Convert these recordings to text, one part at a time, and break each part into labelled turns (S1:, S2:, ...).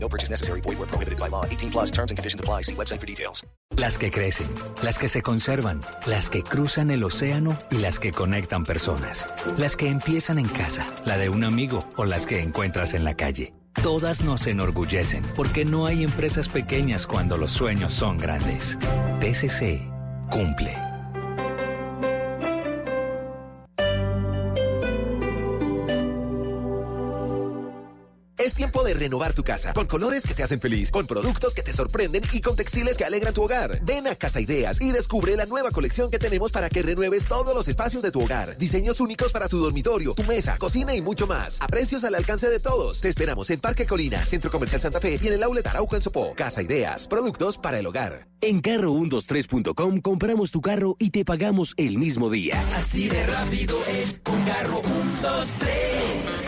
S1: No purchase necessary. Void where prohibited by law. 18 plus terms and conditions apply. See website for details.
S2: Las que crecen, las que se conservan, las que cruzan el océano y las que conectan personas. Las que empiezan en casa, la de un amigo o las que encuentras en la calle. Todas nos enorgullecen porque no hay empresas pequeñas cuando los sueños son grandes. TCC cumple.
S3: Es tiempo de renovar tu casa con colores que te hacen feliz, con productos que te sorprenden y con textiles que alegran tu hogar. Ven a Casa Ideas y descubre la nueva colección que tenemos para que renueves todos los espacios de tu hogar. Diseños únicos para tu dormitorio, tu mesa, cocina y mucho más. A precios al alcance de todos. Te esperamos en Parque Colina, Centro Comercial Santa Fe y en el Outlet Arauco en Sopó. Casa Ideas, productos para el hogar.
S4: En carro123.com compramos tu carro y te pagamos el mismo día.
S5: Así de rápido es con carro 123.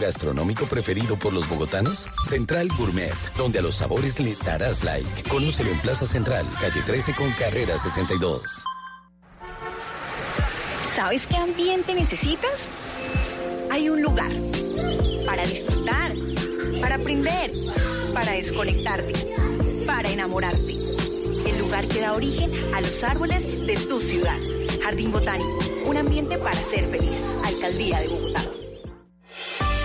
S6: gastronómico preferido por los bogotanos? Central Gourmet, donde a los sabores les harás like. Conócelo en Plaza Central, calle 13 con carrera 62.
S7: ¿Sabes qué ambiente necesitas? Hay un lugar para disfrutar, para aprender, para desconectarte, para enamorarte. El lugar que da origen a los árboles de tu ciudad. Jardín Botánico, un ambiente para ser feliz. Alcaldía de Bogotá.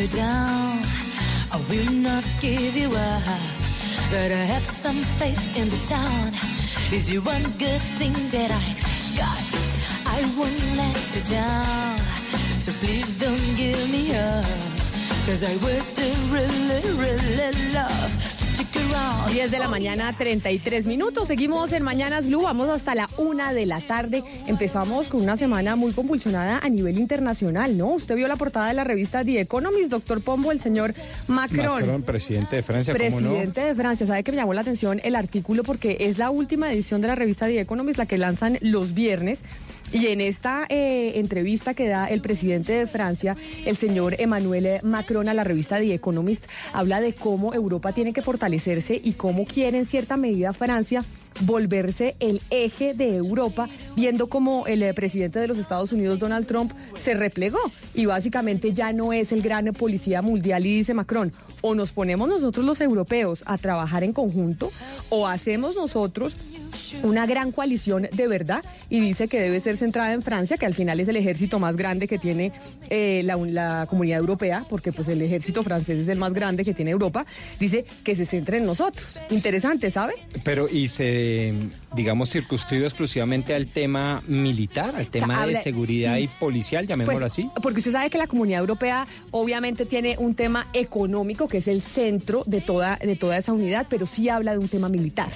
S8: You down. I will not give you up. Gotta have some faith in the sound. Is you one good thing that I've got? I won't let you down. So please don't give me up. Cause I would really, really love.
S9: 10 de la mañana, 33 minutos. Seguimos en Mañanas Blue. Vamos hasta la una de la tarde. Empezamos con una semana muy convulsionada a nivel internacional, ¿no? Usted vio la portada de la revista The Economist, doctor Pombo, el señor Macron.
S10: Macron, presidente de Francia, ¿cómo
S9: Presidente
S10: no?
S9: de Francia. ¿Sabe que me llamó la atención el artículo? Porque es la última edición de la revista The Economist, la que lanzan los viernes. Y en esta eh, entrevista que da el presidente de Francia, el señor Emmanuel Macron a la revista The Economist, habla de cómo Europa tiene que fortalecerse y cómo quiere en cierta medida Francia volverse el eje de Europa, viendo como el eh, presidente de los Estados Unidos, Donald Trump, se replegó. Y básicamente ya no es el gran policía mundial y dice Macron, o nos ponemos nosotros los europeos a trabajar en conjunto o hacemos nosotros una gran coalición de verdad y dice que debe ser centrada en Francia, que al final es el ejército más grande que tiene eh, la, la, comunidad europea, porque pues el ejército francés es el más grande que tiene Europa, dice que se centre en nosotros. Interesante, ¿sabe?
S10: Pero y se, digamos, circunscribe exclusivamente al tema militar, al tema de seguridad y policial, llamémoslo
S9: pues,
S10: así.
S9: Porque usted sabe que la comunidad europea obviamente tiene un tema económico que es el centro de toda, de toda esa unidad, pero sí habla de un tema militar.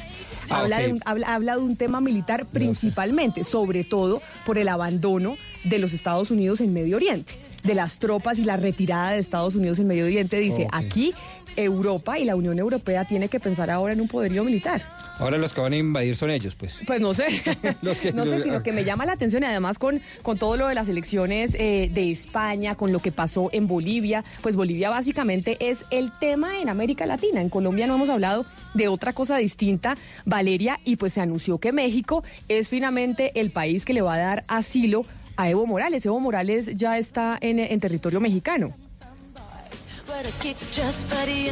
S10: Ah,
S9: habla, de un, habla, habla de un tema militar principalmente, sobre todo por el abandono de los Estados Unidos en Medio Oriente, de las tropas y la retirada de Estados Unidos en Medio Oriente. Dice, aquí Europa y la Unión Europea tiene que pensar ahora en un poderío militar.
S10: Ahora los que van a invadir son ellos, pues.
S9: Pues no sé,
S10: Los que-
S9: no sé, sino que me llama la atención y además con, con todo lo de las elecciones eh, de España, con lo que pasó en Bolivia, pues Bolivia básicamente es el tema en América Latina. En Colombia no hemos hablado de otra cosa distinta, Valeria, y pues se anunció que México es finalmente el país que le va a dar asilo a Evo Morales. Evo Morales ya está en, en territorio mexicano.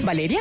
S9: ¿Valeria?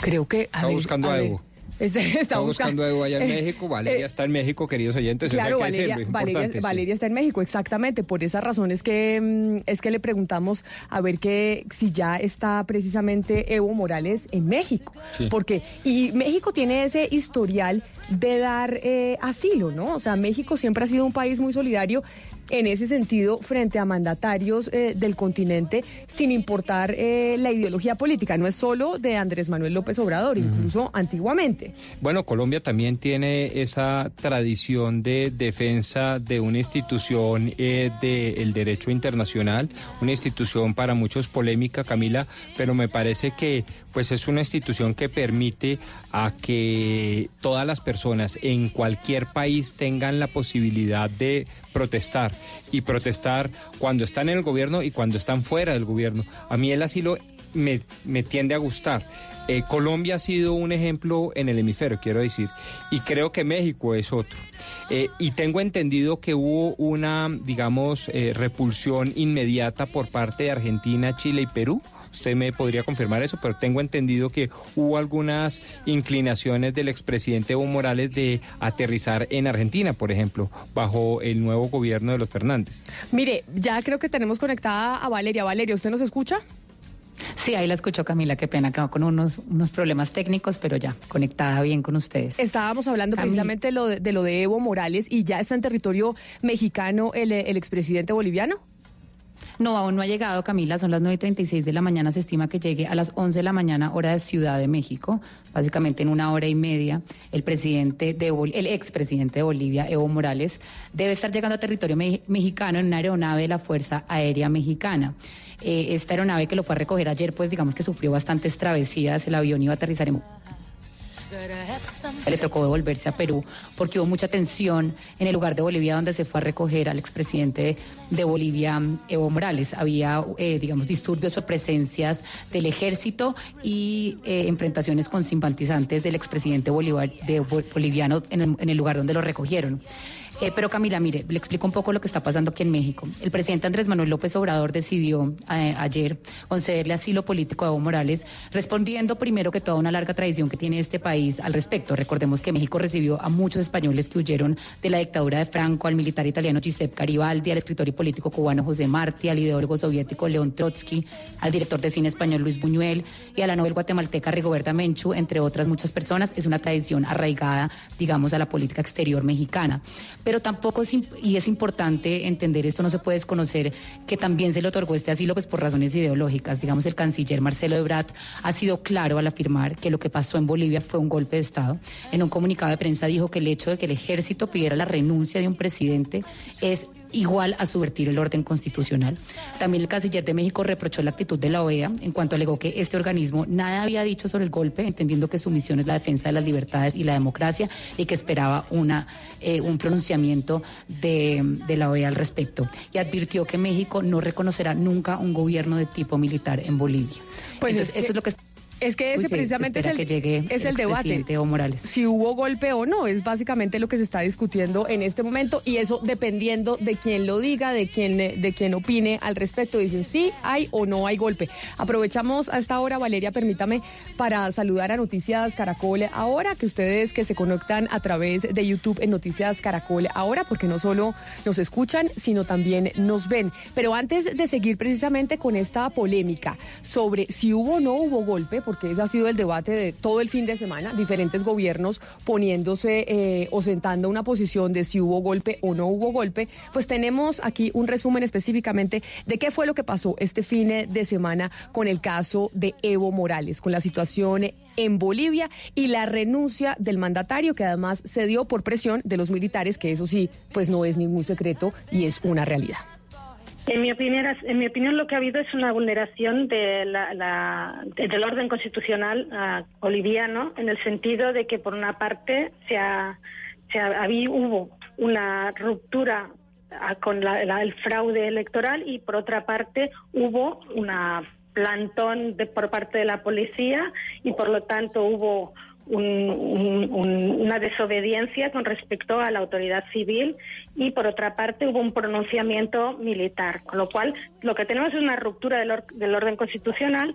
S9: Creo que... a
S10: Está
S9: ver,
S10: buscando a
S9: ver.
S10: Evo.
S9: Está,
S10: Está buscando a Evo allá en
S9: eh,
S10: México. Valeria
S9: eh,
S10: está en México, queridos oyentes.
S9: Claro,
S10: que
S9: Valeria,
S10: decirlo, es
S9: Valeria,
S10: sí.
S9: Valeria está en México, exactamente. Por esa razón es que, mm, es que le preguntamos a ver que si ya está precisamente Evo Morales en México.
S11: Sí.
S9: Porque, y México tiene ese historial de dar eh, asilo, ¿no? O sea, México siempre ha sido un país muy solidario en ese sentido frente a mandatarios eh, del continente sin importar eh, la ideología política. No es solo de Andrés Manuel López Obrador, incluso antiguamente.
S10: Bueno, Colombia también tiene esa tradición de defensa de una institución eh, del derecho internacional, una institución para muchos polémica, Camila, pero me parece que pues es una institución que permite a que todas las personas en cualquier país tengan la posibilidad de protestar y protestar cuando están en el gobierno y cuando están fuera del gobierno. A mí el asilo me, tiende a gustar. Eh, Colombia ha sido un ejemplo en el hemisferio, quiero decir, y creo que México es otro. Eh, y tengo entendido que hubo una, digamos, eh, repulsión inmediata por parte de Argentina, Chile y Perú. Usted me podría confirmar eso, pero tengo entendido que hubo algunas inclinaciones del expresidente Evo Morales de aterrizar en Argentina, por ejemplo, bajo el nuevo gobierno de los Fernández.
S9: Mire, ya creo que tenemos conectada a Valeria. Valeria, ¿usted nos escucha?
S11: Sí, ahí la escuchó Camila, qué pena, que va con unos, unos problemas técnicos, pero ya, conectada bien con ustedes.
S9: Estábamos hablando
S11: Camila.
S9: precisamente de lo de, de lo de Evo Morales y ya está en territorio mexicano el, el expresidente boliviano.
S11: No, aún no ha llegado, Camila, son las 9.36 de la mañana, se estima que llegue a las 11 de la mañana, hora de Ciudad de México, básicamente en una hora y media, el presidente de el expresidente de Bolivia, Evo Morales, debe estar llegando a territorio me- mexicano en una aeronave de la Fuerza Aérea Mexicana. Eh, esta aeronave que lo fue a recoger ayer, pues digamos que sufrió bastantes travesías, el avión iba a aterrizar en le tocó devolverse a Perú porque hubo mucha tensión en el lugar de Bolivia donde se fue a recoger al expresidente de, Bolivia, Evo Morales. Había, eh, digamos, disturbios por presencias del ejército y eh, enfrentaciones con simpatizantes del expresidente Bolívar, de, Bo- boliviano en el lugar donde lo recogieron. Eh, pero Camila, mire, le explico un poco lo que está pasando aquí en México. El presidente Andrés Manuel López Obrador decidió eh, ayer concederle asilo político a Evo Morales, respondiendo primero que toda una larga tradición que tiene este país al respecto. Recordemos que México recibió a muchos españoles que huyeron de la dictadura de Franco, al militar italiano Giuseppe Garibaldi, al escritor y político cubano José Martí, al ideólogo soviético León Trotsky, al director de cine español Luis Buñuel y a la novel guatemalteca Rigoberta Menchú, entre otras muchas personas. Es una tradición arraigada, digamos, a la política exterior mexicana. Tampoco es, y es importante entender esto, no se puede desconocer que también se le otorgó este asilo pues por razones ideológicas. Digamos, el canciller Marcelo Ebrard ha sido claro al afirmar que lo que pasó en Bolivia fue un golpe de Estado. En un comunicado de prensa dijo que el hecho de que el ejército pidiera la renuncia de un presidente es igual a subvertir el orden constitucional. También el canciller de México reprochó la actitud de la OEA en cuanto alegó que este organismo nada había dicho sobre el golpe, entendiendo que su misión es la defensa de las libertades y la democracia y que esperaba una, eh, un pronunciamiento de, de la OEA al respecto. Y advirtió que México no reconocerá nunca un gobierno de tipo militar en Bolivia.
S9: Pues
S11: Entonces,
S9: es que-
S11: esto es lo que
S9: Es que ese
S11: Uy,
S9: precisamente es el,
S11: que llegue
S9: es
S11: el
S9: el debate.
S11: Morales.
S9: Si hubo golpe o no, es básicamente lo que se está discutiendo en este momento y eso dependiendo de quién lo diga, de quién, de quién opine al respecto. Dicen si hay o no hay golpe. Aprovechamos a esta hora, Valeria, permítame, para saludar a Noticias Caracol ahora, que ustedes que se conectan a través de YouTube en Noticias Caracol ahora, porque no solo nos escuchan, sino también nos ven. Pero antes de seguir precisamente con esta polémica sobre si hubo o no hubo golpe, porque ese ha sido el debate de todo el fin de semana, diferentes gobiernos poniéndose eh, o sentando una posición de si hubo golpe o no hubo golpe, pues tenemos aquí un resumen específicamente de qué fue lo que pasó este fin de semana con el caso de Evo Morales, con la situación en Bolivia y la renuncia del mandatario que además se dio por presión de los militares, que eso sí, pues no es ningún secreto y es una realidad.
S12: En mi opinión, en mi opinión, lo que ha habido es una vulneración de la, la- de- del orden constitucional ah, boliviano, en el sentido de que, por una parte, se ha, se ha- habí- hubo una ruptura ah, con la- el fraude electoral y, por otra parte, hubo una plantón de, por parte de la policía y, por lo tanto, hubo un- un- un- una desobediencia con respecto a la autoridad civil y por otra parte hubo un pronunciamiento militar, con lo cual lo que tenemos es una ruptura del, or- del orden constitucional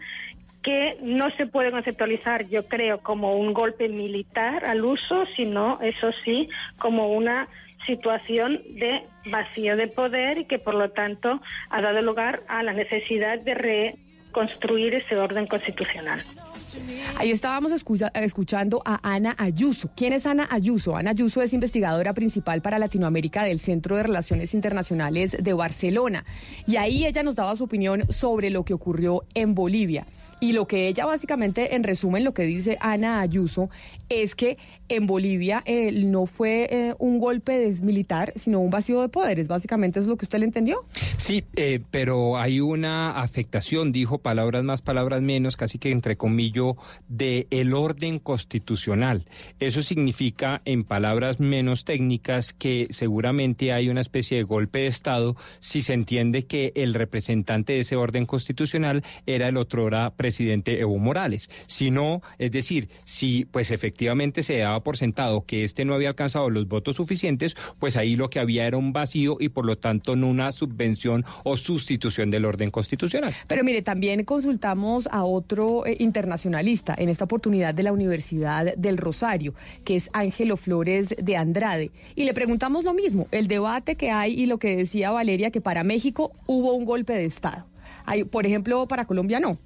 S12: que no se puede conceptualizar, yo creo, como un golpe militar al uso, sino, eso sí, como una situación de vacío de poder y que, por lo tanto, ha dado lugar a la necesidad de reconstruir ese orden constitucional.
S9: Ahí estábamos escucha- escuchando a Ana Ayuso. ¿Quién es Ana Ayuso? Ana Ayuso es investigadora principal para Latinoamérica del Centro de Relaciones Internacionales de Barcelona. Y ahí ella nos daba su opinión sobre lo que ocurrió en Bolivia. Y lo que ella básicamente, en resumen, lo que dice Ana Ayuso es que en Bolivia eh, no fue eh, un golpe de- militar, sino un vacío de poderes. Básicamente es lo que usted le entendió.
S10: Sí, eh, pero hay una afectación, dijo palabras más, palabras menos, casi que entre comillas, de el orden constitucional. Eso significa, en palabras menos técnicas, que seguramente hay una especie de golpe de Estado si se entiende que el representante de ese orden constitucional era el otrora presidente Evo Morales. Si no, es decir, si pues efectivamente se daba por sentado que este no había alcanzado los votos suficientes, pues ahí lo que había era un vacío y por lo tanto no una subvención o sustitución del orden constitucional.
S9: Pero mire, también consultamos a otro eh, internacionalista, en esta oportunidad de la Universidad del Rosario, que es Ángelo Flores de Andrade, y le preguntamos lo mismo, el debate que hay y lo que decía Valeria, que para México hubo un golpe de Estado. Hay, por ejemplo, para Colombia no.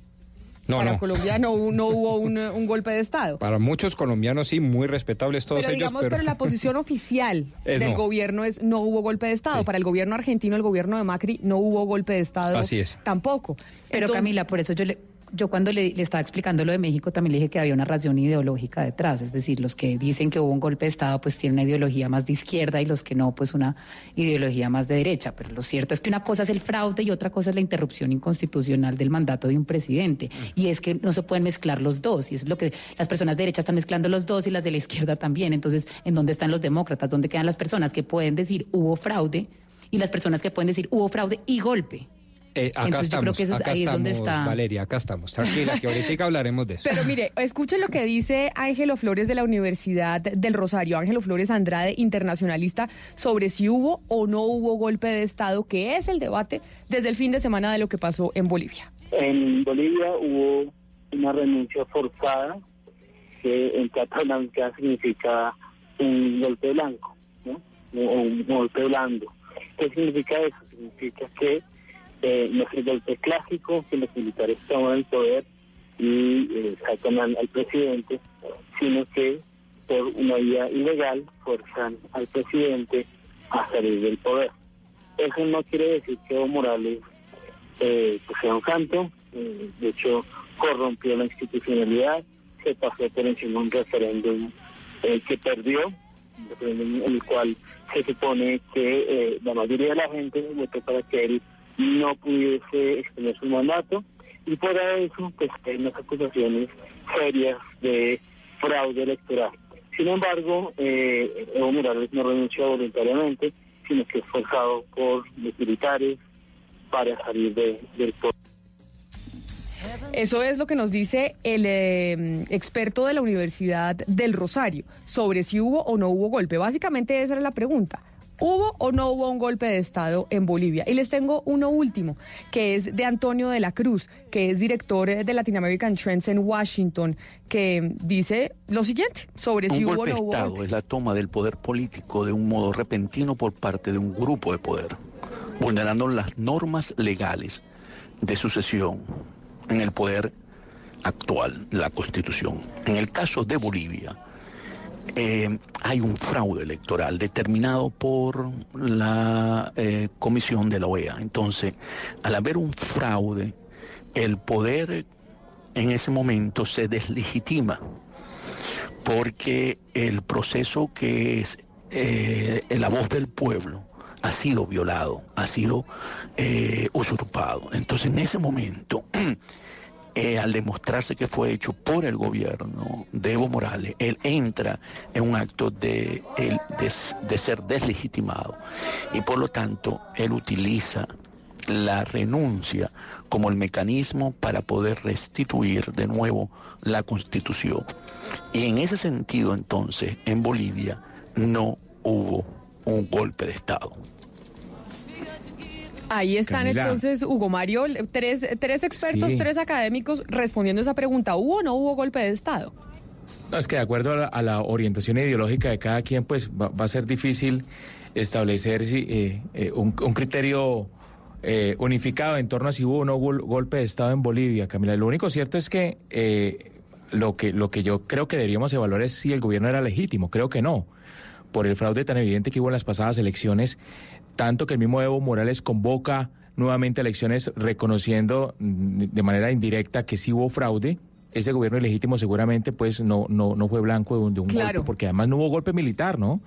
S10: No,
S9: para
S10: no.
S9: Colombia no, no hubo un, un golpe de Estado.
S10: Para muchos colombianos sí, muy respetables todos
S9: pero
S10: ellos,
S9: digamos,
S10: pero,
S9: pero la posición oficial
S10: Es
S9: del
S10: no.
S9: gobierno es no hubo golpe de Estado. Para el gobierno argentino, el gobierno de Macri, no hubo golpe de Estado.
S10: Así es.
S9: Tampoco.
S11: Pero
S9: Entonces-
S11: Camila, por eso yo le, yo cuando le, estaba explicando lo de México también le dije que había una razón ideológica detrás, es decir, los que dicen que hubo un golpe de Estado pues tienen una ideología más de izquierda y los que no pues una ideología más de derecha, pero lo cierto es que una cosa es el fraude y otra cosa es la interrupción inconstitucional del mandato de un presidente. Y es que no se pueden mezclar los dos. Y es lo que las personas de derecha están mezclando los dos y las de la izquierda también, entonces ¿en dónde están los demócratas? ¿Dónde quedan las personas que pueden decir hubo fraude y las personas que pueden decir hubo fraude y golpe?
S10: Eh, acá
S11: Entonces, yo
S10: estamos,
S11: creo que eso es-
S10: acá
S11: ahí es donde está.
S10: Valeria, acá estamos. Tranquila, que ahorita hablaremos de eso.
S9: Pero mire, escuchen lo que dice Ángelo Flores de la Universidad del Rosario, Ángelo Flores Andrade, internacionalista, sobre si hubo o no hubo golpe de Estado, que es el debate desde el fin de semana de lo que pasó en Bolivia.
S13: En Bolivia hubo una renuncia forzada, que en catalán significa un golpe blanco, ¿no? O un golpe blando. ¿Qué significa eso? Significa que eh, no es el golpe clásico, que los militares toman el poder y eh, sacan al, presidente, sino que por una vía ilegal fuerzan al presidente a salir del poder. Eso no quiere decir que Evo Morales eh, pues sea un santo, eh, de hecho corrompió la institucionalidad, se pasó por encima un referéndum eh, que perdió, en el cual se supone que eh, la mayoría de la gente votó para que él no pudiese extender su mandato y por eso pues hay unas acusaciones serias de fraude electoral. Sin embargo, eh, Evo Morales no renunció voluntariamente, sino que es forzado por los militares para salir de- del poder.
S9: Eso es lo que nos dice el eh, experto de la Universidad del Rosario sobre si hubo o no hubo golpe. Básicamente esa era la pregunta. ¿Hubo o no hubo un golpe de Estado en Bolivia? Y les tengo uno último, que es de Antonio de la Cruz, que es director de Latin American Trends en Washington, que dice lo siguiente sobre si
S14: un
S9: hubo o
S14: golpe
S9: no
S14: de
S9: hubo
S14: Estado
S9: golpe.
S14: es la toma del poder político de un modo repentino por parte de un grupo de poder, vulnerando las normas legales de sucesión en el poder actual, la Constitución. En el caso de Bolivia, eh, hay un fraude electoral determinado por la eh, Comisión de la OEA. Entonces, al haber un fraude, el poder en ese momento se deslegitima porque el proceso que es eh, la voz del pueblo ha sido violado, ha sido usurpado. Entonces, en ese momento, eh, al demostrarse que fue hecho por el gobierno de Evo Morales, él entra en un acto de, de ser deslegitimado y por lo tanto él utiliza la renuncia como el mecanismo para poder restituir de nuevo la constitución. Y en ese sentido entonces en Bolivia no hubo un golpe de Estado.
S9: Ahí están
S14: Camila.
S9: entonces, Hugo Mario, tres, tres expertos,
S15: Sí.
S9: tres académicos respondiendo esa pregunta. ¿Hubo o no hubo golpe de Estado?
S15: No, es que de acuerdo a la, a la orientación ideológica de cada quien, pues va, va a ser difícil establecer si, eh, eh, un, un criterio eh, unificado en torno a si hubo o no gol- golpe de Estado en Bolivia, Camila. Lo único cierto es que eh, lo que lo que yo creo que deberíamos evaluar es si el gobierno era legítimo. Creo que no, por el fraude tan evidente que hubo en las pasadas elecciones, tanto que el mismo Evo Morales convoca nuevamente elecciones reconociendo mm, de manera indirecta que sí hubo fraude. Ese gobierno ilegítimo seguramente pues no, no, no fue blanco de un, de un
S9: Claro.
S15: golpe, porque además no hubo golpe militar, ¿no?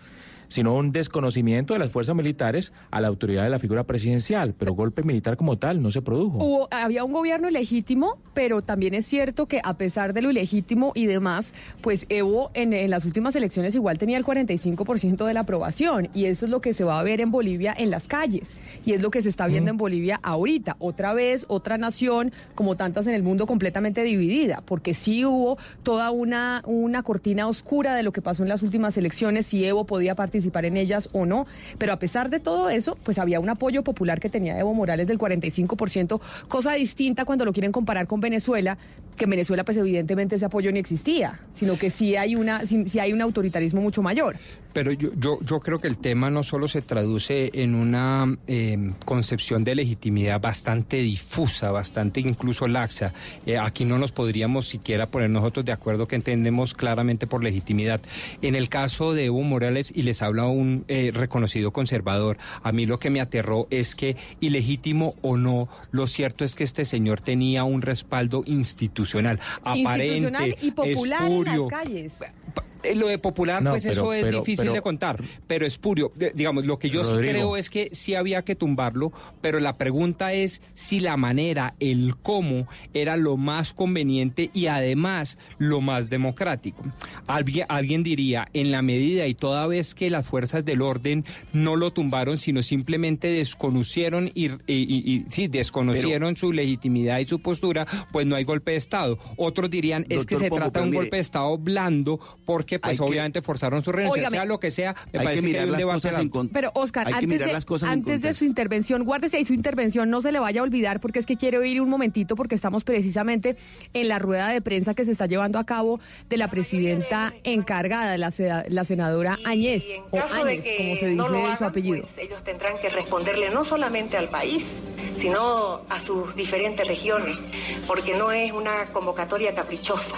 S15: Sino un desconocimiento de las fuerzas militares a la autoridad de la figura presidencial, pero golpe militar como tal no se produjo.
S9: Hubo, había un gobierno ilegítimo, pero también es cierto que a pesar de lo ilegítimo y demás, pues Evo en, en las últimas elecciones igual tenía el 45% de la aprobación y eso es lo que se va a ver en Bolivia en las calles y es lo que se está viendo en Bolivia ahorita. Otra vez, otra nación, como tantas en el mundo, completamente dividida, porque sí hubo toda una, una cortina oscura de lo que pasó en las últimas elecciones, si Evo podía participar en ellas o no, pero a pesar de todo eso, pues había un apoyo popular que tenía Evo Morales del 45%, cosa distinta cuando lo quieren comparar con Venezuela, que en Venezuela pues evidentemente ese apoyo ni existía, sino que sí hay una sí, sí hay un autoritarismo mucho mayor.
S10: Pero yo, yo, yo creo que el tema no solo se traduce en una eh, concepción de legitimidad bastante difusa, bastante incluso laxa. Eh, aquí no nos podríamos siquiera poner nosotros de acuerdo que entendemos claramente por legitimidad. En el caso de Evo Morales, y les habla un eh, reconocido conservador, a mí lo que me aterró es que, ilegítimo o no, lo cierto es que este señor tenía un respaldo institucional, aparente,
S9: Institucional y popular en las calles.
S10: Eh, Lo de popular,
S15: No,
S10: pues
S15: pero-
S10: eso es
S15: pero-
S10: difícil
S15: pero-
S10: de contar, pero espurio. Digamos, lo que yo sí creo es que sí había que tumbarlo, pero la pregunta es si la manera, el cómo, era lo más conveniente y además lo más democrático. Alguien, alguien diría, en la medida y toda vez que las fuerzas del orden no lo tumbaron, sino simplemente desconocieron y, y- y- y- sí, desconocieron su legitimidad y su postura, pues no hay golpe de Estado. Otros dirían, es que se
S16: Pombo,
S10: trata de un
S16: mire,
S10: golpe de Estado blando, porque pues
S16: hay que-
S10: obviamente forzaron su renuncia,
S9: Óigame.
S10: sea lo que sea, me
S16: Hay
S10: parece
S16: que mirar
S10: hay un
S16: las
S10: debate
S16: cosas en
S10: largo.
S16: con-
S9: Pero Oscar,
S16: Hay que
S9: antes,
S16: mirar
S9: de,
S16: las cosas en
S9: antes de
S16: contexto.
S9: su intervención, guárdese ahí su intervención, no se le vaya a olvidar porque es que quiero oír un momentito porque estamos precisamente en la rueda de prensa que se está llevando a cabo de la presidenta encargada, la, se- la senadora Añez, o
S17: caso de
S9: Áñez,
S17: que
S9: como se
S17: no
S9: dice
S17: lo
S9: su
S17: hagan,
S9: apellido.
S17: pues ellos tendrán que responderle no solamente al país, sino a sus diferentes regiones, porque no es una convocatoria caprichosa.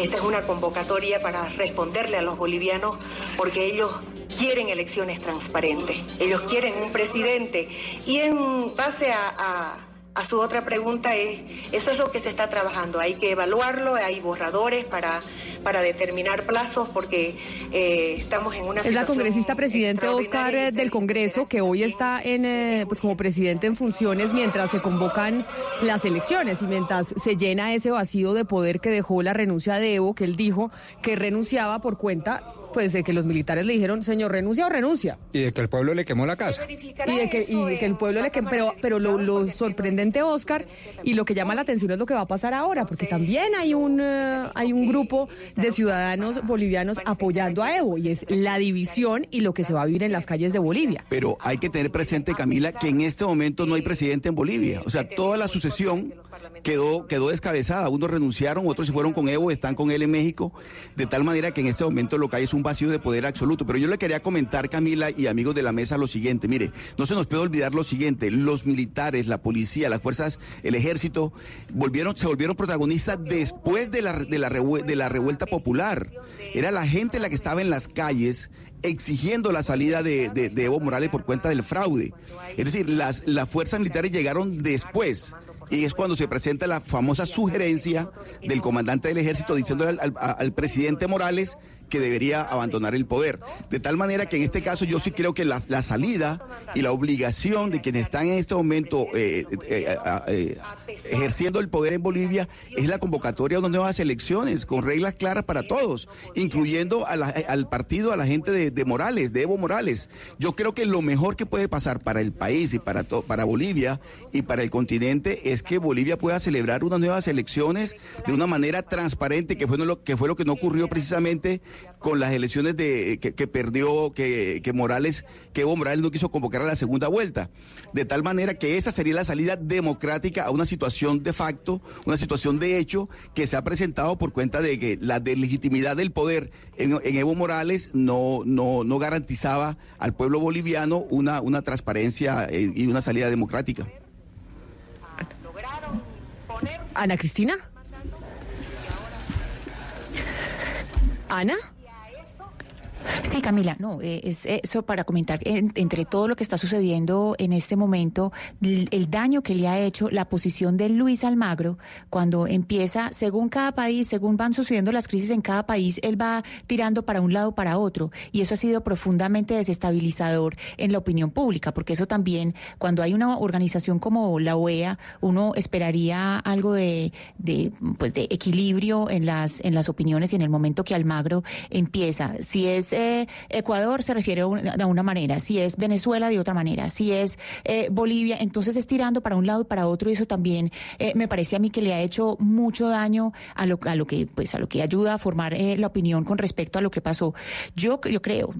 S17: Esta es una convocatoria para responderle a los bolivianos, porque ellos quieren elecciones transparentes, ellos quieren un presidente. Y en base a, a- a su otra pregunta, es, eso es lo que se está trabajando. Hay que evaluarlo, hay borradores para, para determinar plazos porque eh, estamos en una
S9: Es la congresista presidente Oscar eh, del Congreso que hoy está en, eh, pues como presidente en funciones mientras se convocan las elecciones y mientras se llena ese vacío de poder que dejó la renuncia de Evo, que él dijo que renunciaba por cuenta pues de que los militares le dijeron, señor, renuncia o renuncia.
S10: Y de que el pueblo le quemó la casa.
S9: Y de que, y de que el pueblo le quemó, pero, pero lo, lo sorprendente, Oscar, y lo que llama la atención es lo que va a pasar ahora, porque también hay un, eh, hay un grupo de ciudadanos bolivianos apoyando a Evo, y es la división y lo que se va a vivir en las calles de Bolivia.
S18: Pero hay que tener presente, Camila, que en este momento no hay presidente en Bolivia. O sea, toda la sucesión quedó, quedó descabezada. Unos renunciaron, otros se fueron con Evo, están con él en México, de tal manera que en este momento lo que hay es un vacío de poder absoluto. Pero yo le quería comentar, Camila y amigos de la mesa, lo siguiente. Mire, no se nos puede olvidar lo siguiente. Los militares, la policía, las fuerzas, el ejército, volvieron, se volvieron protagonistas después de la, de la, de la revuelta popular. Era la gente la que estaba en las calles exigiendo la salida de, de, Evo Morales por cuenta del fraude. Es decir, las, las fuerzas militares llegaron después y es cuando se presenta la famosa sugerencia del comandante del ejército diciéndole al, presidente Morales que debería abandonar el poder. De tal manera que en este caso yo sí creo que la, la salida y la obligación de quienes están en este momento eh, eh, eh, ejerciendo el poder en Bolivia es la convocatoria de unas nuevas elecciones con reglas claras para todos, incluyendo a al partido, a la gente de, de, Morales, de Evo Morales. Yo creo que lo mejor que puede pasar para el país y para, to, para Bolivia y para el continente es que Bolivia pueda celebrar unas nuevas elecciones de una manera transparente, que fue lo que, fue lo que no ocurrió precisamente con las elecciones de que, que perdió, que, que, Morales, que Evo Morales no quiso convocar a la segunda vuelta. De tal manera que esa sería la salida democrática a una situación de facto, una situación de hecho que se ha presentado por cuenta de que la deslegitimidad del poder en, en Evo Morales no, no, no garantizaba al pueblo boliviano una, una transparencia eh, y una salida democrática.
S9: Ana Cristina. Ana.
S19: Sí, Camila, no, eh, es eso para comentar en, entre todo lo que está sucediendo en este momento, el, el, daño que le ha hecho la posición de Luis Almagro cuando empieza, según cada país, según van sucediendo las crisis en cada país, él va tirando para un lado para otro y eso ha sido profundamente desestabilizador en la opinión pública, porque eso también, cuando hay una organización como la OEA, uno esperaría algo de, de pues de equilibrio en las en las opiniones y en el momento que Almagro empieza, si es eh, Ecuador se refiere de una manera, si es Venezuela de otra manera, si es eh, Bolivia, entonces es tirando para un lado y para otro y eso también eh, me parece a mí que le ha hecho mucho daño a lo, a lo que pues a lo que ayuda a formar la opinión con respecto a lo que pasó. Yo yo creo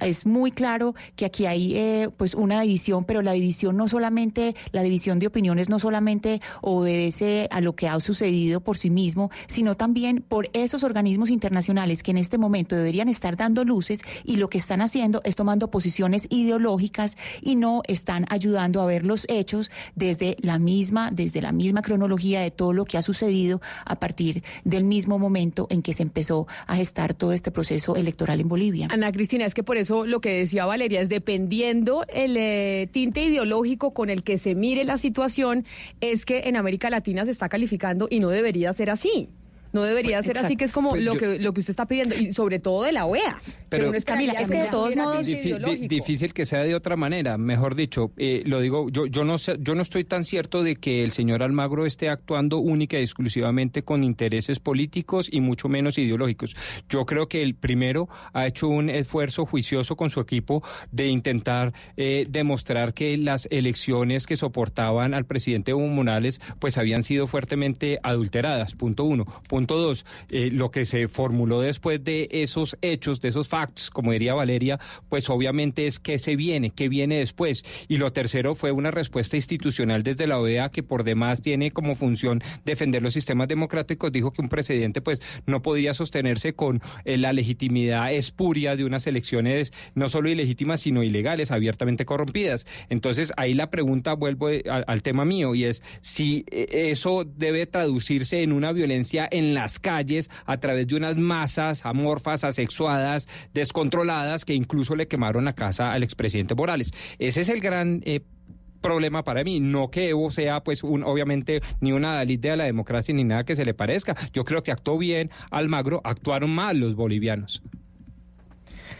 S19: es muy claro que aquí hay pues una división, pero la división no solamente la división de opiniones no solamente obedece a lo que ha sucedido por sí mismo, sino también por esos organismos internacionales que en este momento deberían estar dando luces y lo que están haciendo es tomando posiciones ideológicas y no están ayudando a ver los hechos desde la misma, desde la misma cronología de todo lo que ha sucedido a partir del mismo momento en que se empezó a gestar todo este proceso electoral en Bolivia.
S9: Ana Cristina, es que por eso lo que decía Valeria es dependiendo el eh, tinte ideológico con el que se mire la situación, es que en América Latina se está calificando y no debería ser así. No debería
S10: Pues,
S9: ser así, que es como
S10: Pues
S9: lo
S10: yo-
S9: que lo que usted está pidiendo, y sobre todo de la OEA.
S10: Pero,
S9: esperaría
S19: Camila, es que de todos modos-
S9: crisis
S10: Difí- di-
S9: ideológico.
S10: difícil que sea de otra manera, mejor dicho, eh, lo digo, yo, yo no sé, yo no estoy tan cierto de que el señor Almagro esté actuando única y exclusivamente con intereses políticos y mucho menos ideológicos. Yo creo que el primero ha hecho un esfuerzo juicioso con su equipo de intentar eh, demostrar que las elecciones que soportaban al presidente Evo Morales pues habían sido fuertemente adulteradas, punto uno. Punto dos, eh, lo que se formuló después de esos hechos, de esos facts, como diría Valeria, pues obviamente es qué se viene, qué viene después. Y lo tercero fue una respuesta institucional desde la OEA que por demás tiene como función defender los sistemas democráticos. Dijo que un presidente pues no podía sostenerse con eh, la legitimidad espuria de unas elecciones no solo ilegítimas, sino ilegales, abiertamente corrompidas. Entonces ahí la pregunta, vuelvo eh, a- al tema mío, y es si eh, eso debe traducirse en una violencia en las calles a través de unas masas amorfas, asexuadas, descontroladas, que incluso le quemaron la casa al expresidente Morales. Ese es el gran... eh, problema para mí. No que Evo sea, pues, un, obviamente, ni una Dalit de la democracia ni nada que se le parezca. Yo creo que actuó bien Almagro, actuaron mal los bolivianos.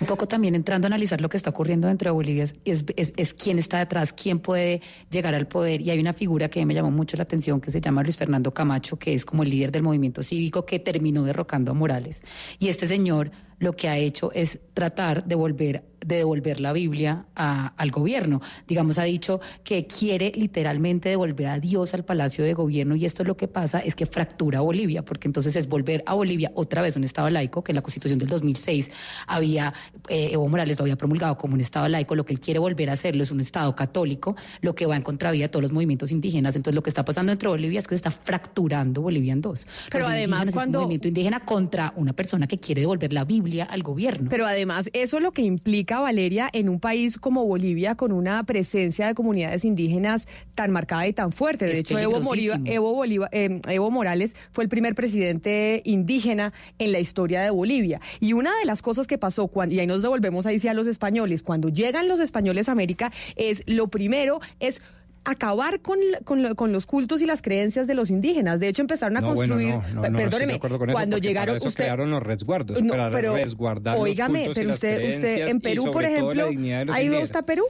S11: Un poco también entrando a analizar lo que está ocurriendo dentro de Bolivia es, es, es, quién está detrás, quién puede llegar al poder. Y hay una figura que me llamó mucho la atención que se llama Luis Fernando Camacho, que es como el líder del movimiento cívico que terminó derrocando a Morales. Y este señor lo que ha hecho es tratar de volver de devolver la Biblia al gobierno. Digamos, ha dicho que quiere literalmente devolver a Dios al Palacio de Gobierno y esto es lo que pasa es que fractura Bolivia, porque entonces es volver a Bolivia otra vez un Estado laico, que en la Constitución del 2006 había, eh, Evo Morales lo había promulgado como un Estado laico, lo que él quiere volver a hacerlo es un Estado católico, lo que va en contravía de todos los movimientos indígenas. Entonces lo que está pasando entre Bolivia es que se está fracturando Bolivia en dos.
S9: Pero además cuando...
S11: un movimiento indígena contra una persona que quiere devolver la Biblia al gobierno.
S9: Pero además eso lo que implica Valeria, en un país como Bolivia, con una presencia de comunidades indígenas tan marcada y tan fuerte. De hecho, Evo, Evo, eh, Evo Morales fue el primer presidente indígena en la historia de Bolivia. Y una de las cosas que pasó, cuando, y ahí nos devolvemos ahí sí a los españoles, cuando llegan los españoles a América, es lo primero es acabar con, con, los cultos y las creencias de los indígenas. De hecho, empezaron a construir. perdóneme, cuando llegaron.
S10: Para usted, crearon los resguardos. para resguardar
S9: oígame,
S10: los cultos
S9: pero
S10: y
S9: usted,
S10: las
S9: usted en Perú, por ejemplo, ¿ha ido hasta Perú?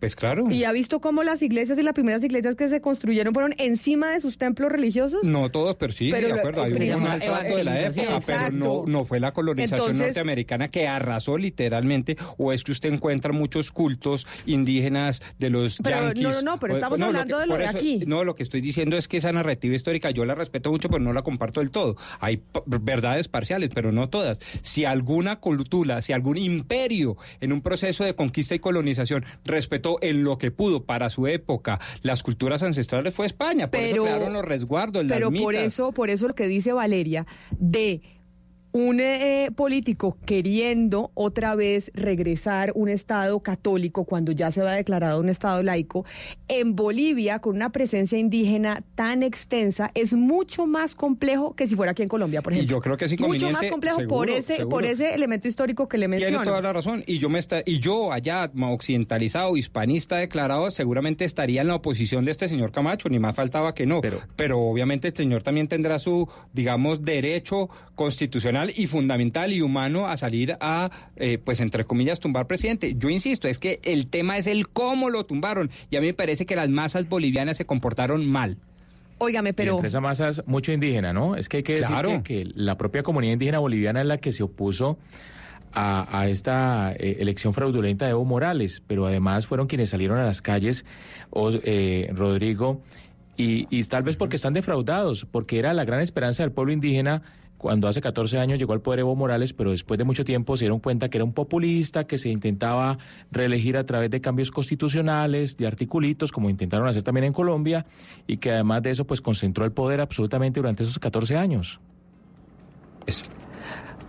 S10: Pues claro.
S9: ¿Y ha visto cómo las iglesias y las primeras iglesias que se construyeron fueron encima de sus templos religiosos?
S10: No todos, pero sí, de acuerdo. Hay un maltrato de la época, pero no, no fue la colonización norteamericana que arrasó literalmente, o es que usted encuentra muchos cultos indígenas de los
S9: pero,
S10: yanquis.
S9: No, no, no, pero estamos hablando de lo de aquí.
S10: No, lo que estoy diciendo es que esa narrativa histórica yo la respeto mucho, pero no la comparto del todo. Hay verdades parciales, pero no todas. Si alguna cultura, si algún imperio en un proceso de conquista y colonización respetó en lo que pudo para su época las culturas ancestrales fue España. Por
S9: pero,
S10: eso crearon los resguardos, las
S9: Pero por eso, por eso lo que dice Valeria de un eh, político queriendo otra vez regresar un Estado católico cuando ya se había declarado un Estado laico, en Bolivia, con una presencia indígena tan extensa, es mucho más complejo que si fuera aquí en Colombia, por ejemplo.
S10: Y yo creo que es inconveniente.
S9: Mucho más complejo por, ese, por ese elemento histórico que le menciono.
S10: Tiene toda la razón. Y yo, me está, y yo allá, occidentalizado, hispanista declarado, seguramente estaría en la oposición de este señor Camacho, ni más faltaba que no. Pero, pero obviamente el señor también tendrá su, digamos, derecho constitucional y fundamental y humano a salir a, eh, pues entre comillas, tumbar presidente. Yo insisto, es que el tema es el cómo lo tumbaron y a mí me parece que las masas bolivianas se comportaron mal.
S9: Óigame, pero...
S15: Y entre esas masas, mucho indígena, ¿no? Es que hay que decir que, la propia comunidad indígena boliviana es la que se opuso a, esta eh, elección fraudulenta de Evo Morales, pero además fueron quienes salieron a las calles, eh, Rodrigo, y, y tal vez porque están defraudados, porque era la gran esperanza del pueblo indígena cuando hace 14 años llegó al poder Evo Morales, pero después de mucho tiempo se dieron cuenta que era un populista, que se intentaba reelegir a través de cambios constitucionales, de articulitos, como intentaron hacer también en Colombia, y que además de eso, pues concentró el poder absolutamente durante esos 14 años.
S10: Eso.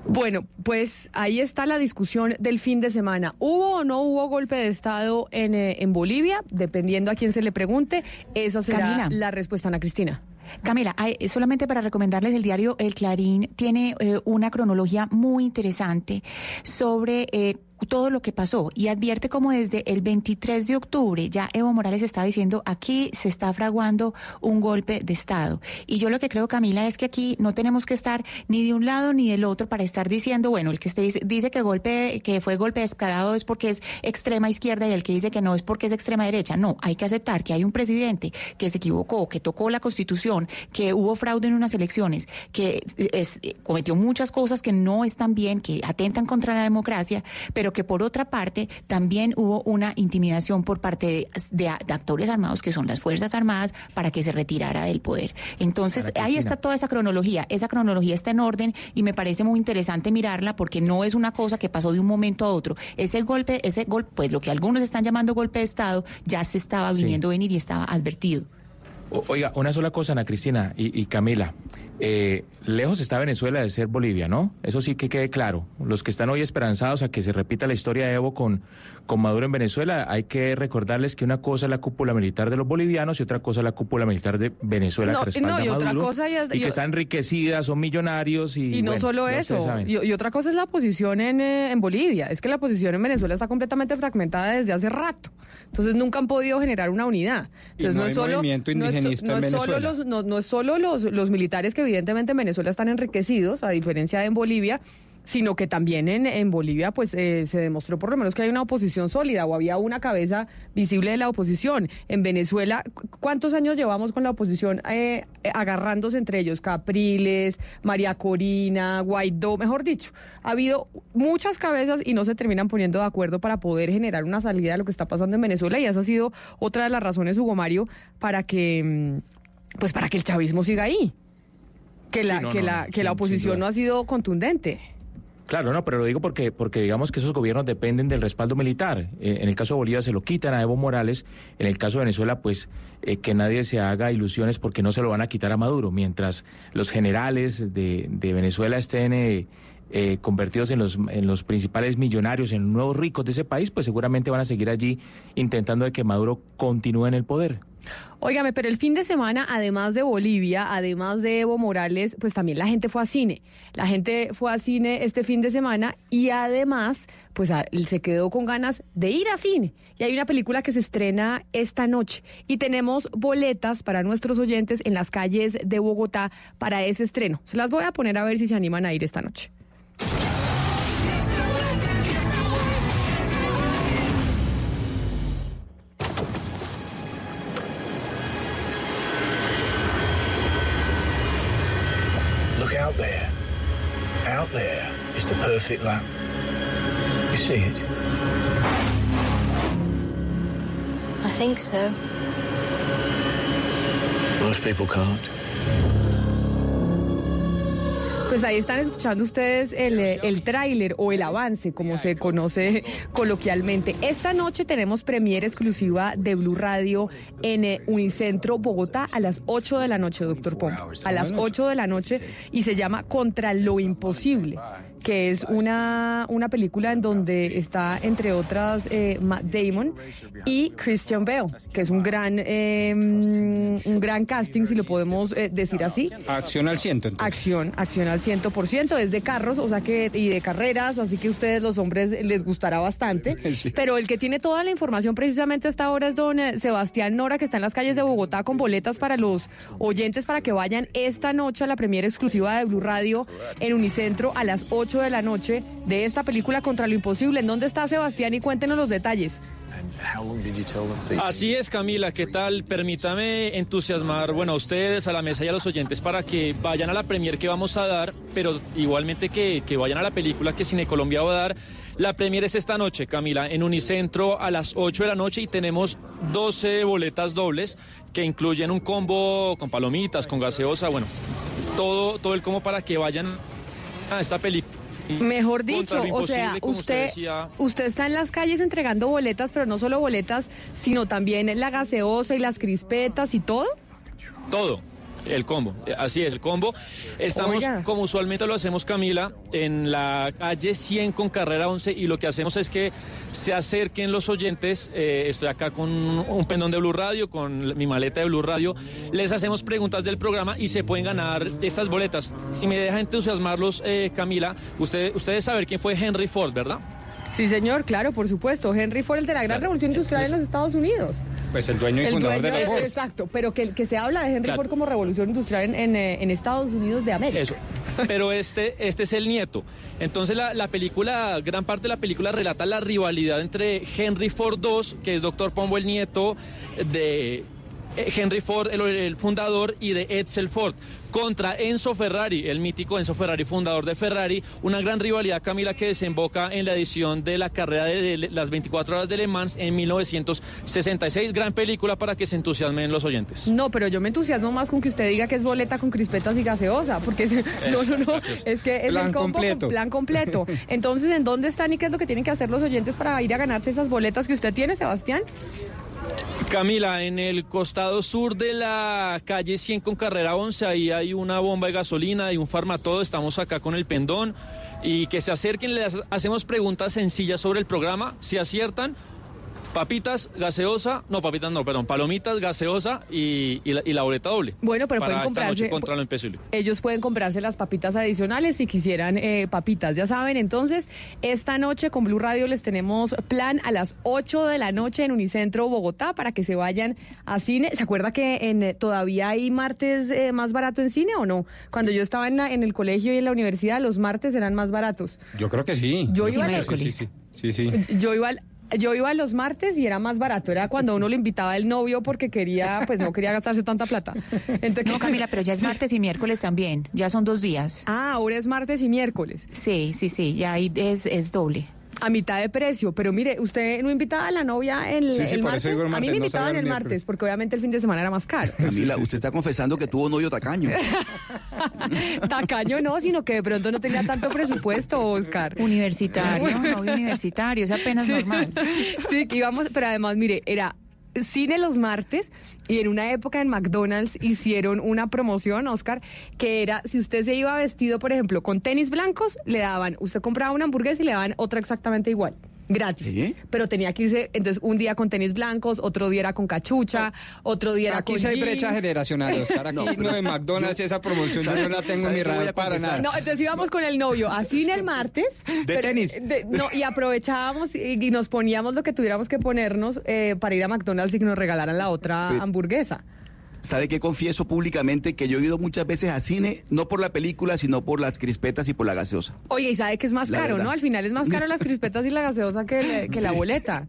S9: Bueno, pues ahí está la discusión del fin de semana. ¿Hubo o no hubo golpe de Estado en, eh, en Bolivia? Dependiendo a quién se le pregunte, esa será la respuesta, Ana Cristina.
S19: Camila, solamente para recomendarles el diario El Clarín, tiene eh, una cronología muy interesante sobre eh, todo lo que pasó y advierte como desde el 23 de octubre ya Evo Morales está diciendo aquí se está fraguando un golpe de Estado. Y yo lo que creo, Camila, es que aquí no tenemos que estar ni de un lado ni del otro para estar diciendo, bueno, el que dice, dice que golpe, que fue golpe descarado es porque es extrema izquierda y el que dice que no es porque es extrema derecha. No, hay que aceptar que hay un presidente que se equivocó, que tocó la constitución, que hubo fraude en unas elecciones, que cometió muchas cosas que no están bien, que atentan contra la democracia, pero que por otra parte también hubo una intimidación por parte de, actores armados, que son las Fuerzas Armadas, para que se retirara del poder. Entonces, ahí está toda esa cronología. Esa cronología está en orden y me parece muy interesante mirarla porque no es una cosa que pasó de un momento a otro. Ese golpe, ese golpe, pues lo que algunos están llamando golpe de Estado, ya se estaba viniendo a venir y estaba advertido.
S15: Oiga, una sola cosa, Ana Cristina y, y Camila. Eh, lejos está Venezuela de ser Bolivia, ¿no? Eso sí que quede claro. Los que están hoy esperanzados a que se repita la historia de Evo con, con Maduro en Venezuela, hay que recordarles que una cosa es la cúpula militar de los bolivianos y otra cosa es la cúpula militar de Venezuela
S9: No,
S15: que respalda
S9: no, y
S15: a
S9: otra
S15: Maduro
S9: cosa ya-
S15: y
S9: y-
S15: que está enriquecida, son millonarios y...
S9: Y no
S15: bueno,
S9: solo eso, y, y otra cosa es la posición en, eh, en Bolivia. Es que la posición en Venezuela está completamente fragmentada desde hace rato. Entonces nunca han podido generar una unidad.
S10: Y
S9: Entonces
S10: no
S9: es solo,
S10: movimiento
S9: no es so-
S10: indigenista
S9: no
S10: en
S9: es solo los, no, no es solo los, los militares que evidentemente en Venezuela están enriquecidos, a diferencia de en Bolivia, sino que también en, en Bolivia pues eh, se demostró por lo menos que hay una oposición sólida o había una cabeza visible de la oposición. En Venezuela, ¿cu- ¿cuántos años llevamos con la oposición eh, agarrándose entre ellos? Capriles, María Corina, Guaidó, mejor dicho, ha habido muchas cabezas y no se terminan poniendo de acuerdo para poder generar una salida de lo que está pasando en Venezuela y esa ha sido otra de las razones, Hugo Mario, para que pues para que el chavismo siga ahí. Que la,
S15: Sí, no,
S9: que
S15: no,
S9: la, que la oposición no ha sido contundente.
S15: Claro, no, pero lo digo porque, porque digamos que esos gobiernos dependen del respaldo militar. Eh, en el caso de Bolivia se lo quitan a Evo Morales, en el caso de Venezuela, pues eh, que nadie se haga ilusiones porque no se lo van a quitar a Maduro, mientras los generales de, de Venezuela estén eh, eh, convertidos en los, en los principales millonarios, en nuevos ricos de ese país, pues seguramente van a seguir allí intentando de que Maduro continúe en el poder.
S9: Óigame, pero el fin de semana, además de Bolivia, además de Evo Morales, pues también la gente fue a cine. La gente fue a cine este fin de semana y además, pues a- se quedó con ganas de ir a cine. Y hay una película que se estrena esta noche y tenemos boletas para nuestros oyentes en las calles de Bogotá para ese estreno. Se las voy a poner a ver si se animan a ir esta noche.
S20: Out there is the perfect lamp. You see it?
S21: I think so.
S20: Most people can't.
S9: Pues ahí están escuchando ustedes el, eh, el tráiler o el avance, como se conoce coloquialmente. Esta noche tenemos premiere exclusiva de Blue Radio en eh, Unicentro Bogotá a las 8 de la noche, doctor Pombo. A las 8 de la noche y se llama Contra lo Imposible que es una, una película en donde está, entre otras, eh, Matt Damon y Christian Bale, que es un gran, eh, mm, un gran casting, si lo podemos eh, decir así.
S10: Acción al ciento. entonces.
S9: Acción, acción al 100%, es de carros, o sea que, y de carreras, así que a ustedes los hombres les gustará bastante. Pero el que tiene toda la información precisamente hasta ahora es don eh, Sebastián Nora, que está en las calles de Bogotá con boletas para los oyentes para que vayan esta noche a la premiere exclusiva de Blue Radio en Unicentro a las 8 de la noche de esta película Contra lo Imposible. ¿En dónde está Sebastián? Y cuéntenos los detalles.
S16: Así es, Camila, ¿qué tal? Permítame entusiasmar, bueno, a ustedes, a la mesa y a los oyentes para que vayan a la premier que vamos a dar, pero igualmente que, que vayan a la película que Cine Colombia va a dar. La premier es esta noche, Camila, en Unicentro a las 8 de la noche y tenemos 12 boletas dobles que incluyen un combo con palomitas, con gaseosa, bueno, todo, todo el combo para que vayan a esta película.
S9: Mejor dicho, o sea,
S16: usted
S9: usted,
S16: decía.
S9: usted está en las calles entregando boletas, pero no solo boletas, sino también la gaseosa y las crispetas y todo.
S16: Todo. El combo, así es, el combo. Estamos,
S9: Oiga.
S16: como usualmente lo hacemos, Camila, en la calle 100 con carrera 11 y lo que hacemos es que se acerquen los oyentes. eh, estoy acá con un pendón de Blue Radio, con mi maleta de Blue Radio. Les hacemos preguntas del programa y se pueden ganar estas boletas. Si me deja entusiasmarlos, eh, Camila, usted, ustedes saben quién fue Henry Ford, ¿verdad?
S9: Sí, señor, claro, por supuesto. Henry Ford, el de la gran revolución industrial en los Estados Unidos.
S10: Pues el dueño y
S9: El
S10: fundador
S9: dueño
S10: de la Ford.
S9: exacto, pero que, que se habla de Henry
S16: Claro.
S9: Ford como revolución industrial en, en, eh, en Estados Unidos de América.
S16: Eso. Pero este, este es el nieto. Entonces la, la película, gran parte de la película relata la rivalidad entre Henry Ford II, que es Doctor Pombo el nieto de Henry Ford, el, el fundador, y de Edsel Ford, contra Enzo Ferrari, el mítico Enzo Ferrari, fundador de Ferrari. Una gran rivalidad, Camila, que desemboca en la edición de la carrera de, de las 24 horas de Le Mans en 1966. Gran película para que se entusiasmen los oyentes.
S9: No, pero yo me entusiasmo más con que usted diga que es boleta con crispetas y gaseosa, porque es- no, no, no, es que es
S16: Plan
S9: el combo
S16: completo.
S9: con plan completo. Entonces, ¿en dónde están y qué es lo que tienen que hacer los oyentes para ir a ganarse esas boletas que usted tiene, Sebastián?
S16: Camila, en el costado sur de la calle 100 con carrera 11, ahí hay una bomba de gasolina y un farmatodo. Estamos acá con el pendón. Y que se acerquen, les hacemos preguntas sencillas sobre el programa. Si aciertan, papitas, gaseosa, no, papitas no, perdón, palomitas, gaseosa y, y la, y la boleta doble.
S9: Bueno, pero
S16: para
S9: pueden
S16: esta noche
S9: comprarse-
S16: contra lo imposible.
S9: Ellos pueden comprarse las papitas adicionales si quisieran eh, papitas, ya saben. Entonces, esta noche con Blue Radio les tenemos plan a las 8 de la noche en Unicentro Bogotá para que se vayan a cine. ¿Se acuerda que en, eh, todavía hay martes eh, más barato en cine o no? Cuando yo estaba en, la- en el colegio y en la universidad, los martes eran más baratos.
S10: Yo creo que sí.
S9: Yo iba
S10: sí,
S9: a-
S10: sí, sí, sí, sí.
S9: Yo iba al- yo iba los martes y era más barato. Era cuando uno le invitaba el novio porque quería, pues no quería gastarse tanta plata. Entonces,
S19: No, Camila, pero ya es martes y miércoles también. Ya son dos días.
S9: Ah, ahora es martes y miércoles.
S19: Sí, sí, sí, ya ahí es, es doble.
S9: A mitad de precio, pero mire, usted no invitaba a la novia el,
S10: Sí, sí,
S9: el
S10: por
S9: martes.
S10: el
S9: A mí
S10: martes,
S9: me
S10: no
S9: invitaban el martes, porque obviamente el fin de semana era más caro.
S18: Camila, usted está confesando que tuvo novio tacaño.
S9: Tacaño no, sino que de pronto no tenía tanto presupuesto, Oscar.
S19: Universitario, novio universitario, es apenas
S9: Sí.
S19: normal.
S9: Sí, que íbamos, pero además, mire, era cine los martes y en una época en McDonald's hicieron una promoción, Oscar, que era si usted se iba vestido, por ejemplo, con tenis blancos, le daban, usted compraba una hamburguesa y le daban otra exactamente igual. Gratis. Pero tenía que irse, entonces, un día con tenis blancos, otro día era con cachucha, otro día era
S10: Aquí
S9: con
S10: sí hay brecha generacional, Oscar. Aquí no, de McDonald's esa promoción yo no la tengo en mi radar para nada.
S9: No, entonces íbamos con el novio a cine el martes.
S10: De tenis.
S9: de- no, y aprovechábamos y, y nos poníamos lo que tuviéramos que ponernos eh, para ir a McDonald's y que nos regalaran la otra hamburguesa.
S18: ¿Sabe qué confieso públicamente? Que yo he ido muchas veces a cine, no por la película, sino por las crispetas y por la gaseosa.
S9: Oye, y sabe que es más
S18: La
S9: caro,
S18: verdad.
S9: ¿no? Al final es más caro las crispetas y la gaseosa que, le- que la boleta.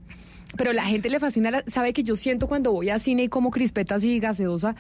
S9: Pero la gente le fascina, la- sabe que yo siento cuando voy a cine y como crispetas y gaseosa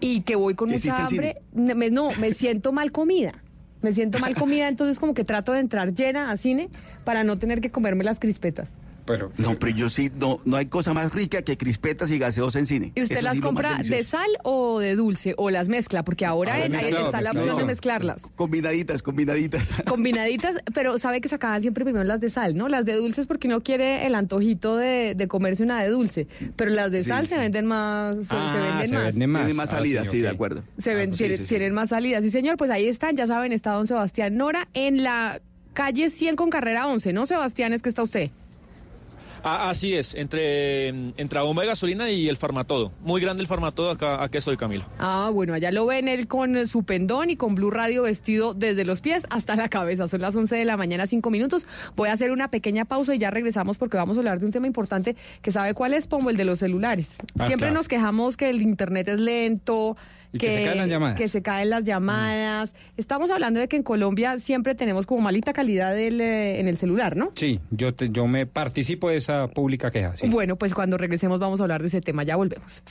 S9: y que voy con
S18: ¿Qué
S9: mucha hambre, me- no, me siento mal comida. Me siento mal comida, entonces como que trato de entrar llena a cine para no tener que comerme las crispetas.
S10: Pero,
S18: No, pero yo sí, no, no hay cosa más rica que crispetas y gaseosa en cine.
S9: ¿Y usted
S18: Eso
S9: las
S18: sí,
S9: compra de sal o de dulce o las mezcla? Porque ahora
S18: Ahora
S9: en- ahí
S18: mezclado,
S9: está la opción de mezclarlas.
S18: Combinaditas, combinaditas.
S9: Combinaditas, pero sabe que sacaban siempre primero las de sal, ¿no? Las de dulces porque no quiere el antojito de, de comerse una de dulce. Pero las de
S18: Sí,
S9: sal
S18: sí.
S9: se venden más, se, se
S10: Ah,
S9: venden
S10: se
S9: más.
S10: venden más.
S18: Tiene más
S10: Ah,
S18: salidas,
S10: sí,
S18: sí, de acuerdo.
S9: Se ven,
S18: Ah, sí,
S9: tienen,
S18: sí, sí,
S9: tienen
S18: sí.
S9: más salidas. Sí, señor, pues ahí están, ya saben, está don Sebastián Nora en la calle 100 con carrera 11, ¿no, Sebastián? Es que está usted.
S16: Ah, así es, entre, entre la bomba de gasolina y el farmatodo. Muy grande el farmatodo, acá, acá estoy, Camila.
S9: Ah, bueno, allá lo ven él con su pendón y con Blue Radio vestido desde los pies hasta la cabeza. Son las 11 de la mañana, 5 minutos. Voy a hacer una pequeña pausa y ya regresamos porque vamos a hablar de un tema importante que sabe cuál es, como el de los celulares.
S10: Ah,
S9: Siempre
S10: claro.
S9: nos quejamos que el internet es lento.
S10: Y que se caen las llamadas.
S9: que se caen las llamadas. Estamos hablando de que en Colombia siempre tenemos como malita calidad del, eh, en el celular, ¿no?
S10: Sí, yo, te- yo me participo de esa pública queja. sí.
S9: Bueno, pues cuando regresemos vamos a hablar de ese tema. Ya volvemos.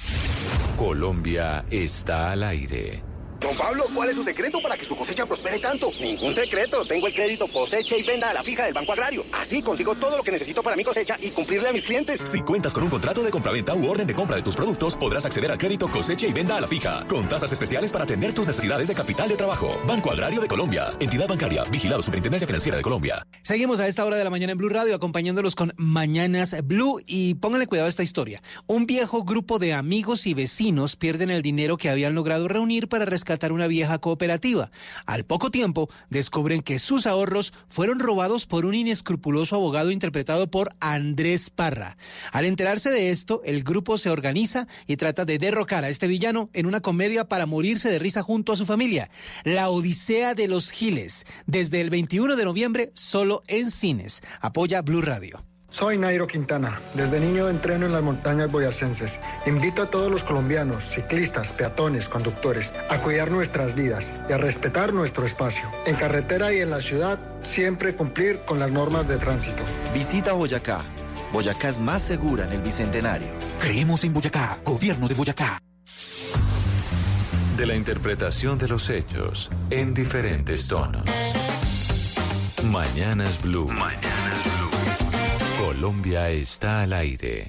S22: Colombia está al aire.
S23: Don Pablo, ¿cuál es su secreto para que su cosecha prospere tanto? Ningún secreto. Tengo el crédito cosecha y venda a la fija del Banco Agrario. Así consigo todo lo que necesito para mi cosecha y cumplirle a mis clientes.
S24: Si cuentas con un contrato de compraventa u orden de compra de tus productos, podrás acceder al crédito cosecha y venda a la fija, con tasas especiales para atender tus necesidades de capital de trabajo. Banco Agrario de Colombia, entidad bancaria, vigilado Superintendencia Financiera de Colombia.
S25: Seguimos a esta hora de la mañana en Blue Radio acompañándolos con Mañanas Blue y pónganle cuidado a esta historia. Un viejo grupo de amigos y vecinos pierden el dinero que habían logrado reunir para rescatar una vieja cooperativa. Al poco tiempo descubren que sus ahorros fueron robados por un inescrupuloso abogado interpretado por Andrés Parra. Al enterarse de esto, el grupo se organiza y trata de derrocar a este villano en una comedia para morirse de risa junto a su familia. La Odisea de los Giles, desde el 21 de noviembre solo en cines. Apoya Blue Radio.
S26: Soy Nairo Quintana. Desde niño entreno en las montañas boyacenses. Invito a todos los colombianos, ciclistas, peatones, conductores, a cuidar nuestras vidas y a respetar nuestro espacio. En carretera y en la ciudad, siempre cumplir con las normas de tránsito.
S27: Visita Boyacá. Boyacá es más segura en el Bicentenario.
S22: Creemos en Boyacá, gobierno de Boyacá. De la interpretación de los hechos en diferentes tonos. Mañanas Blue. Mañanas Blue. Colombia está al aire.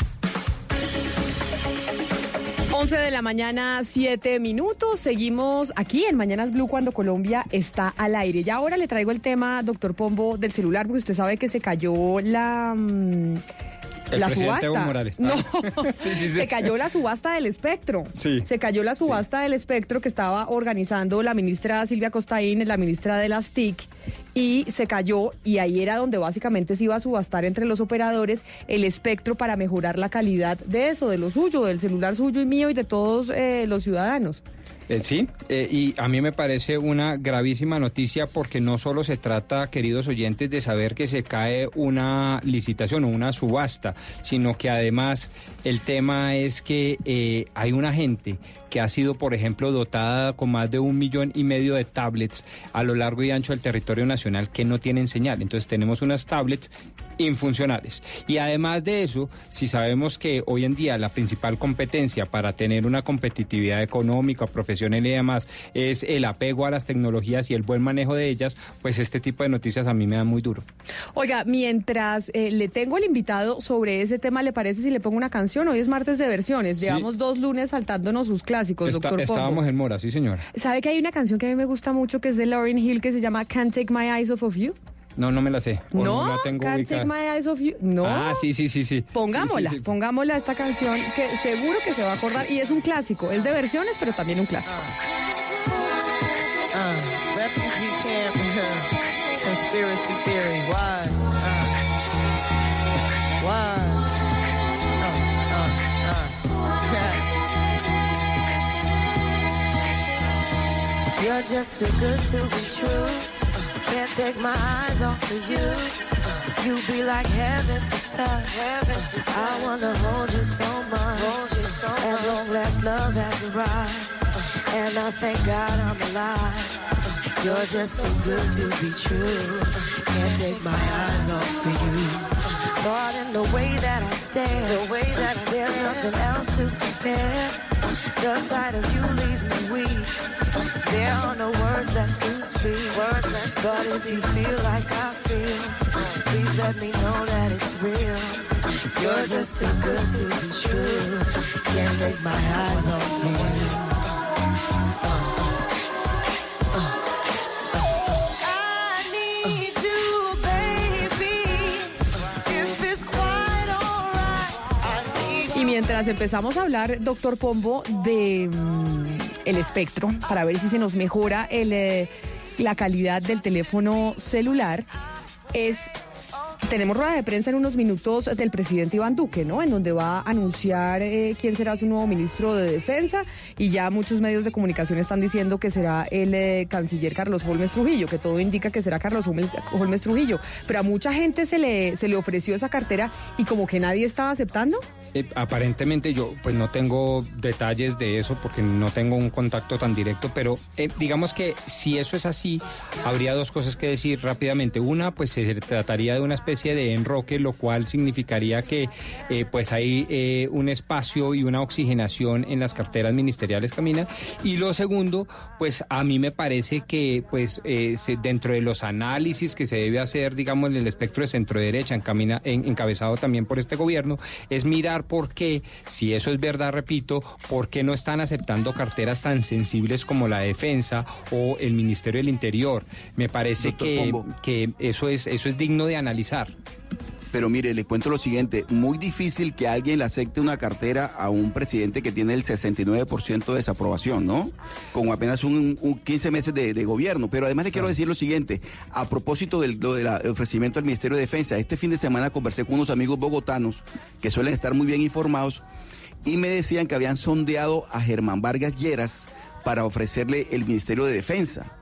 S9: 11 de la mañana, 7 minutos. Seguimos aquí en Mañanas Blue cuando Colombia está al aire. Ya ahora le traigo el tema, doctor Pombo, del celular, porque usted sabe que se cayó la, mm,
S10: El
S9: la subasta.
S10: Evo Morales.
S9: No.
S10: Sí, sí, sí.
S9: se cayó la subasta del espectro.
S10: Sí.
S9: Se cayó la subasta del espectro que estaba organizando la ministra Silvia Costaín, la ministra de las TIC, y se cayó y ahí era donde básicamente se iba a subastar entre los operadores el espectro para mejorar la calidad de eso, de lo suyo, del celular suyo y mío y de todos eh, los ciudadanos.
S10: Eh, sí, eh, y a mí me parece una gravísima noticia porque no solo se trata, queridos oyentes, de saber que se cae una licitación o una subasta, sino que además el tema es que eh, hay una gente que ha sido, por ejemplo, dotada con más de un millón y medio de tablets a lo largo y ancho del territorio nacional que no tienen señal. Entonces tenemos unas tablets infuncionales. Y además de eso, si sabemos que hoy en día la principal competencia para tener una competitividad económica, profesional y demás es el apego a las tecnologías y el buen manejo de ellas, pues este tipo de noticias a mí me da muy duro.
S9: Oiga, mientras eh, le tengo el invitado sobre ese tema, ¿le parece si le pongo una canción? Hoy es martes de versiones,
S10: Sí.
S9: llevamos dos lunes saltándonos sus clásicos,
S10: Está-
S9: doctor
S10: estábamos en mora, sí señora.
S9: ¿Sabe que hay una canción que a mí me gusta mucho que es de Lauryn Hill que se llama Can't Take My Eyes Off of You?
S10: No, no me la sé. o
S9: No,
S10: la tengo
S9: Can't
S10: ubicada.
S9: Take My Eyes Off You. No.
S10: Ah, sí, sí, sí, sí.
S9: Pongámosla,
S10: Sí, sí, sí.
S9: pongámosla esta canción que seguro que se va a acordar y es un clásico, es de versiones pero también un clásico.
S28: Refugee camp, conspiracy theory. Why? Uh, why? You're just too good to be true. Can't take my eyes off of you. You be like heaven to touch. Heaven to touch. I wanna hold you so much. Hold you so At long last, love has arrived. And I thank God I'm alive. You're just too good to be true. Can't take my eyes off of you. Thought in the way that I stare. The way that I There's nothing else to compare. The sight of you leaves me weak. There are no words left to speak. Words left but if you feel like I feel, please let me know that it's real. You're just too good to be true. Can't take my eyes off you.
S9: Mientras empezamos a hablar, doctor Pombo, de mm, el espectro, para ver si se nos mejora eh, la calidad del teléfono celular, es tenemos rueda de prensa en unos minutos del presidente Iván Duque, ¿no? En donde va a anunciar eh, quién será su nuevo ministro de Defensa y ya muchos medios de comunicación están diciendo que será el eh, canciller Carlos Holmes Trujillo, que todo indica que será Carlos Holmes Trujillo. Pero a mucha gente se le, se le ofreció esa cartera y como que nadie estaba aceptando.
S10: Eh, aparentemente yo pues no tengo detalles de eso porque no tengo un contacto tan directo, pero eh, digamos que si eso es así, habría dos cosas que decir rápidamente. Una, pues se trataría de una especie de enroque, lo cual significaría que eh, pues hay un espacio y una oxigenación en las carteras ministeriales, Camina. Y lo segundo, pues a mí me parece que pues se- dentro de los análisis que se debe hacer, digamos, en el espectro de centro-derecha, encamina- en- encabezado también por este gobierno, es mirar por qué, si eso es verdad, repito, por qué no están aceptando carteras tan sensibles como la defensa o el Ministerio del Interior. Me parece que, que eso es, eso es digno de analizar.
S18: Pero mire, le cuento lo siguiente, muy difícil que alguien le acepte una cartera a un presidente que tiene el 69% de desaprobación, ¿no? Con apenas un, un 15 meses de, de gobierno. Pero además le quiero decir lo siguiente, a propósito del del ofrecimiento del Ministerio de Defensa, este fin de semana conversé con unos amigos bogotanos que suelen estar muy bien informados y me decían que habían sondeado a Germán Vargas Lleras para ofrecerle el Ministerio de Defensa.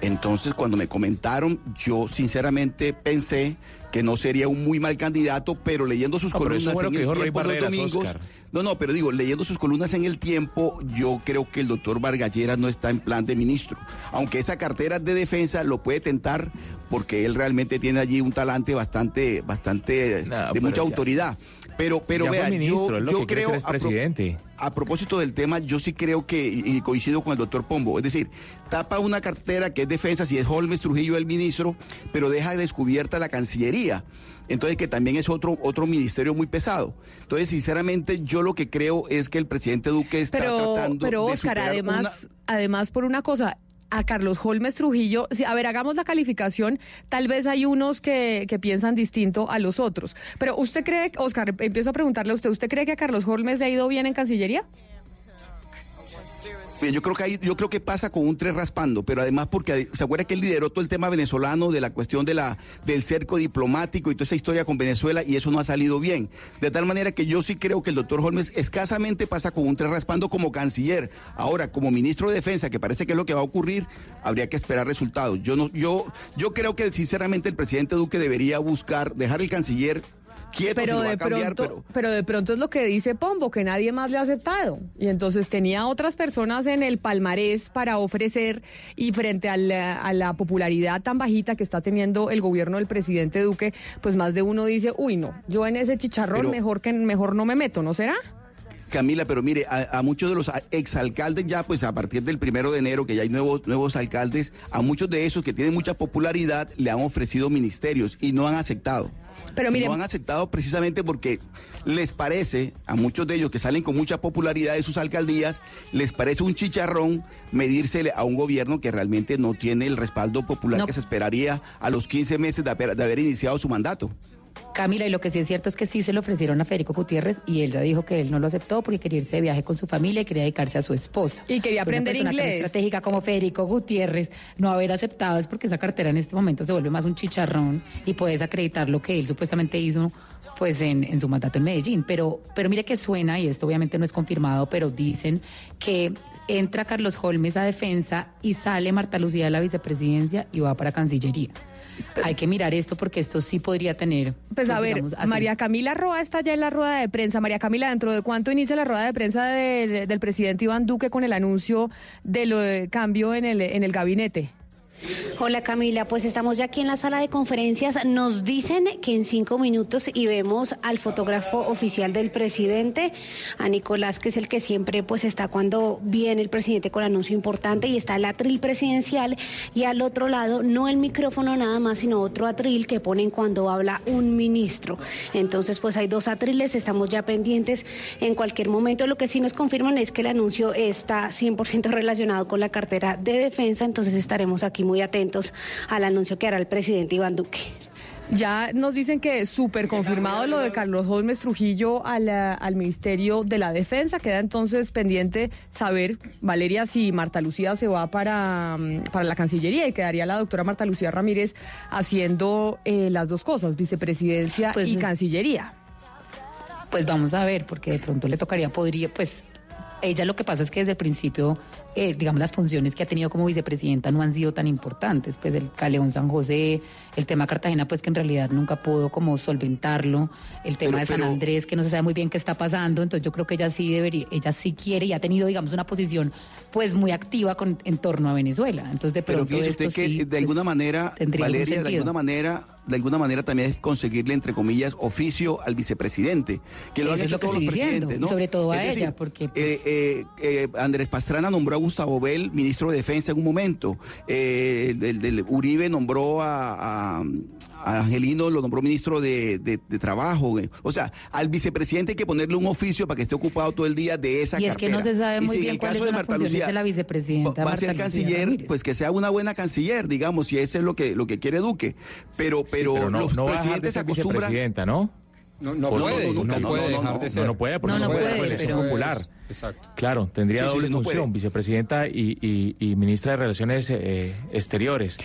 S18: Entonces, cuando me comentaron, yo sinceramente pensé que no sería un muy mal candidato, pero leyendo sus
S15: No,
S18: columnas en el tiempo los domingos.
S15: Oscar.
S18: No, no, pero digo, leyendo sus columnas en el tiempo, yo creo que el doctor Vargallera no está en plan de ministro. Aunque esa cartera de defensa lo puede tentar porque él realmente tiene allí un talante bastante, bastante
S15: No,
S18: de mucha
S15: ya-
S18: autoridad. Pero, pero vea,
S15: ministro,
S18: yo, yo creo
S15: presidente.
S18: A propósito del tema, yo sí creo que, y coincido con el doctor Pombo, es decir, tapa una cartera que es defensa, si es Holmes Trujillo el ministro, pero deja descubierta la Cancillería. Entonces, que también es otro, otro ministerio muy pesado. Entonces, sinceramente, yo lo que creo es que el presidente Duque está
S9: Pero,
S18: tratando
S9: pero
S18: de
S9: Oscar,
S18: superar
S9: además, además por una cosa, a Carlos Holmes Trujillo, a ver, hagamos la calificación, tal vez hay unos que, que piensan distinto a los otros, pero usted cree, Oscar, empiezo a preguntarle a usted, ¿usted cree que a Carlos Holmes le ha ido bien en Cancillería?
S18: Yo creo que hay, yo creo que pasa con un tres raspando, pero además porque se acuerda que él lideró todo el tema venezolano de la cuestión de la del cerco diplomático y toda esa historia con Venezuela y eso no ha salido bien. De tal manera que yo sí creo que el doctor Holmes escasamente pasa con un tres raspando como canciller. Ahora, como ministro de Defensa, que parece que es lo que va a ocurrir, habría que esperar resultados. Yo no, yo, yo creo que sinceramente el presidente Duque debería buscar dejar el canciller quieto
S9: pero
S18: lo va
S9: de
S18: a cambiar,
S9: pronto,
S18: pero
S9: pero... de pronto es lo que dice Pombo, que nadie más le ha aceptado. Y entonces tenía otras personas en el palmarés para ofrecer y frente a la, a la popularidad tan bajita que está teniendo el gobierno del presidente Duque, pues más de uno dice, uy no, yo en ese chicharrón
S18: Pero-
S9: mejor que mejor no me meto, ¿no será?
S18: Camila, pero mire, a, a muchos de los exalcaldes ya, pues a partir del primero de enero, que ya hay nuevos, nuevos alcaldes, a muchos de esos que tienen mucha popularidad le han ofrecido ministerios y no han aceptado.
S9: Pero
S18: no han aceptado precisamente porque les parece, a muchos de ellos que salen con mucha popularidad de sus alcaldías, les parece un chicharrón medírsele a un gobierno que realmente no tiene el respaldo popular
S11: No.
S18: que se esperaría a los 15 meses de haber, de haber iniciado su mandato.
S11: Camila, y lo que sí es cierto es que sí se lo ofrecieron a Federico Gutiérrez y él ya dijo que él no lo aceptó porque quería irse de viaje con su familia y quería dedicarse a su esposa.
S9: Y quería
S11: Pero una
S9: aprender
S11: tan
S9: inglés.
S11: estratégica como Federico Gutiérrez no haber aceptado es porque esa cartera en este momento se vuelve más un chicharrón y puedes acreditar lo que él supuestamente hizo pues en, en su mandato en Medellín. Pero, pero mire que suena, y esto obviamente no es confirmado, pero dicen que entra Carlos Holmes a defensa y sale Marta Lucía de la vicepresidencia y va para Cancillería. Hay que mirar esto porque esto sí podría tener.
S9: Pues a ver,
S11: digamos,
S9: María Camila Roa está ya en la rueda de prensa. María Camila, ¿dentro de cuánto inicia la rueda de prensa de- de- del presidente Iván Duque con el anuncio del cambio en el, en el gabinete?
S29: Hola Camila, pues estamos ya aquí en la sala de conferencias. Nos dicen que en cinco minutos y vemos al fotógrafo oficial del presidente, a Nicolás, que es el que siempre pues está cuando viene el presidente con anuncio importante y está el atril presidencial y al otro lado no el micrófono nada más, sino otro atril que ponen cuando habla un ministro. Entonces pues hay dos atriles, estamos ya pendientes en cualquier momento. Lo que sí nos confirman es que el anuncio está 100% relacionado con la cartera de defensa, entonces estaremos aquí muy atentos al anuncio que hará el presidente Iván Duque.
S9: Ya nos dicen que súper confirmado lo de Carlos Holmes Trujillo a la- al Ministerio de la Defensa. Queda entonces pendiente saber, Valeria, si Marta Lucía se va para, mm, para la Cancillería y quedaría la doctora Marta Lucía Ramírez haciendo eh, las dos cosas, vicepresidencia
S11: Pues
S9: y
S11: es-
S9: Cancillería.
S11: Pues vamos a ver, porque de pronto le tocaría, podría, pues ella lo que pasa es que desde el principio, eh, digamos, las funciones que ha tenido como vicepresidenta no han sido tan importantes. Pues el Caleón San José, el tema Cartagena, pues que en realidad nunca pudo como solventarlo, el tema
S18: Pero-
S11: de San
S18: pero-
S11: Andrés, que no se sabe muy bien qué está pasando. Entonces yo creo que ella sí debería, ella sí quiere y ha tenido, digamos, una posición pues muy activa con, en torno a Venezuela. Entonces de
S18: Pero
S11: pronto
S18: fíjese
S11: esto
S18: usted que
S11: sí,
S18: de
S11: pues,
S18: alguna manera, Valeria, de alguna manera, de alguna manera también es conseguirle, entre comillas, oficio al vicepresidente. Que lo
S11: Eso
S18: han hecho
S11: lo que
S18: todos los
S11: estoy diciendo,
S18: presidentes,
S11: y
S18: ¿no?
S11: sobre todo a
S18: Es decir,
S11: ella, porque, pues,
S18: eh, eh, eh, Andrés Pastrana nombró a Gustavo Bell ministro de Defensa en un momento. Eh, el, el- el Uribe nombró a, a- a Angelino, lo nombró ministro de, de- de Trabajo. O sea, al vicepresidente hay que ponerle un oficio para que esté ocupado todo el día de esa
S11: Y es
S18: cartera.
S11: que no se sabe
S18: Y
S11: muy
S18: si en
S11: bien
S18: el
S11: cuáles
S18: caso de
S11: son las
S18: Marta
S11: funciones
S18: Lucía
S11: de la vicepresidenta
S18: va a ser canciller,
S11: Ramírez.
S18: pues que sea una buena canciller, digamos, si eso es lo que lo que quiere Duque. Pero
S15: Sí,
S18: pero,
S15: no,
S18: los
S15: no
S18: presidentes
S15: ser
S18: acostumbran
S15: ¿no?
S10: No, no puede, no,
S18: no,
S10: puede
S18: no, no, no,
S10: ser.
S15: No, no puede, porque
S11: No,
S15: no,
S11: no
S15: puede,
S11: puede,
S15: popular.
S10: Exacto.
S15: Claro, tendría
S18: Sí, sí,
S15: doble
S18: puede.
S15: función, vicepresidenta y, y- y ministra de Relaciones eh, Exteriores.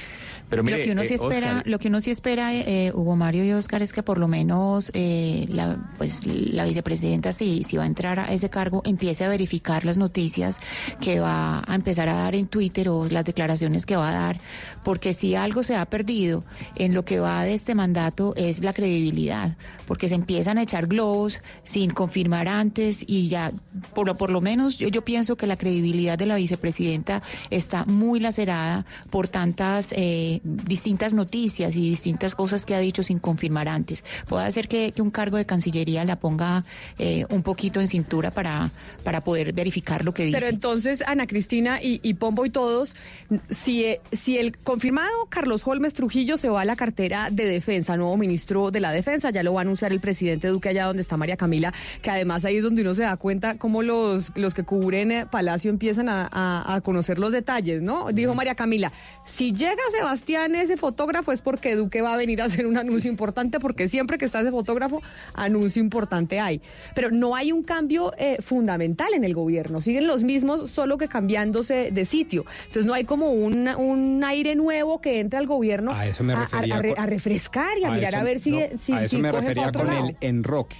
S15: Pero mire,
S19: lo que uno
S15: eh,
S19: sí espera,
S15: Oscar,
S19: lo que uno sí espera, eh, Hugo Mario y Oscar, es que por lo menos eh, la, pues la vicepresidenta, si, si va a entrar a ese cargo, empiece a verificar las noticias que va a empezar a dar en Twitter o las declaraciones que va a dar, porque si algo se ha perdido en lo que va de este mandato es la credibilidad, porque se empiezan a echar globos sin confirmar antes y ya, por, lo- por lo menos yo, yo pienso que la credibilidad de la vicepresidenta está muy lacerada por tantas eh, distintas noticias y distintas cosas que ha dicho sin confirmar antes. Puede ser que, que un cargo de Cancillería la ponga eh, un poquito en cintura para, para poder verificar lo que dice.
S9: Pero entonces, Ana Cristina y, y Pombo y todos, si, eh, si el confirmado Carlos Holmes Trujillo se va a la cartera de defensa, nuevo ministro de la defensa, ya lo va a anunciar el presidente Duque allá donde está María Camila, que además ahí es donde uno se da cuenta cómo los los, los que cubren eh, Palacio empiezan a, a- a conocer los detalles, ¿no? Dijo María Camila, si llega Sebastián, ese fotógrafo, es porque Duque va a venir a hacer un anuncio importante, porque siempre que está ese fotógrafo, anuncio importante hay. Pero no hay un cambio eh, fundamental en el gobierno, siguen los mismos, solo que cambiándose de sitio. Entonces no hay como un, un aire nuevo que entre al gobierno
S10: A eso me
S9: a-
S10: refería
S9: a, re-
S10: con-
S9: a refrescar y a, mirar
S10: eso-
S9: a ver si,
S10: no,
S9: si,
S10: a eso
S9: si
S10: me refería con
S9: lado.
S10: el enroque.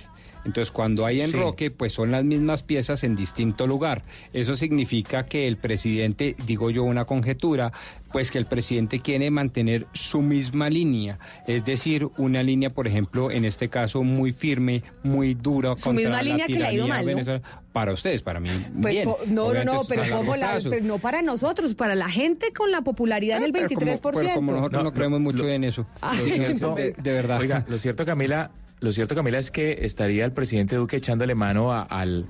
S10: Entonces, cuando hay
S25: Sí.
S10: enroque, pues son las mismas piezas en distinto lugar. Eso significa que el presidente, digo yo una conjetura, pues que el presidente quiere mantener su misma línea, es decir, una línea, por ejemplo, en este caso muy firme, muy dura
S9: Su
S10: contra
S9: misma
S10: la
S9: línea que le ha ido
S10: tiranía
S9: mal, ¿no?
S10: venezolana. Para ustedes, para mí,
S9: Pues,
S10: bien.
S9: po- no, no,
S10: Obviamente
S9: no, pero,
S10: es a largo
S9: ¿cómo la-
S10: plazo.
S9: pero no para nosotros, para la gente con la popularidad del
S10: Ah, Pero como-
S9: 23%.
S10: pero como nosotros no, creemos mucho en eso.
S9: Ay,
S10: Lo
S9: no.
S10: de, de verdad.
S15: Oiga, lo cierto, Camila, lo cierto, Camila, es que estaría el presidente Duque echándole mano a- al,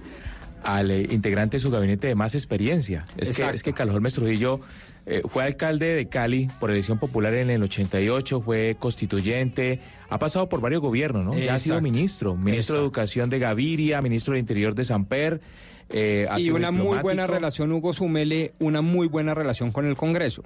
S15: al eh, integrante de su gabinete de más experiencia. Es que, es que Carlos Holmes Trujillo eh, fue alcalde de Cali por elección popular en el 88, fue constituyente, ha pasado por varios gobiernos, ¿no? Ya ha sido ministro, ministro de. Educación de Gaviria, ministro de Interior de Samper. eh, ha
S10: y
S15: sido
S10: una muy buena relación, Hugo Sumele, una muy buena relación con el Congreso.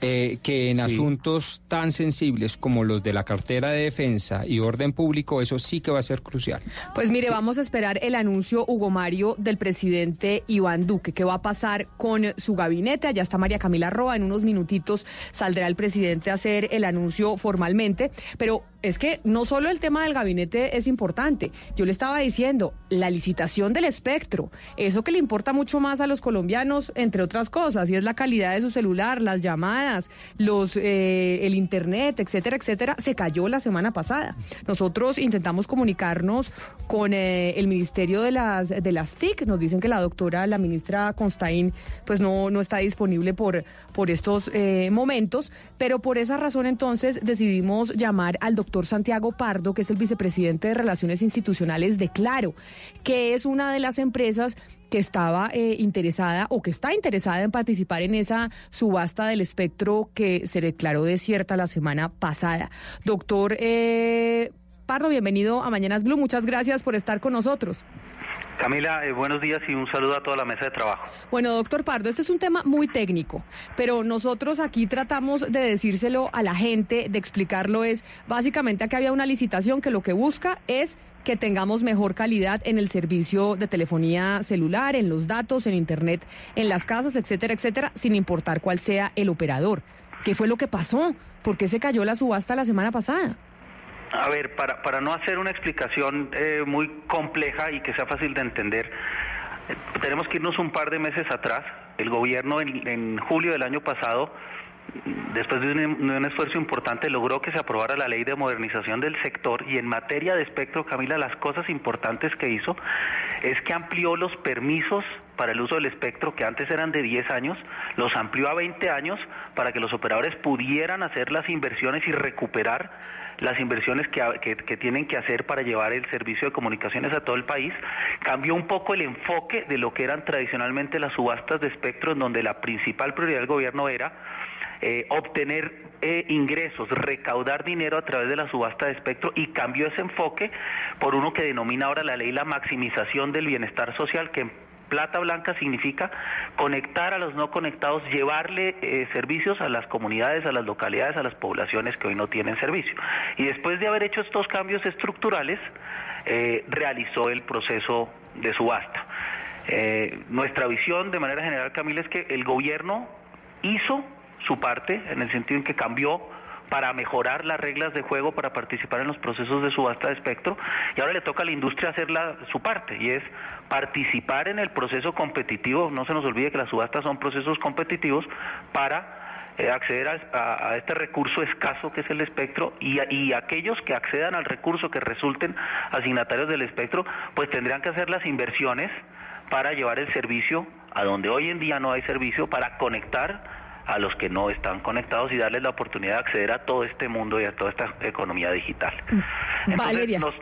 S10: Eh, que en
S15: Sí.
S10: asuntos tan sensibles como los de la cartera de defensa y orden público, eso sí que va a ser crucial.
S9: Pues mire, vamos a esperar el anuncio, Hugo Mario, del presidente Iván Duque. ¿Qué va a pasar con su gabinete? Allá está María Camila Roa. En unos minutitos saldrá el presidente a hacer el anuncio formalmente. Pero es que no solo el tema del gabinete es importante. Yo le estaba diciendo, la licitación del espectro, eso que le importa mucho más a los colombianos, entre otras cosas, y es la calidad de su celular, las llamadas, los, eh, el internet, etcétera, etcétera, se cayó la semana pasada. Nosotros intentamos comunicarnos con eh, el Ministerio de las, de las TIC. Nos dicen que la doctora, la ministra Constaín, pues no, no está disponible por, por estos eh, momentos, pero por esa razón entonces decidimos llamar al doctor Santiago Pardo, que es el vicepresidente de Relaciones Institucionales de Claro, que es una de las empresas que estaba eh, interesada o que está interesada en participar en esa subasta del espectro que se declaró desierta la semana pasada. Doctor eh, Pardo, bienvenido a Mañanas Blue. Muchas gracias por estar con nosotros.
S30: Camila, eh, buenos días y un saludo a toda la mesa de trabajo.
S9: Bueno, doctor Pardo, este es un tema muy técnico, pero nosotros aquí tratamos de decírselo a la gente, de explicarlo es, básicamente aquí había una licitación que lo que busca es que tengamos mejor calidad en el servicio de telefonía celular, en los datos, en internet, en las casas, etcétera, etcétera, sin importar cuál sea el operador. ¿Qué fue lo que pasó? ¿Por qué se cayó la subasta la semana pasada?
S30: A ver, para, para no hacer una explicación eh, muy compleja y que sea fácil de entender, eh, tenemos que irnos un par de meses atrás. El gobierno en, julio del año pasado, después de un, de un esfuerzo importante, logró que se aprobara la ley de modernización del sector y en materia de espectro, Camila, las cosas importantes que hizo es que amplió los permisos para el uso del espectro que antes eran de 10 años, los amplió a 20 años para que los operadores pudieran hacer las inversiones y recuperar las inversiones que, que- que tienen que hacer para llevar el servicio de comunicaciones a todo el país. Cambió un poco el enfoque de lo que eran tradicionalmente las subastas de espectro, en donde la principal prioridad del gobierno era eh, obtener eh, ingresos, recaudar dinero a través de la subasta de espectro y cambió ese enfoque por uno que denomina ahora la ley la maximización del bienestar social, que plata blanca significa conectar a los no conectados, llevarle eh, servicios a las comunidades, a las localidades, a las poblaciones que hoy no tienen servicio. Y después de haber hecho estos cambios estructurales, realizó el proceso de subasta. Nuestra visión de manera general, Camila, es que el gobierno hizo su parte en el sentido en que cambió para mejorar las reglas de juego para participar en los procesos de subasta de espectro y ahora le toca a la industria hacer la- su parte y es participar en el proceso competitivo, no se nos olvide que las subastas son procesos competitivos para eh, acceder a, a- este recurso escaso que es el espectro y, y aquellos que accedan al recurso que resulten asignatarios del espectro pues tendrán que hacer las inversiones para llevar el servicio a donde hoy en día no hay servicio para conectar a los que no están conectados y darles la oportunidad de acceder a todo este mundo y a toda esta economía digital. Entonces,
S9: Valeria.
S30: nos,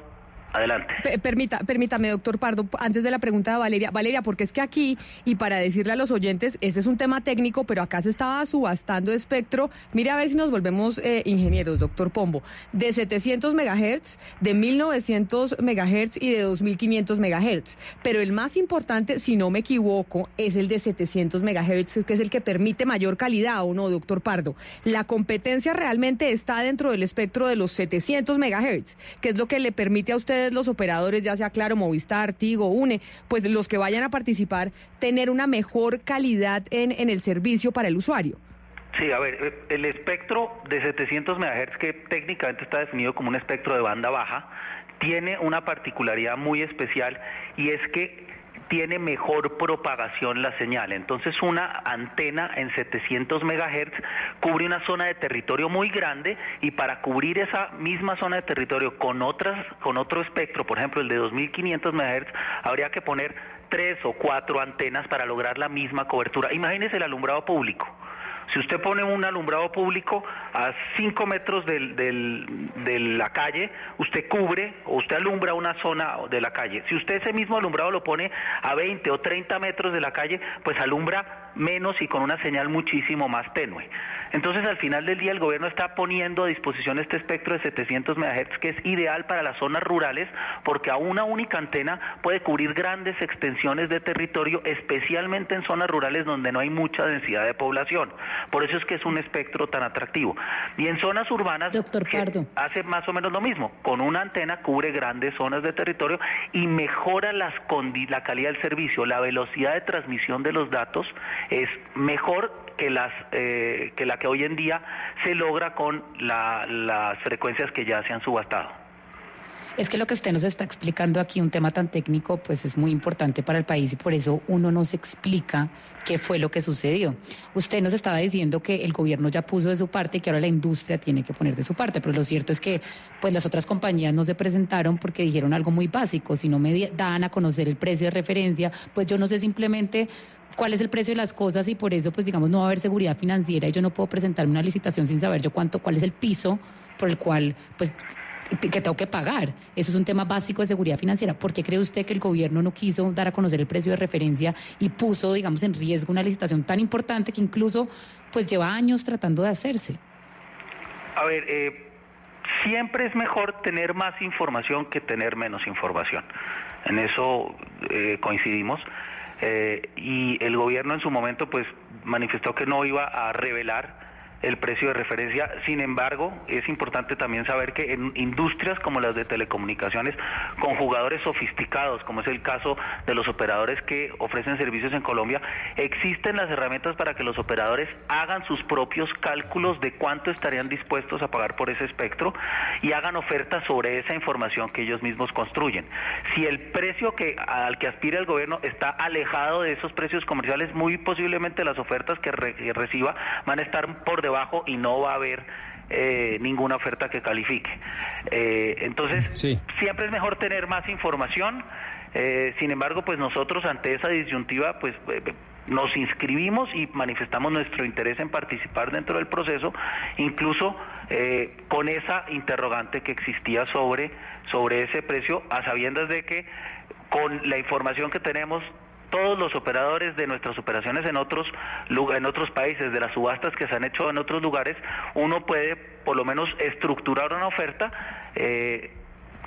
S30: Adelante.
S9: Pe- Permita, permítame, doctor Pardo, antes de la pregunta de Valeria. Valeria, porque es que aquí, y para decirle a los oyentes, este es un tema técnico, pero acá se estaba subastando espectro. Mire a ver si nos volvemos eh, ingenieros, doctor Pombo. De 700 megahertz, de 1900 megahertz y de 2500 megahertz. Pero el más importante, si no me equivoco, es el de 700 megahertz, que es el que permite mayor calidad, ¿o no, doctor Pardo? La competencia realmente está dentro del espectro de los 700 megahertz, que es lo que le permite a ustedes los operadores, ya sea Claro, Movistar, Tigo, UNE, pues los que vayan a participar, tener una mejor calidad en, en el servicio para el usuario.
S30: Sí, a ver, eh, el espectro de 700 MHz, que técnicamente está definido como un espectro de banda baja, tiene una particularidad muy especial y es que tiene mejor propagación la señal. Entonces una antena en 700 MHz cubre una zona de territorio muy grande y para cubrir esa misma zona de territorio con otras con otro espectro, por ejemplo el de 2500 MHz, habría que poner tres o cuatro antenas para lograr la misma cobertura. Imagínese el alumbrado público. Si usted pone un alumbrado público a 5 metros del- de la calle, usted cubre o usted alumbra una zona de la calle. Si usted ese mismo alumbrado lo pone a 20 o 30 metros de la calle, pues alumbra menos y con una señal muchísimo más tenue. Entonces, al final del día, el gobierno está poniendo a disposición este espectro de 700 MHz que es ideal para las zonas rurales porque a una única antena puede cubrir grandes extensiones de territorio, especialmente en zonas rurales donde no hay mucha densidad de población. Por eso es que es un espectro tan atractivo. Y en zonas urbanas que hace más o menos lo mismo. Con una antena cubre grandes zonas de territorio y mejora las la calidad del servicio. La velocidad de transmisión de los datos es mejor que las eh, que la que hoy en día se logra con la- las frecuencias que ya se han subastado.
S11: Es que lo que usted nos está explicando aquí, un tema tan técnico, pues es muy importante para el país y por eso uno nos explica qué fue lo que sucedió. Usted nos estaba diciendo que el gobierno ya puso de su parte y que ahora la industria tiene que poner de su parte, pero lo cierto es que pues las otras compañías no se presentaron porque dijeron algo muy básico, si no me dan a conocer el precio de referencia, pues yo no sé simplemente cuál es el precio de las cosas y por eso pues digamos no va a haber seguridad financiera y yo no puedo presentar una licitación sin saber yo cuánto cuál es el piso por el cual pues que tengo que pagar. Eso es un tema básico de seguridad financiera. ¿Por qué cree usted que el gobierno no quiso dar a conocer el precio de referencia y puso, digamos, en riesgo una licitación tan importante que incluso pues lleva años tratando de hacerse?
S30: A ver, eh, siempre es mejor tener más información que tener menos información. En eso eh, coincidimos. Eh, y el gobierno en su momento pues manifestó que no iba a revelar el precio de referencia. Sin embargo, es importante también saber que en industrias como las de telecomunicaciones, con jugadores sofisticados, como es el caso de los operadores que ofrecen servicios en Colombia, existen las herramientas para que los operadores hagan sus propios cálculos de cuánto estarían dispuestos a pagar por ese espectro y hagan ofertas sobre esa información que ellos mismos construyen. Si el precio que al que aspira el gobierno está alejado de esos precios comerciales, muy posiblemente las ofertas que, que reciba van a estar por debajo y no va a haber eh, ninguna oferta que califique. Eh, entonces, siempre es mejor tener más información. eh, sin embargo, pues nosotros ante esa disyuntiva, pues eh, nos inscribimos y manifestamos nuestro interés en participar dentro del proceso, incluso eh, con esa interrogante que existía sobre, sobre ese precio, a sabiendas de que con la información que tenemos todos los operadores de nuestras operaciones en otros en otros países, de las subastas que se han hecho en otros lugares, uno puede por lo menos estructurar una oferta eh,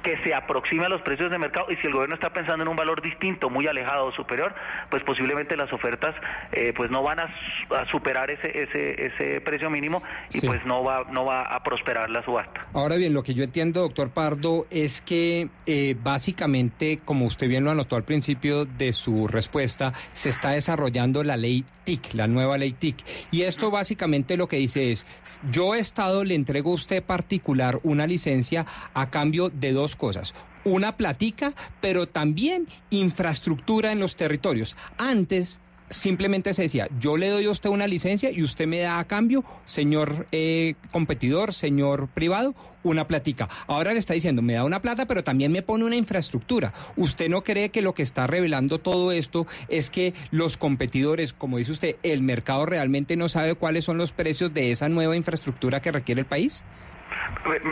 S30: que se aproxime a los precios de mercado y si el gobierno está pensando en un valor distinto, muy alejado o superior, pues posiblemente las ofertas eh, pues no van a, su- a superar ese, ese, ese precio mínimo y
S10: Sí.
S30: pues no va, no va a prosperar la subasta.
S10: Ahora bien, lo que yo entiendo, doctor Pardo, es que eh, básicamente, como usted bien lo anotó al principio de su respuesta, se está desarrollando la ley TIC, la nueva ley TIC. Y esto básicamente lo que dice es, yo Estado le entrego a usted particular una licencia a cambio de dos cosas una platica, pero también infraestructura en los territorios. Antes simplemente se decía, yo le doy a usted una licencia y usted me da a cambio, señor eh, competidor, señor privado, una platica. Ahora le está diciendo, me da una plata, pero también me pone una infraestructura. ¿Usted no cree que lo que está revelando todo esto es que los competidores, como dice usted, el mercado realmente no sabe cuáles son los precios de esa nueva infraestructura que requiere el país?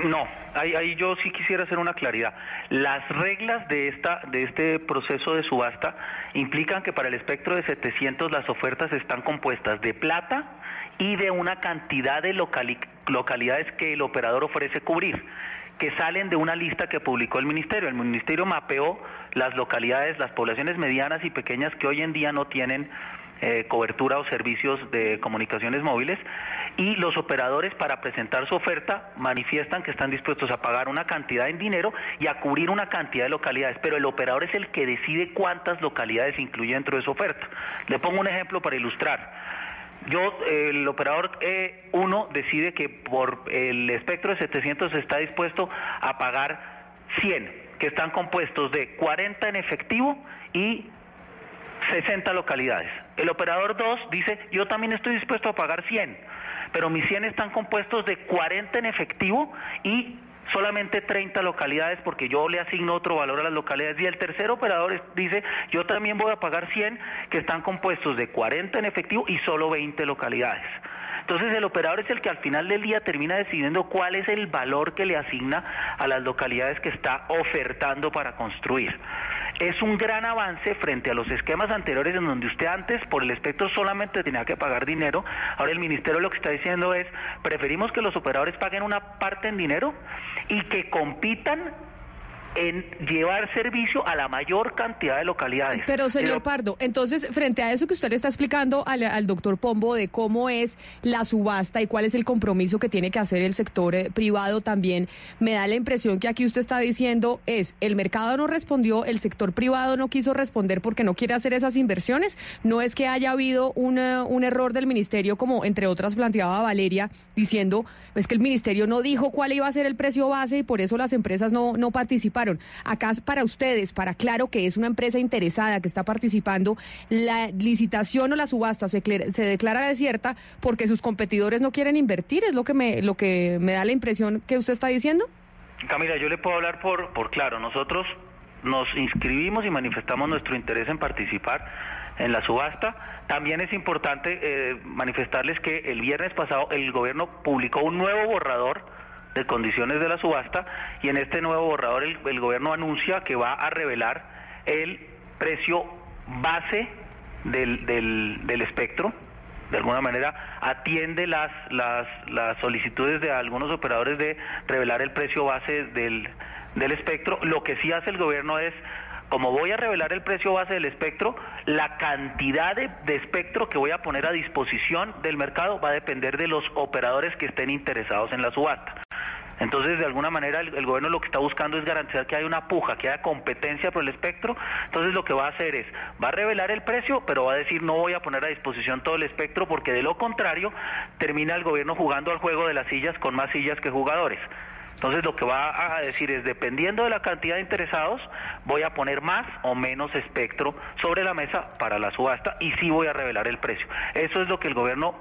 S30: No, ahí, ahí yo sí quisiera hacer una claridad. Las reglas de, esta, de este proceso de subasta implican que para el espectro de 700 las ofertas están compuestas de plata y de una cantidad de locali- localidades que el operador ofrece cubrir que salen de una lista que publicó el ministerio. El ministerio mapeó las localidades, las poblaciones medianas y pequeñas que hoy en día no tienen eh, cobertura o servicios de comunicaciones móviles y los operadores para presentar su oferta manifiestan que están dispuestos a pagar una cantidad en dinero y a cubrir una cantidad de localidades, pero el operador es el que decide cuántas localidades incluye dentro de su oferta. Le pongo un ejemplo para ilustrar. Yo, el operador 1 decide que por el espectro de 700 está dispuesto a pagar 100, que están compuestos de 40 en efectivo y 60 localidades. El operador 2 dice, yo también estoy dispuesto a pagar 100, pero mis 100 están compuestos de 40 en efectivo y solamente 30 localidades porque yo le asigno otro valor a las localidades. Y el tercer operador dice, yo también voy a pagar 100 que están compuestos de 40 en efectivo y solo 20 localidades. Entonces el operador es el que al final del día termina decidiendo cuál es el valor que le asigna a las localidades que está ofertando para construir. Es un gran avance frente a los esquemas anteriores en donde usted antes por el espectro solamente tenía que pagar dinero. Ahora el ministerio lo que está diciendo es, preferimos que los operadores paguen una parte en dinero y que compitan en llevar servicio a la mayor cantidad de localidades.
S9: Pero, señor
S30: Pero-
S9: Pardo, entonces, frente a eso que usted le está explicando al, al doctor Pombo de cómo es la subasta y cuál es el compromiso que tiene que hacer el sector eh, privado también, me da la impresión que aquí usted está diciendo es, el mercado no respondió, el sector privado no quiso responder porque no quiere hacer esas inversiones. No es que haya habido una- un error del ministerio, como entre otras planteaba Valeria, diciendo, es que el ministerio no dijo cuál iba a ser el precio base y por eso las empresas no, no participaron. Acá para ustedes, para claro que es una empresa interesada que está participando, la licitación o la subasta se, se declara desierta porque sus competidores no quieren invertir, es lo que me, lo que me da la impresión que usted está diciendo.
S30: Camila, yo le puedo hablar por, por claro. Nosotros nos inscribimos y manifestamos nuestro interés en participar en la subasta. También es importante eh, manifestarles que el viernes pasado el gobierno publicó un nuevo borrador de condiciones de la subasta y en este nuevo borrador el, gobierno anuncia que va a revelar el precio base del, del, del espectro de alguna manera atiende las, las, las solicitudes de algunos operadores de revelar el precio base del, del espectro. Lo que sí hace el gobierno es, como voy a revelar el precio base del espectro, la cantidad de, espectro que voy a poner a disposición del mercado va a depender de los operadores que estén interesados en la subasta. Entonces, de alguna manera, el, el gobierno lo que está buscando es garantizar que haya una puja, que haya competencia por el espectro. Entonces, lo que va a hacer es, va a revelar el precio, pero va a decir, no voy a poner a disposición todo el espectro, porque de lo contrario, termina el gobierno jugando al juego de las sillas con más sillas que jugadores. Entonces lo que va a decir es, dependiendo de la cantidad de interesados, voy a poner más o menos espectro sobre la mesa para la subasta y sí voy a revelar el precio. Eso es lo que el gobierno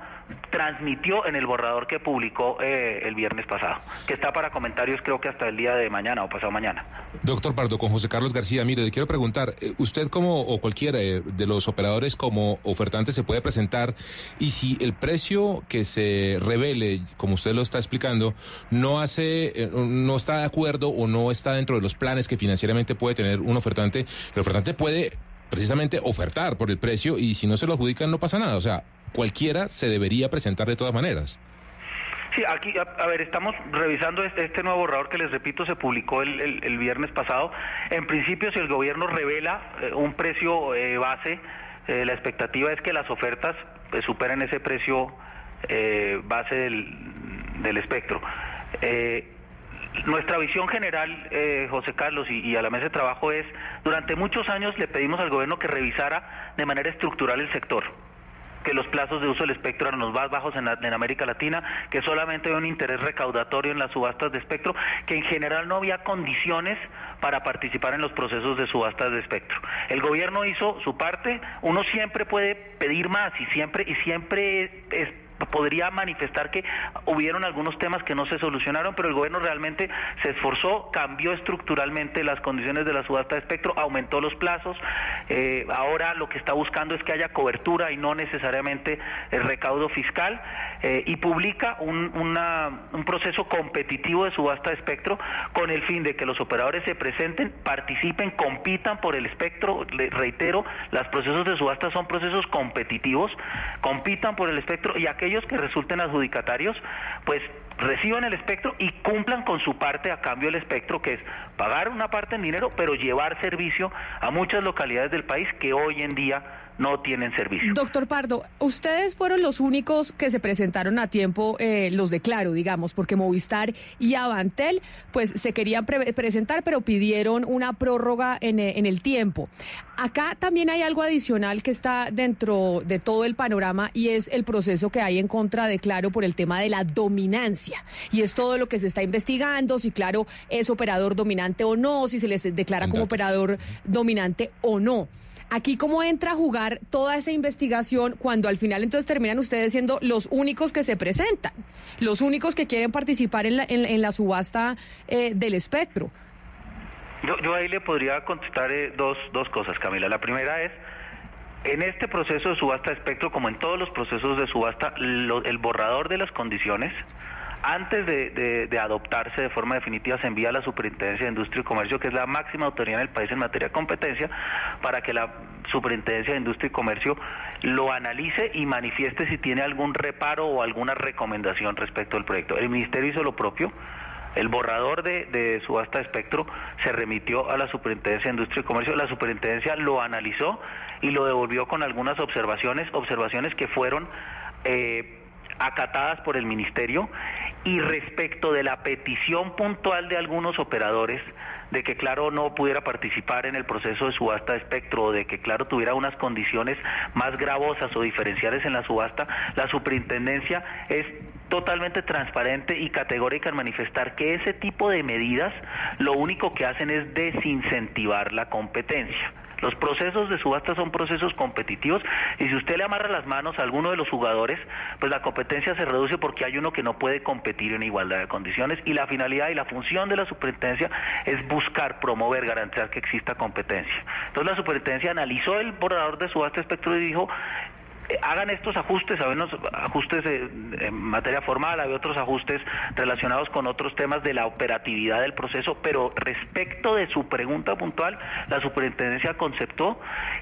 S30: transmitió en el borrador que publicó eh, el viernes pasado, que está para comentarios creo que hasta el día de mañana o pasado mañana.
S31: Doctor Pardo, con José Carlos García, mire, le quiero preguntar, eh, usted como o cualquiera eh, de los operadores como ofertante se puede presentar y si el precio que se revele, como usted lo está explicando, no hace, eh, no está de acuerdo o no está dentro de los planes que financieramente puede tener un ofertante, el ofertante puede precisamente ofertar por el precio y si no se lo adjudican no pasa nada, o sea, cualquiera se debería presentar de todas maneras.
S30: Sí, aquí, a, ver, estamos revisando este, este nuevo borrador que les repito se publicó el, viernes pasado. En principio, si el gobierno revela eh, un precio eh, base, eh, la expectativa es que las ofertas pues, superen ese precio eh, base del espectro. Nuestra visión general, eh, José Carlos, y, y a la mesa de trabajo es, durante muchos años le pedimos al gobierno que revisara de manera estructural el sector que los plazos de uso del espectro eran los más bajos en, la- en América Latina, que solamente había un interés recaudatorio en las subastas de espectro, que en general no había condiciones para participar en los procesos de subastas de espectro. El gobierno hizo su parte, uno siempre puede pedir más y siempre y siempre es podría manifestar que hubieron algunos temas que no se solucionaron, pero el gobierno realmente se esforzó, cambió estructuralmente las condiciones de la subasta de espectro, aumentó los plazos. Eh, ahora lo que está buscando es que haya cobertura y no necesariamente el recaudo fiscal eh, y publica un, proceso competitivo de subasta de espectro con el fin de que los operadores se presenten, participen, compitan por el espectro. Reitero, los procesos de subasta son procesos competitivos, compitan por el espectro y aquellos que resulten adjudicatarios, pues reciban el espectro y cumplan con su parte a cambio del espectro, que es pagar una parte en dinero, pero llevar servicio a muchas localidades del país que hoy en día no tienen servicio.
S9: Doctor Pardo, ustedes fueron los únicos que se presentaron a tiempo, eh, los declaro, digamos, porque Movistar y Avantel, pues se querían presentar, pero pidieron una prórroga en, eh, en, el tiempo. Acá también hay algo adicional que está dentro de todo el panorama y es el proceso que hay en contra de Claro por el tema de la dominancia. Y es todo lo que se está investigando, si Claro es operador dominante o no, si se les declara como operador dominante o no. Aquí cómo entra a jugar toda esa investigación cuando al final entonces terminan ustedes siendo los únicos que se presentan, los únicos que quieren participar en la, en, la subasta eh, del espectro.
S30: Yo, yo, ahí le podría contestar eh, dos, dos cosas, Camila. La primera es, en este proceso de subasta de espectro, como en todos los procesos de subasta, el borrador de las condiciones antes de, adoptarse de forma definitiva, se envía a la Superintendencia de Industria y Comercio, que es la máxima autoridad en el país en materia de competencia, para que la Superintendencia de Industria y Comercio lo analice y manifieste si tiene algún reparo o alguna recomendación respecto al proyecto. El Ministerio hizo lo propio. El borrador de, de, subasta de espectro se remitió a la Superintendencia de Industria y Comercio. La Superintendencia lo analizó y lo devolvió con algunas observaciones, observaciones que fueron eh, acatadas por el Ministerio y respecto de la petición puntual de algunos operadores de que Claro no pudiera participar en el proceso de subasta de espectro o de que Claro tuviera unas condiciones más gravosas o diferenciales en la subasta, la superintendencia es totalmente transparente y categórica en manifestar que ese tipo de medidas lo único que hacen es desincentivar la competencia. Los procesos de subasta son procesos competitivos y si usted le amarra las manos a alguno de los jugadores, pues la competencia se reduce porque hay uno que no puede competir en igualdad de condiciones y la finalidad y la función de la superintendencia es buscar, promover, garantizar que exista competencia. Entonces la superintendencia analizó el borrador de subasta espectro y dijo, hagan estos ajustes, sabemos ajustes en materia formal, hay otros ajustes relacionados con otros temas de la operatividad del proceso, pero respecto de su pregunta puntual, la superintendencia conceptó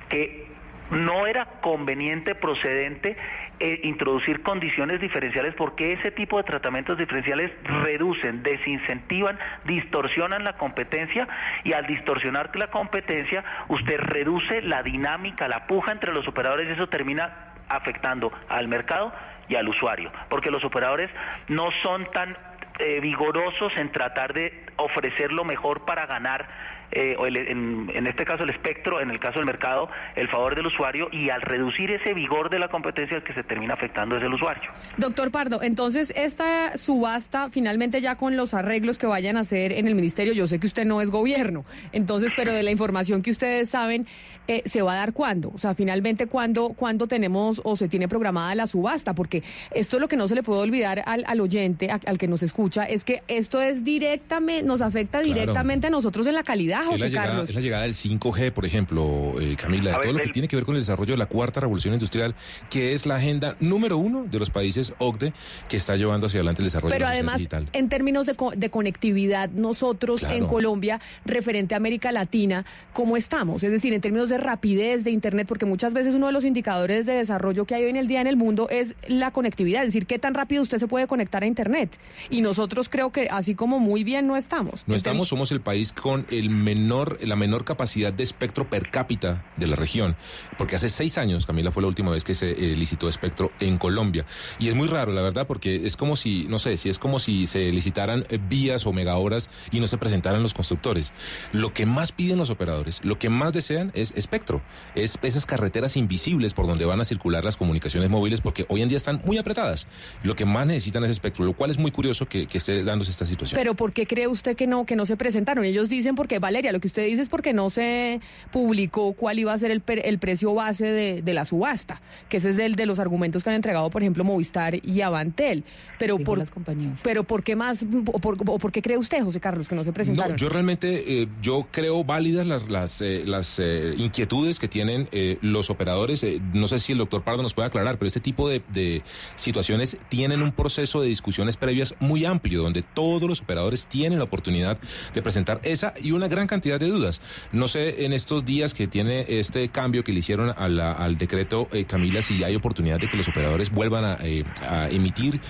S30: que no era conveniente, procedente, eh, introducir condiciones diferenciales porque ese tipo de tratamientos diferenciales reducen, desincentivan, distorsionan la competencia y al distorsionar la competencia usted reduce la dinámica, la puja entre los operadores y eso termina afectando al mercado y al usuario, porque los operadores no son tan eh, vigorosos en tratar de ofrecer lo mejor para ganar eh, en, este caso el espectro, en el caso del mercado, el favor del usuario y al reducir ese vigor de la competencia el que se termina afectando es el usuario.
S9: Doctor Pardo, entonces esta subasta finalmente ya con los arreglos que vayan a hacer en el ministerio, yo sé que usted no es gobierno, entonces, pero de la información que ustedes saben, eh, ¿se va a dar cuándo? O sea, finalmente, ¿cuándo, ¿cuándo tenemos o se tiene programada la subasta? Porque esto es lo que no se le puede olvidar al, al oyente, al que nos escucha, es que esto es directamente, nos afecta directamente a nosotros en la calidad
S31: es la llegada, Es la llegada del 5G, por ejemplo, eh, Camila, todo lo que tiene que ver con el desarrollo de la cuarta revolución industrial, que es la agenda número uno de los países OCDE que está llevando hacia adelante el desarrollo
S9: Pero
S31: de la
S9: además,
S31: digital.
S9: en términos de, de conectividad, nosotros en Colombia, referente a América Latina, ¿cómo estamos? Es decir, en términos de rapidez de Internet, porque muchas veces uno de los indicadores de desarrollo que hay hoy en el día en el mundo es la conectividad, es decir, qué tan rápido usted se puede conectar a Internet. Y nosotros creo que así como muy bien no estamos.
S31: No estamos, somos el país con el menor, la menor capacidad de espectro per cápita de la región, porque hace seis años, Camila, fue la última vez que se eh, licitó espectro en Colombia. Y es muy raro, la verdad, porque es como si, no sé, si es como si se licitaran eh, vías o megahoras y no se presentaran los constructores. Lo que más piden los operadores, lo que más desean es espectro, es esas carreteras invisibles por donde van a circular las comunicaciones móviles, porque hoy en día están muy apretadas. Lo que más necesitan es espectro, lo cual es muy curioso que, que esté dándose esta situación.
S9: Pero ¿por qué cree usted que no, que no se presentaron? Ellos dicen porque, Valeria, lo que usted dice es porque no se publicó cuál iba a ser el, per- el precio base de, de la subasta, que ese es el de los argumentos que han entregado, por ejemplo, Movistar y Avantel. Pero por,
S11: las compañías.
S9: pero ¿por qué más, o por, o por qué cree usted, José Carlos, que no se presentaron?
S31: No, yo realmente, eh, yo creo válidas las, las, eh, las eh, inquietudes que tienen eh, los operadores. Eh, no sé si el doctor Pardo nos puede aclarar, pero este tipo de, de situaciones tienen un proceso de discusiones previas muy amplio, donde todos los operadores tienen la oportunidad de presentar esa y una gran cantidad de dudas. No sé en estos días que tiene este cambio que le hicieron al decreto, eh, Camila, si hay oportunidad de que los operadores vuelvan a, eh, emitir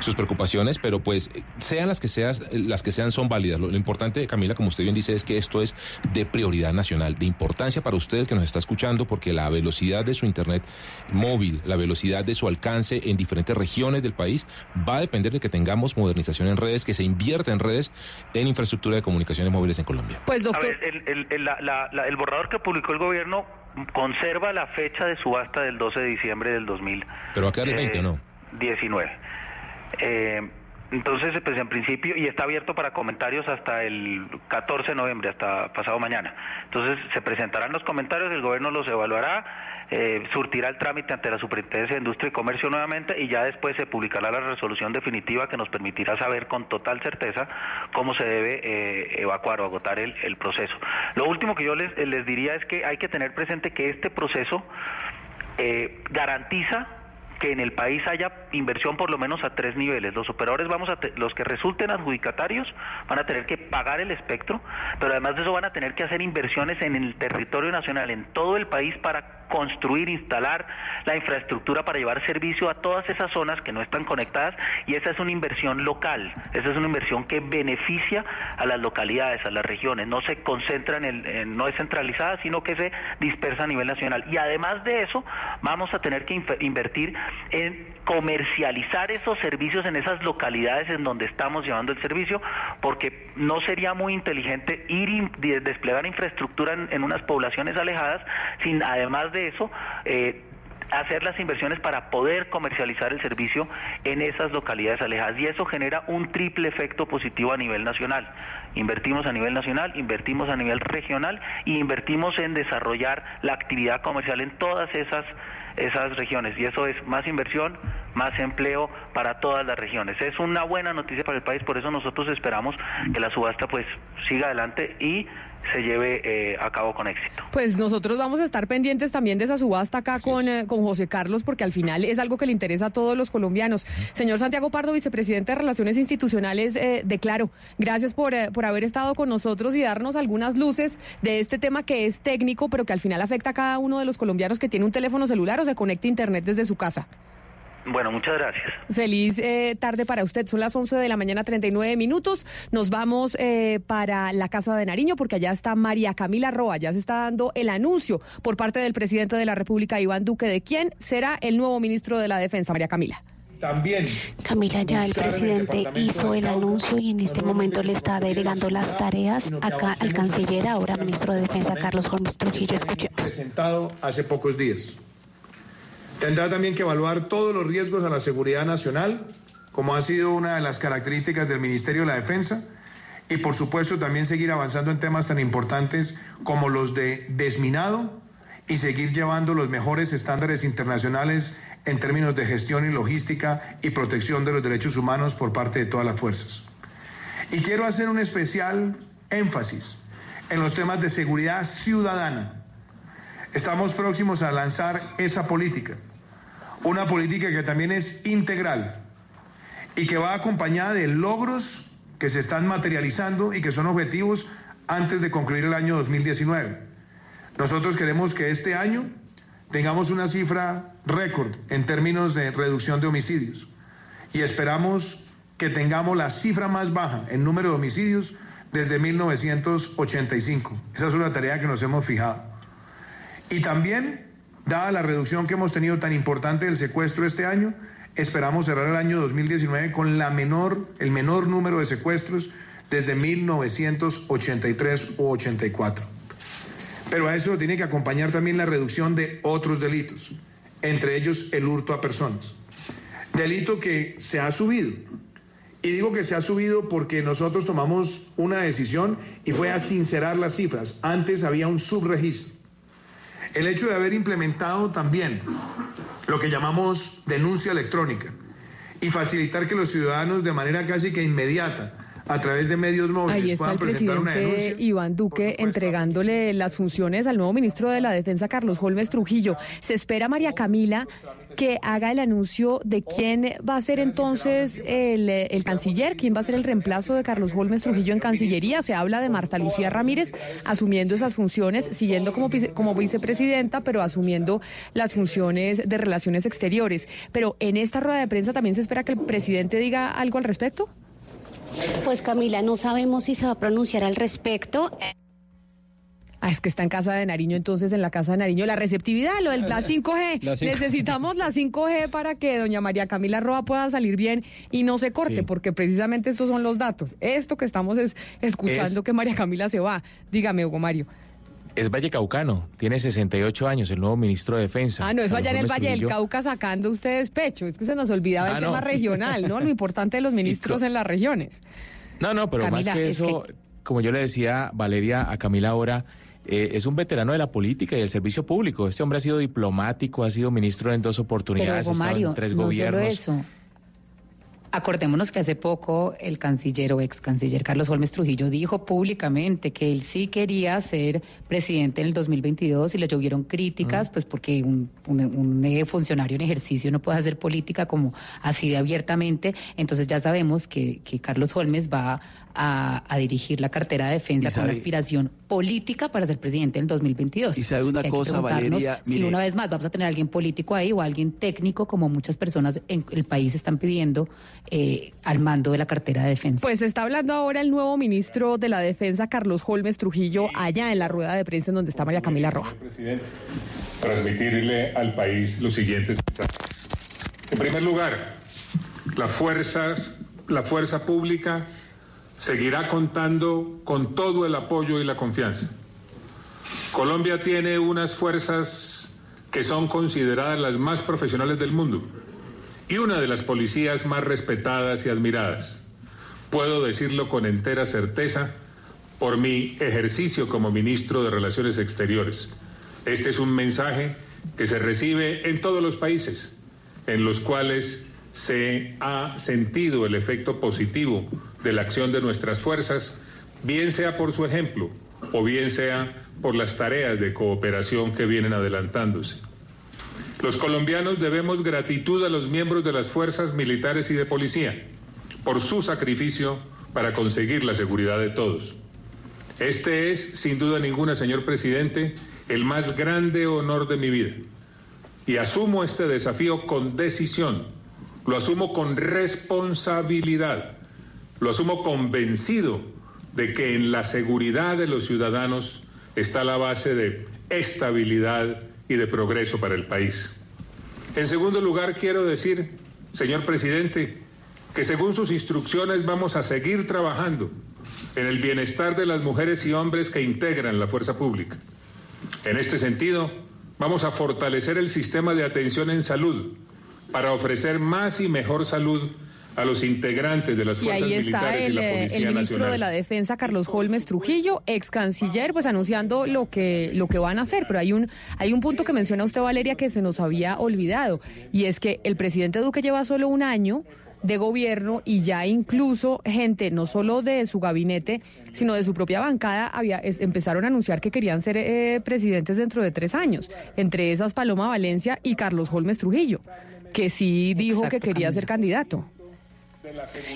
S31: sus preocupaciones, pero pues sean las que sean, las que sean son válidas. Lo, lo importante, Camila, como usted bien dice, es que esto es de prioridad nacional, de importancia para usted el que nos está escuchando, porque la velocidad de su internet móvil, la velocidad de su alcance en diferentes regiones del país va a depender de que tengamos modernización en redes, que se invierta en redes, en infraestructura de comunicaciones móviles en Colombia.
S9: Pues
S30: A ver, el, el- el- la- la- la- el borrador que publicó el gobierno conserva la fecha de subasta del 12 de diciembre del 2000.
S31: Pero va a quedar el 20 o no.
S30: 19. Eh, entonces, pues en principio, y está abierto para comentarios hasta el 14 de noviembre, hasta pasado mañana. Entonces, se presentarán los comentarios, el gobierno los evaluará, eh, surtirá el trámite ante la Superintendencia de Industria y Comercio nuevamente y ya después se publicará la resolución definitiva que nos permitirá saber con total certeza cómo se debe eh, evacuar o agotar el, el proceso. Lo último que yo les, diría es que hay que tener presente que este proceso eh, garantiza que en el país haya inversión por lo menos a tres niveles. Los operadores vamos a te- los que resulten adjudicatarios van a tener que pagar el espectro, pero además de eso van a tener que hacer inversiones en el territorio nacional, en todo el país para construir, instalar la infraestructura para llevar servicio a todas esas zonas que no están conectadas y esa es una inversión local, esa es una inversión que beneficia a las localidades, a las regiones, no se concentra en el, en- no es centralizada, sino que se dispersa a nivel nacional. Y además de eso, vamos a tener que invertir en comercializar esos servicios en esas localidades en donde estamos llevando el servicio, porque no sería muy inteligente ir y de- desplegar infraestructura en, en unas poblaciones alejadas, sin además de eso eh, hacer las inversiones para poder comercializar el servicio en esas localidades alejadas y eso genera un triple efecto positivo a nivel nacional. Invertimos a nivel nacional, invertimos a nivel regional y invertimos en desarrollar la actividad comercial en todas esas esas regiones y eso es más inversión, más empleo para todas las regiones. Es una buena noticia para el país, por eso nosotros esperamos que la subasta pues siga adelante y se lleve eh, a cabo con éxito.
S9: Pues nosotros vamos a estar pendientes también de esa subasta acá con, eh, con José Carlos, porque al final es algo que le interesa a todos los colombianos. Señor Santiago Pardo, vicepresidente de Relaciones Institucionales eh, de Claro, gracias por, eh, por haber estado con nosotros y darnos algunas luces de este tema que es técnico, pero que al final afecta a cada uno de los colombianos que tiene un teléfono celular o se conecta a Internet desde su casa.
S30: Bueno, muchas gracias.
S9: Feliz eh, tarde para usted. Son las 11 de la mañana, 39 minutos. Nos vamos eh, para la Casa de Nariño porque allá está María Camila Roa. Ya se está dando el anuncio por parte del presidente de la República, Iván Duque, de quién será el nuevo ministro de la Defensa, María Camila.
S32: También.
S29: Camila, ya el presidente hizo el anuncio y en este momento le está delegando las tareas acá al canciller, ahora ministro de Defensa, Carlos Holmes Trujillo. Escuchemos.
S32: presentado hace pocos días. Tendrá también que evaluar todos los riesgos a la seguridad nacional, como ha sido una de las características del Ministerio de la Defensa, y por supuesto también seguir avanzando en temas tan importantes como los de desminado y seguir llevando los mejores estándares internacionales en términos de gestión y logística y protección de los derechos humanos por parte de todas las fuerzas. Y quiero hacer un especial énfasis en los temas de seguridad ciudadana. Estamos próximos a lanzar esa política, una política que también es integral y que va acompañada de logros que se están materializando y que son objetivos antes de concluir el año 2019. Nosotros queremos que este año tengamos una cifra récord en términos de reducción de homicidios y esperamos que tengamos la cifra más baja en número de homicidios desde 1985. Esa es una tarea que nos hemos fijado. Y también, dada la reducción que hemos tenido tan importante del secuestro este año, esperamos cerrar el año 2019 con la menor, el menor número de secuestros desde 1983 o 84. Pero a eso tiene que acompañar también la reducción de otros delitos, entre ellos el hurto a personas. Delito que se ha subido Y digo que se ha subido porque nosotros tomamos una decisión y fue a sincerar las cifras. Antes había un subregistro. El hecho de haber implementado también lo que llamamos denuncia electrónica y facilitar que los ciudadanos de manera casi que inmediata a través de medios móviles
S9: Ahí está
S32: puedan
S9: el
S32: presentar una denuncia.
S9: presidente Iván Duque entregándole las funciones al nuevo ministro de la Defensa, Carlos Holmes Trujillo. Se espera, María Camila, que haga el anuncio de quién va a ser entonces el, el canciller, quién va a ser el reemplazo de Carlos Holmes Trujillo en Cancillería. Se habla de Marta Lucía Ramírez asumiendo esas funciones, siguiendo como, vice- como vicepresidenta, pero asumiendo las funciones de relaciones exteriores. Pero en esta rueda de prensa también se espera que el presidente diga algo al respecto.
S29: Pues Camila, no sabemos si se va a pronunciar al respecto.
S9: Ah, es que está en casa de Nariño, entonces en la casa de Nariño. La receptividad, lo del la 5G.
S10: La cinco-
S9: Necesitamos la 5G para que doña María Camila Roa pueda salir bien y no se corte,
S15: Sí.
S9: porque precisamente estos son los datos. Esto que estamos es escuchando
S15: Es-
S9: que María Camila se va. Dígame, Hugo Mario.
S15: Es Vallecaucano, tiene 68 años, el nuevo ministro de Defensa.
S9: Ah, no, eso allá en el Valle del. Cauca sacando ustedes pecho. Es que se nos olvidaba el
S15: Ah,
S9: tema regional, ¿no? Lo importante de los ministros en las regiones.
S15: No, no, pero
S9: Camila,
S15: más que
S9: es
S15: eso, como yo le decía Valeria a Camila ahora, eh, es un veterano de la política y del servicio público. Este hombre ha sido diplomático, ha sido ministro en dos
S11: Pero
S15: oportunidades, estado
S11: Mario,
S15: en tres
S11: no
S15: gobiernos.
S11: solo eso. Acordémonos que hace poco el canciller o ex canciller Carlos Holmes Trujillo dijo públicamente que él sí quería ser presidente en el 2022 y le llovieron críticas, pues porque un, un- un, eh, funcionario en ejercicio no puede hacer política como así de abiertamente. Entonces ya sabemos que, que Carlos Holmes va a, a dirigir la cartera de defensa con
S18: sabe-
S11: aspiración política para ser presidente en el 2022.
S18: Y sabe una
S11: Que hay que
S18: cosa, Valeria,
S11: si
S18: mire-
S11: una vez más vamos a tener a alguien político ahí o alguien técnico, como muchas personas en el país están pidiendo eh, al mando de la cartera de defensa.
S9: Pues está hablando ahora el nuevo ministro de la Defensa, Carlos Holmes Trujillo, allá en la rueda de prensa en donde está María Camila Roja.
S33: presidente, transmitirle al país los siguientes mensajes. En primer lugar, las fuerzas, la fuerza pública seguirá contando con todo el apoyo y la confianza. Colombia tiene unas fuerzas que son consideradas las más profesionales del mundo y una de las policías más respetadas y admiradas. Puedo decirlo con entera certeza por mi ejercicio como ministro de Relaciones Exteriores. Este es un mensaje que se recibe en todos los países en los cuales se ha sentido el efecto positivo de la acción de nuestras fuerzas, bien sea por su ejemplo o bien sea por las tareas de cooperación que vienen adelantándose. Los colombianos debemos gratitud a los miembros de las fuerzas militares y de policía por su sacrificio para conseguir la seguridad de todos. Este es, sin duda ninguna, señor presidente, el más grande honor de mi vida. Y asumo este desafío con decisión, lo asumo con responsabilidad, lo asumo convencido de que en la seguridad de los ciudadanos está la base de estabilidad y de progreso para el país. En segundo lugar, quiero decir, señor presidente, que según sus instrucciones vamos a seguir trabajando en el bienestar de las mujeres y hombres que integran la fuerza pública. En este sentido, vamos a fortalecer el sistema de atención en salud para ofrecer más y mejor salud a los integrantes de las
S9: Y
S33: fuerzas
S9: ahí está
S33: militares y la
S9: eh,
S33: Policía
S9: el ministro
S33: Nacional.
S9: de la Defensa, Carlos Holmes Trujillo, ex canciller, pues anunciando lo que, lo que van a hacer. Pero hay un, hay un punto que menciona usted, Valeria, que se nos había olvidado, y es que el presidente Duque lleva solo un año de gobierno y ya incluso gente, no solo de su gabinete, sino de su propia bancada, había, es- empezaron a anunciar que querían ser eh, presidentes dentro de tres años. Entre esas, Paloma Valencia y Carlos Holmes Trujillo, que sí dijo que quería
S11: Camila.
S9: ser candidato.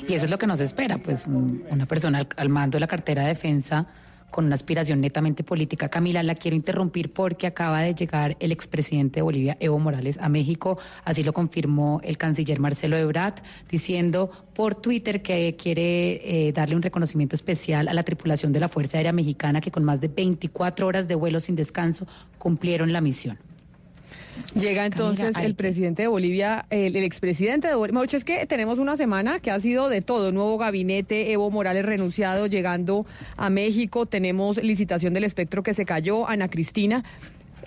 S11: Y eso es lo que nos espera, pues un- una persona al, al mando de la cartera de defensa con una aspiración netamente política. Camila, la quiero interrumpir porque acaba de llegar el expresidente de Bolivia, Evo Morales, a México. Así lo confirmó el canciller Marcelo Ebrard, diciendo por Twitter que quiere eh, darle un reconocimiento especial a la tripulación de la Fuerza Aérea Mexicana que con más de 24 horas de vuelo sin descanso cumplieron la misión.
S9: Llega entonces el presidente de Bolivia, el, el expresidente de Bolivia. Mejor es que tenemos una semana que ha sido de todo. Nuevo gabinete, Evo Morales renunciado, llegando a México. Tenemos licitación del espectro que se cayó, Ana Cristina.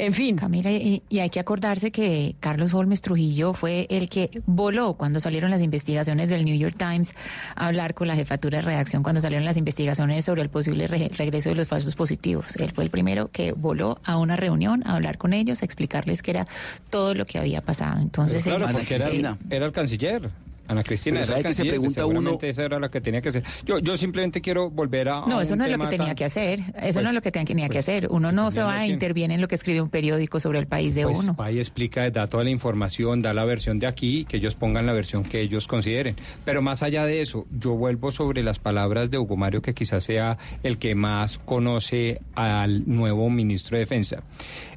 S9: En fin.
S19: Camila, y, y hay que acordarse que Carlos Holmes Trujillo fue el que voló cuando salieron las investigaciones del New York Times a hablar con la jefatura de redacción cuando salieron las investigaciones sobre el posible re- regreso de los falsos positivos. Él fue el primero que voló a una reunión a hablar con ellos, a explicarles que era todo lo que había pasado. Entonces,
S10: Claro,
S19: él-
S10: porque era,
S19: sí.
S10: era el canciller. Ana Cristina
S18: Pero ¿sabe que se pregunta
S10: seguramente esa era la que tenía que hacer. Yo, yo simplemente quiero volver a.
S19: No,
S10: a
S19: eso no es lo que tenía
S10: tan-
S19: que hacer. Eso
S10: Pues,
S19: no es lo que tenía que hacer. Uno no se va a interviene en lo que escribe un periódico sobre el país de
S10: Pues
S19: uno.
S10: y explica, da toda la información, da la versión de aquí, que ellos pongan la versión que ellos consideren. Pero más allá de eso, yo vuelvo sobre las palabras de Hugo Mario, que quizás sea el que más conoce al nuevo ministro de Defensa.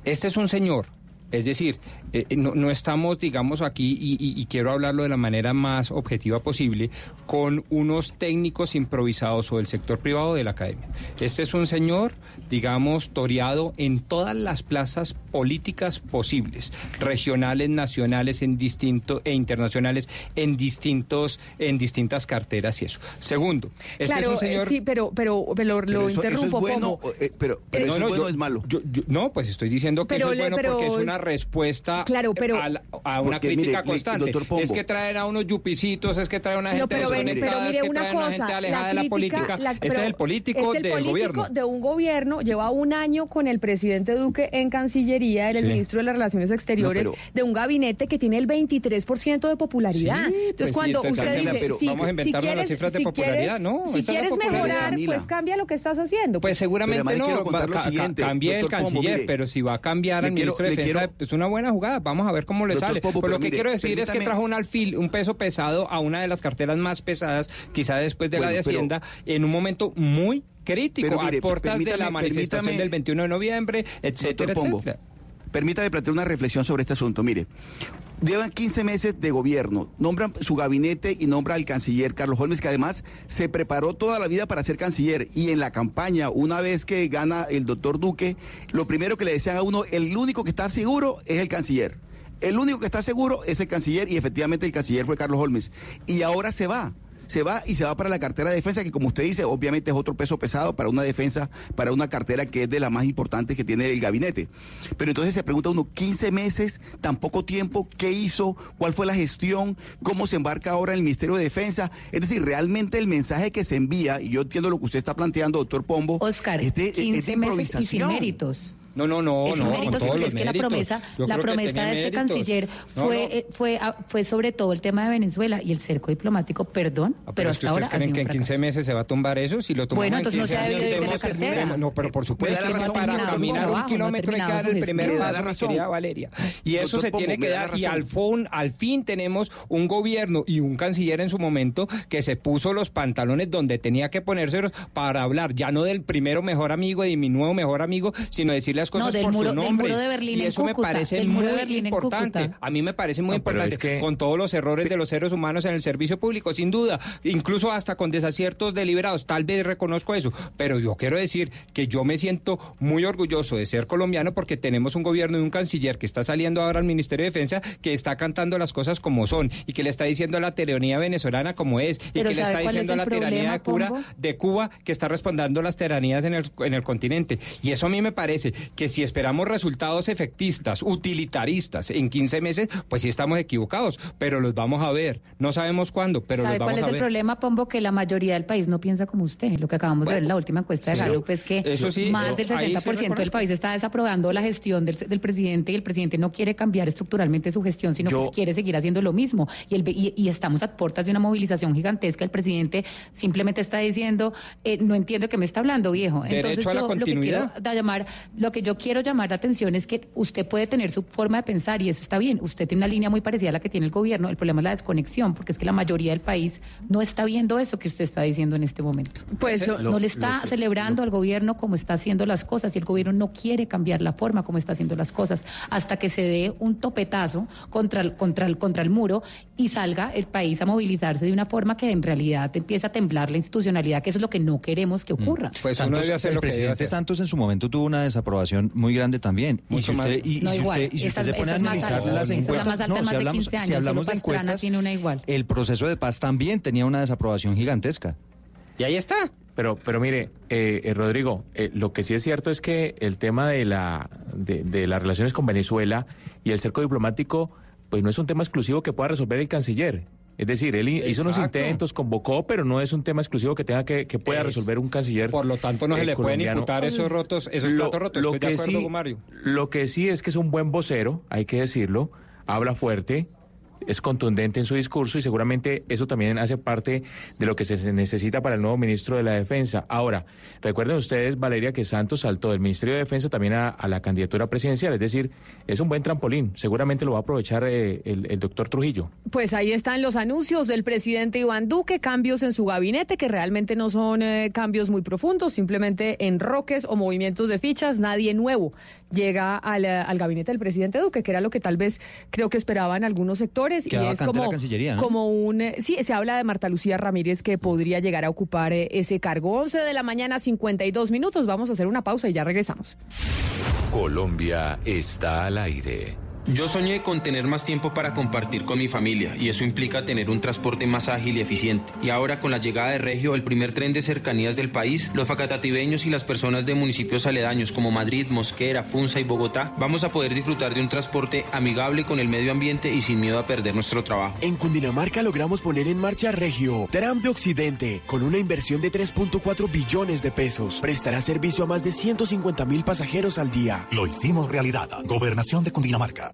S10: Este es un señor. Es decir, eh, no, no estamos, digamos, aquí, y, y- y quiero hablarlo de la manera más objetiva posible, con unos técnicos improvisados o del sector privado o de la academia. Este es un señor, digamos, toreado en todas las plazas políticas posibles, regionales, nacionales, en distinto, e internacionales, en distintos, en distintas carteras y eso. Segundo, este
S9: claro,
S10: es un
S9: eh,
S10: señor.
S9: sí, pero, pero, pero lo,
S18: Pero eso- eso es
S9: interrumpo.
S18: bueno, eh, pero, pero eso es bueno
S10: yo-
S18: o es malo.
S10: yo- yo- no, pues estoy diciendo que
S9: Pero
S10: eso es bueno
S9: pero
S10: porque es- una respuesta
S9: Claro, pero-
S10: a, la- a una
S18: Porque,
S10: crítica
S18: mire,
S10: constante. Es que traen a unos yupicitos, es que traen a una gente
S9: No, pero, ven, pero
S10: desconectada,
S9: mire
S10: es que
S9: una
S10: traen a una gente alejada de la política.
S9: la-
S10: este es el político
S9: es el
S10: del
S9: político
S10: gobierno.
S9: de un gobierno, lleva un año con el presidente Duque en Cancillería, era el
S10: Sí.
S9: ministro de las Relaciones Exteriores,
S18: No, pero-
S9: de un gabinete que tiene el 23% de popularidad.
S10: Sí,
S9: Entonces,
S10: pues sí,
S9: cuando
S10: entonces,
S9: usted
S10: Camila,
S9: dice,
S10: pero
S9: si,
S10: vamos a
S9: si
S10: inventarnos las
S9: quieres,
S10: cifras de
S9: si
S10: popularidad,
S9: quieres-
S10: no,
S9: si quieres mejorar, pues cambia lo que estás haciendo.
S10: Pues seguramente
S18: además le
S10: no, cambie el canciller, pero si va a cambiar al ministro de Defensa, es una buena jugada, vamos a ver cómo le
S18: Doctor
S10: sale. Pero lo que quiero decir es que trajo un alfil, un peso pesado a una de las carteras más pesadas, quizá después de la de
S18: pero-
S10: Hacienda, en un momento muy crítico,
S18: mire,
S10: a portas de la manifestación del 21 de noviembre, etcétera, etcétera.
S18: Permítame plantear una reflexión sobre este asunto. Mire, llevan 15 meses de gobierno, nombran su gabinete y nombra al canciller Carlos Holmes, que además se preparó toda la vida para ser canciller. Y en la campaña, una vez que gana el doctor Duque, lo primero que le decían a uno, el único que está seguro es el canciller. El único que está seguro es el canciller y efectivamente el canciller fue Carlos Holmes. Y ahora se va. Se va y se va para la cartera de defensa, que como usted dice, obviamente es otro peso pesado para una defensa, para una cartera que es de las más importantes que tiene el gabinete. Pero entonces se pregunta uno, 15 meses, tan poco tiempo, ¿qué hizo? ¿Cuál fue la gestión? ¿Cómo se embarca ahora en el Ministerio de Defensa? Es decir, realmente el mensaje que se envía, y yo entiendo lo que usted está planteando, doctor Pombo,
S11: Oscar,
S18: es de, es de
S11: 15 meses y sin méritos.
S10: No, no, no,
S11: es
S10: no,
S11: un
S10: con
S11: mérito
S10: todos
S11: porque
S10: los
S11: es que la
S10: méritos.
S11: promesa,
S10: Yo
S11: la promesa de este
S10: méritos.
S11: canciller fue,
S10: no.
S11: eh, fue, ah, fue sobre todo el tema de Venezuela y el cerco diplomático, perdón,
S10: Ah,
S11: pero
S10: es que
S11: hasta ahora
S10: ustedes creen que en 15
S11: fracaso.
S10: meses se va a tumbar eso si lo
S11: Bueno,
S10: en
S11: entonces no
S10: 15
S11: se ha debido ir de la cartera.
S10: No, pero por supuesto que
S18: razón,
S10: para caminar un kilómetro hay que dar el primer paso, querida Valeria. Y eso se tiene que dar y al, fin, al fin tenemos un gobierno y un canciller en su momento que se puso los pantalones donde tenía que ponérselos para hablar ya no del primero mejor amigo y de mi nuevo mejor amigo, sino decir las cosas
S11: No, del
S10: por
S11: muro-
S10: su
S11: del
S10: nombre.
S11: muro de Berlín
S10: y
S11: en
S10: eso me parece muy importante. A mí me parece muy
S15: No,
S10: importante
S15: es que-
S10: con todos los errores de los seres humanos en el servicio público, sin duda, incluso hasta con desaciertos deliberados, tal vez reconozco eso, pero yo quiero decir que yo me siento muy orgulloso de ser colombiano porque tenemos un gobierno y un canciller que está saliendo ahora al Ministerio de Defensa que está cantando las cosas como son y que le está diciendo a la tiranía venezolana como es y
S11: Pero
S10: que le
S11: ¿sabe
S10: está
S11: es
S10: diciendo a la tiranía de, Cura- de Cuba que está respondiendo a las tiranías en el, en el continente. Y eso a mí me parece que si esperamos resultados efectistas, utilitaristas en 15 meses, pues sí estamos equivocados, pero los vamos a ver. No sabemos cuándo, pero
S11: ¿Sabe
S10: los vamos
S11: cuál es
S10: a
S11: el
S10: ver.
S11: problema, Pombo? Que la mayoría del país no piensa como usted. Lo que acabamos de ver en la última encuesta de. Gallup es que
S10: Eso sí,
S11: más
S10: yo-
S11: del
S10: ahí sí
S11: 60% del país está desaprobando la gestión del, del presidente y el presidente no quiere cambiar estructuralmente su gestión, sino
S15: Yo-
S11: que quiere seguir haciendo lo mismo. Y, el, y, y estamos a puertas de una movilización gigantesca. El presidente simplemente está diciendo, eh, no entiendo que me está hablando, viejo.
S10: Derecho
S11: Entonces
S10: a la
S11: yo lo que quiero
S10: continuidad.
S11: da- llamar, lo que yo quiero llamar la atención es que usted puede tener su forma de pensar y eso está bien. Usted tiene una línea muy parecida a la que tiene el gobierno. El problema es la desconexión, porque es que la mayoría del país no está viendo eso que usted está diciendo en este momento.
S9: Pues
S11: no le está celebrando al gobierno como está haciendo las cosas y el gobierno no quiere cambiar la forma como está haciendo las cosas hasta que se dé un topetazo contra el, contra el, contra el muro y salga el país a movilizarse de una forma que en realidad empiece a temblar la institucionalidad, que eso es lo que no queremos que ocurra.
S10: Pues uno
S34: Santos,
S10: debe hacer
S34: el
S10: lo que debe
S34: presidente
S10: hacer.
S34: Santos en su momento tuvo una desaprobación muy grande también. Y si usted, y si
S11: igual.
S34: usted, y si
S11: Esta-
S34: usted se pone a analizar
S11: alta.
S34: las
S11: Esta es la
S34: encuestas,
S11: alta
S34: no, si
S11: de
S34: hablamos,
S11: 15
S34: si
S11: años,
S34: hablamos
S11: solo
S34: de
S11: Pastrana
S34: encuestas,
S11: tiene una igual.
S34: el proceso de paz también tenía una desaprobación gigantesca.
S10: Y ahí está.
S15: Pero, pero mire, eh, eh, Rodrigo, eh, lo que sí es cierto es que el tema de la, de, de las relaciones con Venezuela y el cerco diplomático, pues no es un tema exclusivo que pueda resolver el canciller. Es decir, él hizo unos intentos, convocó, pero no es un tema exclusivo que tenga que, que pueda
S10: Es-
S15: resolver un canciller.
S10: Por lo tanto, no se
S15: eh,
S10: le pueden imputar esos rotos, esos platos rotos. Estoy de
S15: que
S10: acuerdo
S15: sí-
S10: con Mario.
S15: Lo que sí es que es un buen vocero, hay que decirlo, habla fuerte, es contundente en su discurso y seguramente eso también hace parte de lo que se necesita para el nuevo ministro de la Defensa. Ahora, recuerden ustedes, Valeria, que Santos saltó del Ministerio de Defensa también a, la candidatura presidencial, es decir, es un buen trampolín, seguramente lo va a aprovechar eh, el, el doctor Trujillo.
S9: Pues ahí están los anuncios del presidente Iván Duque, cambios en su gabinete que realmente no son eh, cambios muy profundos, simplemente enroques o movimientos de fichas, nadie nuevo llega al, al gabinete del presidente Duque, que era lo que tal vez creo que esperaban algunos sectores
S34: Queda
S9: y es como,
S34: Cancillería, ¿no?
S9: como un eh, sí, se habla de Marta Lucía Ramírez que podría llegar a ocupar eh, ese cargo. 11 de la mañana, 52 minutos. Vamos a hacer una pausa y ya regresamos.
S22: Colombia está al aire.
S35: Yo soñé con tener más tiempo para compartir con mi familia y eso implica tener un transporte más ágil y eficiente. Y ahora con la llegada de Regio, el primer tren de cercanías del país, los facatativeños y las personas de municipios aledaños como Madrid, Mosquera, Funza y Bogotá, vamos a poder disfrutar de un transporte amigable con el medio ambiente y sin miedo a perder nuestro trabajo.
S36: En Cundinamarca logramos poner en marcha Regio, Tram de Occidente, con una inversión de 3.4 billones de pesos. Prestará servicio a más de 150 mil pasajeros al día.
S37: Lo hicimos realidad. Gobernación de Cundinamarca.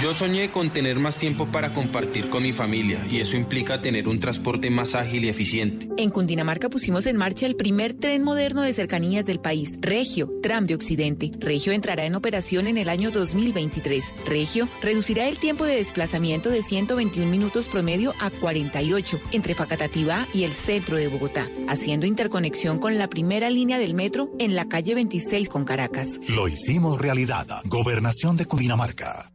S35: Yo soñé con tener más tiempo para compartir con mi familia y eso implica tener un transporte más ágil y eficiente.
S38: En Cundinamarca pusimos en marcha el primer tren moderno de cercanías del país, Regio, Tram de Occidente. Regio entrará en operación en el año 2023. Regio reducirá el tiempo de desplazamiento de 121 minutos promedio a 48 entre Facatativá y el centro de Bogotá, haciendo interconexión con la primera línea del metro en la calle 26 con Caracas.
S37: Lo hicimos realidad. Gobernación de Cundinamarca.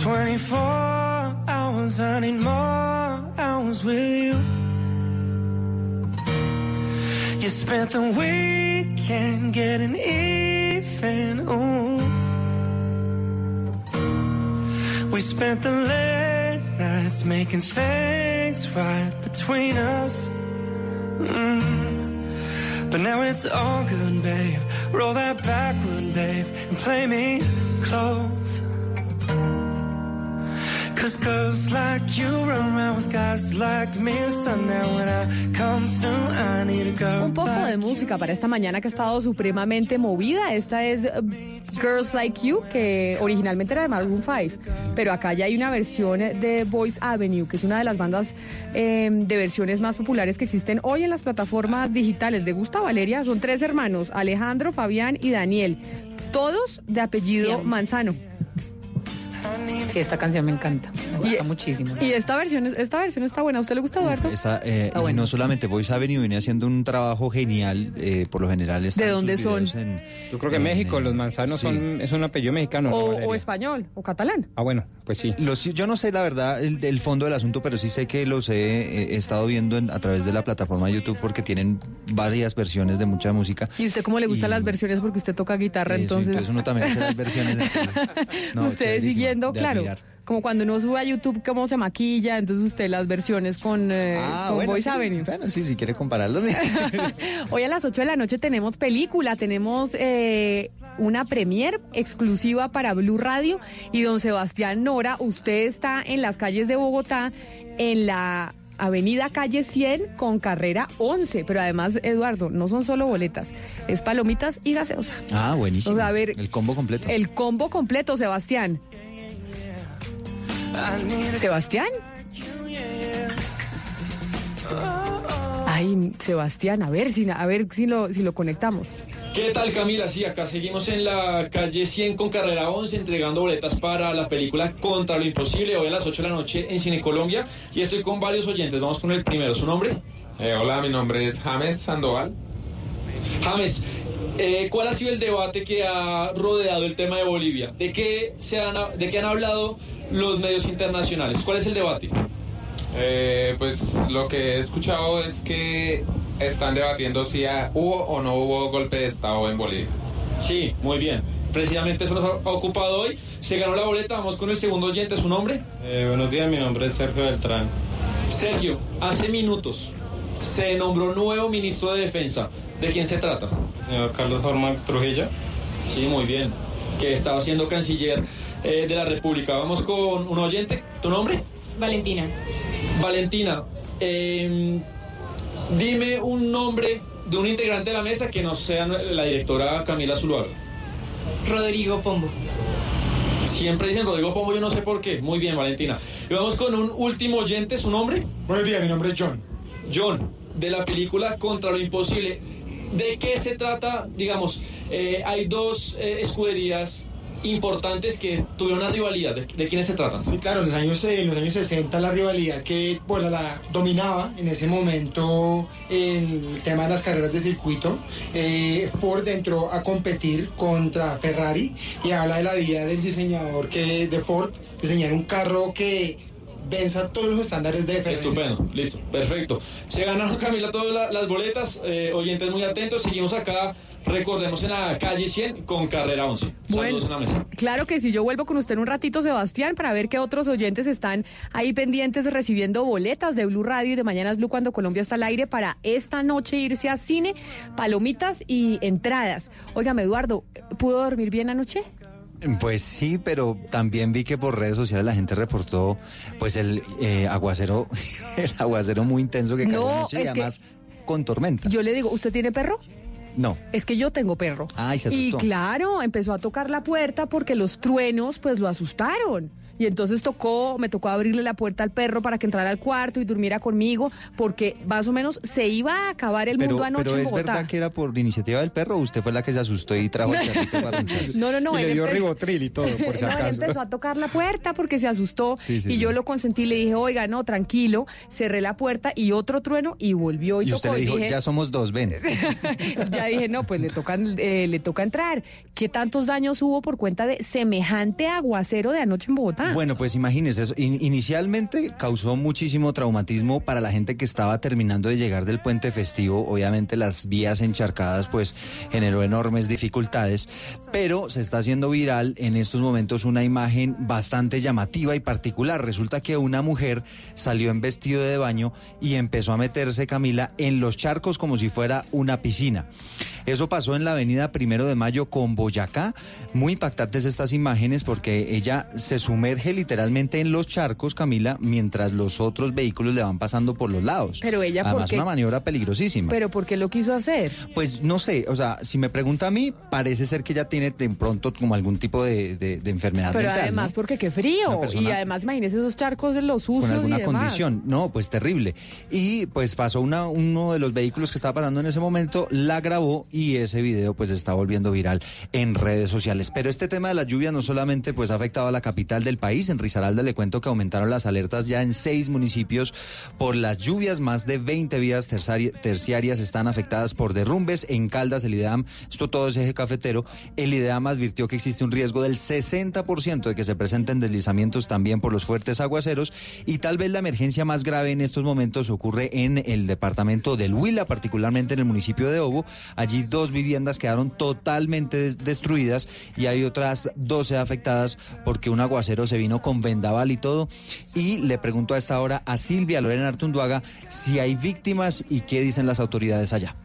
S28: 24 hours, I need more hours with you. You spent the weekend getting even, ooh. We spent the late nights making things right between us. Mm. But now it's all good, babe. Roll that backward, babe, and play me close. Cause girls like you run around with guys like me. Sundown when I come through, I need a girl.
S9: Un poco de música para esta mañana que ha estado supremamente movida. Esta es uh, Girls Like You, que originalmente era de Maroon 5, pero acá ya hay una versión de Boys Avenue, que es una de las bandas eh, de versiones más populares que existen hoy en las plataformas digitales. De Gusta Valeria son tres hermanos, Alejandro, Fabián y Daniel, todos de apellido Manzano.
S11: Sí, esta canción me encanta. Me gusta muchísimo.
S9: Y esta versión, es- esta versión está buena. ¿A usted le gusta, Eduardo?
S34: Esa, eh,
S9: Está
S34: no solamente Voice Avenue viene haciendo un trabajo genial, eh, por lo general están
S9: ¿De dónde son?
S34: en-
S10: Yo creo que
S34: en,
S10: México, los manzanos
S34: sí.
S10: son, es un apellido mexicano. ¿no,
S9: O, o español, o catalán.
S10: Ah, bueno, pues sí.
S34: Los, yo no sé la verdad el, el fondo del asunto, pero sí sé que los he, he estado viendo en- a través de la plataforma de YouTube porque tienen varias versiones de mucha música.
S9: ¿Y usted cómo le gustan las versiones? Porque usted toca guitarra,
S34: Eso,
S9: entonces...
S34: entonces uno también hace las versiones. No,
S9: usted siguiendo,
S34: de
S9: claro.
S34: admirar.
S9: Como cuando uno sube a YouTube cómo se maquilla, entonces usted las versiones con, eh,
S34: Ah,
S9: con
S34: bueno,
S9: Voice
S34: sí,
S9: Avenue.
S34: Bueno, sí, si quiere compararlos. sí.
S9: Hoy a las 8 de la noche tenemos película, tenemos eh, una premier exclusiva para Blue Radio y don Sebastián Nora, usted está en las calles de Bogotá, en la Avenida Calle 100 con carrera 11, pero además, Eduardo, no son solo boletas, es palomitas y gaseosa.
S34: Ah, buenísimo.
S9: O sea, a ver,
S34: el combo completo.
S9: El combo completo, Sebastián. ¿Sebastián? Ay, Sebastián, a ver si, a ver si lo, si lo conectamos.
S16: ¿Qué tal Camila? Sí, acá seguimos en la calle 100 con carrera 11 entregando boletas para la película Contra lo Imposible hoy a las 8 de la noche en Cine Colombia y estoy con varios oyentes. Vamos con el primero. ¿Su nombre?
S39: Eh, hola, mi nombre es James Sandoval.
S16: James, eh, ¿cuál ha sido el debate que ha rodeado el tema de Bolivia? ¿De qué, se han, ¿De qué han hablado los medios internacionales? ¿Cuál es el debate?
S39: Eh, pues lo que he escuchado es que están debatiendo si hubo o no hubo golpe de Estado en Bolivia.
S16: Sí, muy bien. Precisamente eso nos ha ocupado hoy. Se ganó la boleta, vamos con el segundo oyente, ¿su nombre?
S40: buenos días, mi nombre es Sergio Beltrán.
S16: Sergio, hace minutos se nombró nuevo ministro de Defensa. ¿De quién se trata?
S40: Señor Carlos Horman Trujillo.
S16: Sí, muy bien. Que estaba siendo canciller eh, de la República. Vamos con un oyente. ¿Tu nombre?
S41: Valentina.
S16: Valentina, eh, dime un nombre de un integrante de la mesa que no sea la directora Camila Zuluaga.
S41: Rodrigo Pombo.
S16: Siempre dicen Rodrigo Pombo, yo no sé por qué. Muy bien, Valentina. Y vamos con un último oyente, ¿su nombre?
S42: Buenos días, mi nombre es John.
S16: John, de la película Contra lo Imposible. ¿De qué se trata? Digamos, eh, hay dos eh, escuderías importantes que tuvieron una rivalidad. ¿De, de quiénes se tratan?
S42: Sí, claro, en los años, en los años 60 la rivalidad que bueno, la dominaba en ese momento en el tema de las carreras de circuito. eh, Ford entró a competir contra Ferrari y habla de la vida del diseñador que de Ford, diseñar un carro que venza todos los estándares de Ferrari.
S16: Estupendo, listo, perfecto. Se ganaron, Camila, todas la- las boletas. eh, oyentes muy atentos. Seguimos acá, recordemos, en la calle 100 con carrera 11. Saludos en la mesa.
S9: Claro que sí, yo vuelvo con usted en un ratito, Sebastián, para ver qué otros oyentes están ahí pendientes recibiendo boletas de Blue Radio y de Mañanas Blue cuando Colombia está al aire para esta noche irse a cine, palomitas y entradas. Óigame, Eduardo, ¿pudo dormir bien anoche?
S34: Pues sí, pero también vi que por redes sociales la gente reportó pues el eh, aguacero, el aguacero muy intenso que cayó
S9: No,
S34: anoche y además con tormenta.
S9: Yo le digo, ¿usted tiene perro?
S34: No.
S9: Es que yo tengo perro.
S34: Ay, se
S9: Y
S34: asustó.
S9: claro, empezó a tocar la puerta porque los truenos pues lo asustaron. Y entonces tocó, me tocó abrirle la puerta al perro para que entrara al cuarto y durmiera conmigo, porque más o menos se iba a acabar el
S34: Pero,
S9: mundo anoche
S34: pero
S9: en
S34: es
S9: Bogotá.
S34: verdad que era por iniciativa del perro o usted fue la que se asustó y trajo el perrito para?
S9: No, no, no.
S10: Y le
S9: él
S10: dio
S9: empe-
S10: ribotril y todo, por si
S9: No, él
S10: acaso.
S9: empezó a tocar la puerta porque se asustó
S34: Sí, sí,
S9: y
S34: sí.
S9: yo lo consentí, le dije, oiga, no, tranquilo, cerré la puerta y otro trueno y volvió y,
S34: Y usted le dijo,
S9: dije,
S34: ya somos dos, ven.
S9: ya dije, no, pues le toca, eh, le toca entrar. ¿Qué tantos daños hubo por cuenta de semejante aguacero de anoche en Bogotá?
S34: Bueno, pues imagínese, eso. In- inicialmente causó muchísimo traumatismo para la gente que estaba terminando de llegar del puente festivo. Obviamente las vías encharcadas pues generó enormes dificultades, pero se está haciendo viral en estos momentos una imagen bastante llamativa y particular. Resulta que una mujer salió en vestido de baño y empezó a meterse, Camila, en los charcos como si fuera una piscina. Eso pasó en la avenida Primero de Mayo con Boyacá. Muy impactantes estas imágenes porque ella se sumerge literalmente en los charcos, Camila, mientras los otros vehículos le van pasando por los lados.
S9: Pero ella, ¿por
S34: Además, una maniobra peligrosísima.
S9: Pero ¿por qué lo quiso hacer?
S34: Pues no sé, o sea, si me pregunta a mí, parece ser que ella tiene de pronto como algún tipo de, de- de enfermedad
S9: Pero
S34: mental.
S9: además
S34: ¿no?
S9: porque qué frío.
S34: Persona-
S9: Y además imagínese esos charcos de los sucios
S34: con alguna
S9: y demás.
S34: condición. No, pues terrible. Y pues pasó una, uno de los vehículos que estaba pasando en ese momento, la grabó y ese video pues está volviendo viral en redes sociales. Pero este tema de las lluvias no solamente pues ha afectado a la capital del país, en Risaralda le cuento que aumentaron las alertas ya en seis municipios por las lluvias, más de 20 vías terciarias están afectadas por derrumbes, en Caldas el IDEAM, esto todo es eje cafetero, el IDEAM advirtió que existe un riesgo del 60% de que se presenten deslizamientos también por los fuertes aguaceros y tal vez la emergencia más grave en estos momentos ocurre en el departamento del Huila, particularmente en el municipio de Obo. Allí dos viviendas quedaron totalmente des- destruidas y hay otras 12 afectadas porque un aguacero se vino con vendaval y todo. Y le pregunto a esta hora a Silvia Lorena Artunduaga si hay víctimas y qué dicen las autoridades allá.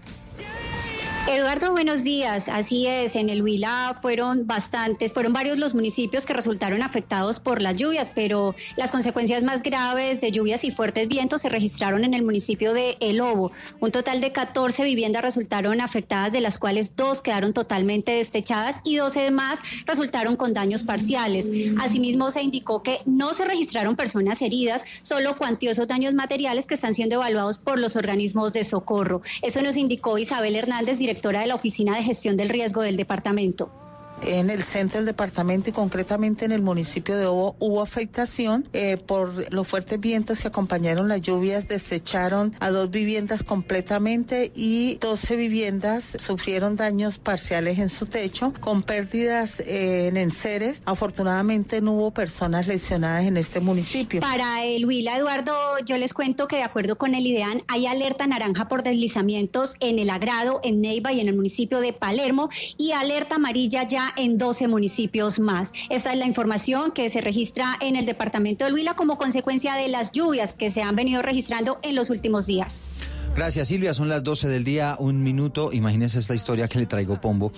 S29: Eduardo, buenos días. Así es, en el Huila fueron bastantes, fueron varios los municipios que resultaron afectados por las lluvias, pero las consecuencias más graves de lluvias y fuertes vientos se registraron en el municipio de El Obo. Un total de 14 viviendas resultaron afectadas, de las cuales dos quedaron totalmente destechadas y 12 más resultaron con daños parciales. Asimismo, se indicó que no se registraron personas heridas, solo cuantiosos daños materiales que están siendo evaluados por los organismos de socorro. Eso nos indicó Isabel Hernández, directora de la Oficina de Gestión del Riesgo del departamento.
S43: En el centro del departamento y concretamente en el municipio de Obo hubo afectación eh, por los fuertes vientos que acompañaron las lluvias, desecharon a dos viviendas completamente y 12 viviendas sufrieron daños parciales en su techo con pérdidas eh, en enseres. Afortunadamente no hubo personas lesionadas en este municipio.
S29: Para el Huila, Eduardo, yo les cuento que de acuerdo con el IDEAN hay alerta naranja por deslizamientos en el Agrado, en Neiva y en el municipio de Palermo y alerta amarilla ya en 12 municipios más. Esta es la información que se registra en el departamento del Huila como consecuencia de las lluvias que se han venido registrando en los últimos días.
S34: Gracias Silvia, son las 12 del día, un minuto, imagínense esta historia que le traigo Pombo.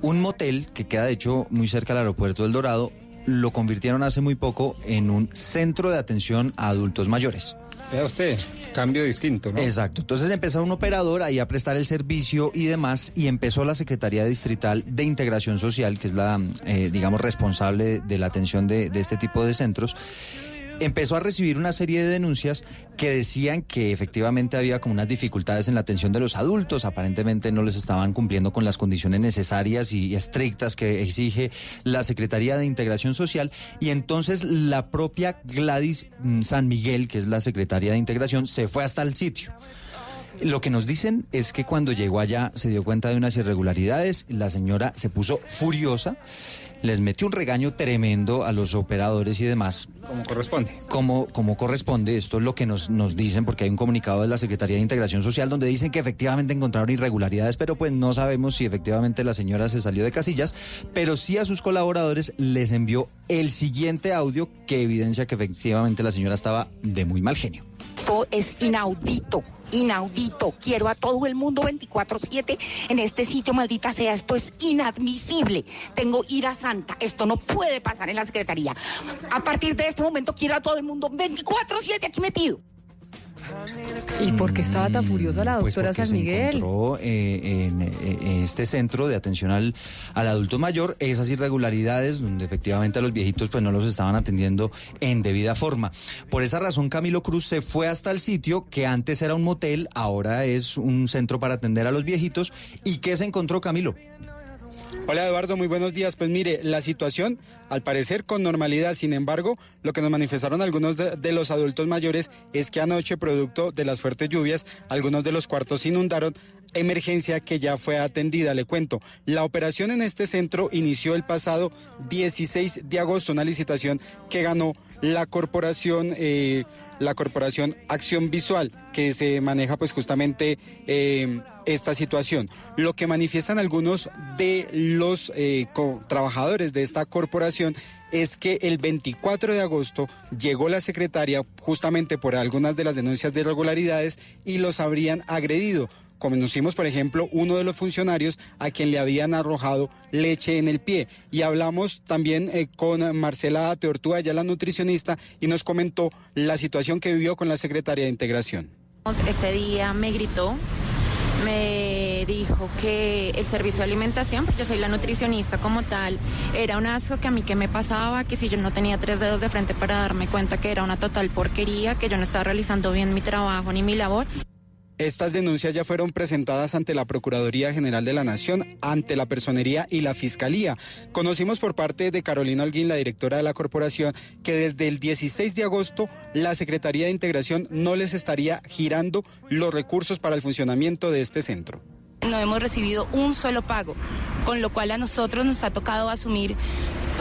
S34: Un motel que queda de hecho muy cerca del aeropuerto del Dorado, lo convirtieron hace muy poco en un centro de atención a adultos mayores.
S10: Vea usted, cambio distinto, ¿no?
S34: Exacto. Entonces empezó un operador ahí a prestar el servicio y demás, y empezó la Secretaría Distrital de Integración Social, que es la, eh, digamos, responsable de la atención de, de este tipo de centros empezó a recibir una serie de denuncias que decían que efectivamente había como unas dificultades en la atención de los adultos, aparentemente no les estaban cumpliendo con las condiciones necesarias y estrictas que exige la Secretaría de Integración Social y entonces la propia Gladys mm, San Miguel, que es la Secretaría de Integración, se fue hasta el sitio. Lo que nos dicen es que cuando llegó allá se dio cuenta de unas irregularidades, la señora se puso furiosa, les metió un regaño tremendo a los operadores y demás.
S10: Como corresponde.
S34: Como, como corresponde, esto es lo que nos, nos dicen, porque hay un comunicado de la Secretaría de Integración Social donde dicen que efectivamente encontraron irregularidades, pero pues no sabemos si efectivamente la señora se salió de casillas, pero sí a sus colaboradores les envió el siguiente audio que evidencia que efectivamente la señora estaba de muy mal genio.
S44: Esto es inaudito inaudito. Quiero a todo el mundo 24/7 en este sitio, maldita sea. Esto es inadmisible. Tengo ira santa. Esto no puede pasar en la Secretaría. A partir de este momento quiero a todo el mundo 24/7 aquí metido.
S9: ¿Y por qué estaba tan furiosa la
S34: Pues
S9: doctora San
S34: se
S9: Miguel?
S34: encontró eh, en, eh, en este centro de atención al, al adulto mayor esas irregularidades donde efectivamente a los viejitos pues no los estaban atendiendo en debida forma. Por esa razón Camilo Cruz se fue hasta el sitio que antes era un motel, ahora es un centro para atender a los viejitos. ¿Y qué se encontró Camilo?
S45: Hola Eduardo, muy buenos días. Pues mire, la situación al parecer con normalidad, sin embargo, lo que nos manifestaron algunos de, de, los adultos mayores es que anoche, producto de las fuertes lluvias, algunos de los cuartos se inundaron. Emergencia que ya fue atendida, le cuento. La operación en este centro inició el pasado 16 de agosto, una licitación que ganó la corporación. Eh, la corporación Acción Visual, que se maneja pues justamente eh, esta situación. Lo que manifiestan algunos de los eh, trabajadores de esta corporación es que el 24 de agosto llegó la secretaria justamente por algunas de las denuncias de irregularidades y los habrían agredido. Conocimos, por ejemplo, uno de los funcionarios a quien le habían arrojado leche en el pie. Y hablamos también eh, con Marcela Teortúa, ya la nutricionista, y nos comentó la situación que vivió con la secretaria de Integración.
S46: Ese día me gritó, me dijo que el servicio de alimentación, porque yo soy la nutricionista como tal, era un asco que a mí que me pasaba, que si yo no tenía tres dedos de frente para darme cuenta que era una total porquería, que yo no estaba realizando bien mi trabajo ni mi labor.
S45: Estas denuncias ya fueron presentadas ante la Procuraduría General de la Nación, ante la Personería y la Fiscalía. Conocimos por parte de Carolina Holguín, la directora de la corporación, que desde el 16 de agosto la Secretaría de Integración no les estaría girando los recursos para el funcionamiento de este centro.
S46: No hemos recibido un solo pago, con lo cual a nosotros nos ha tocado asumir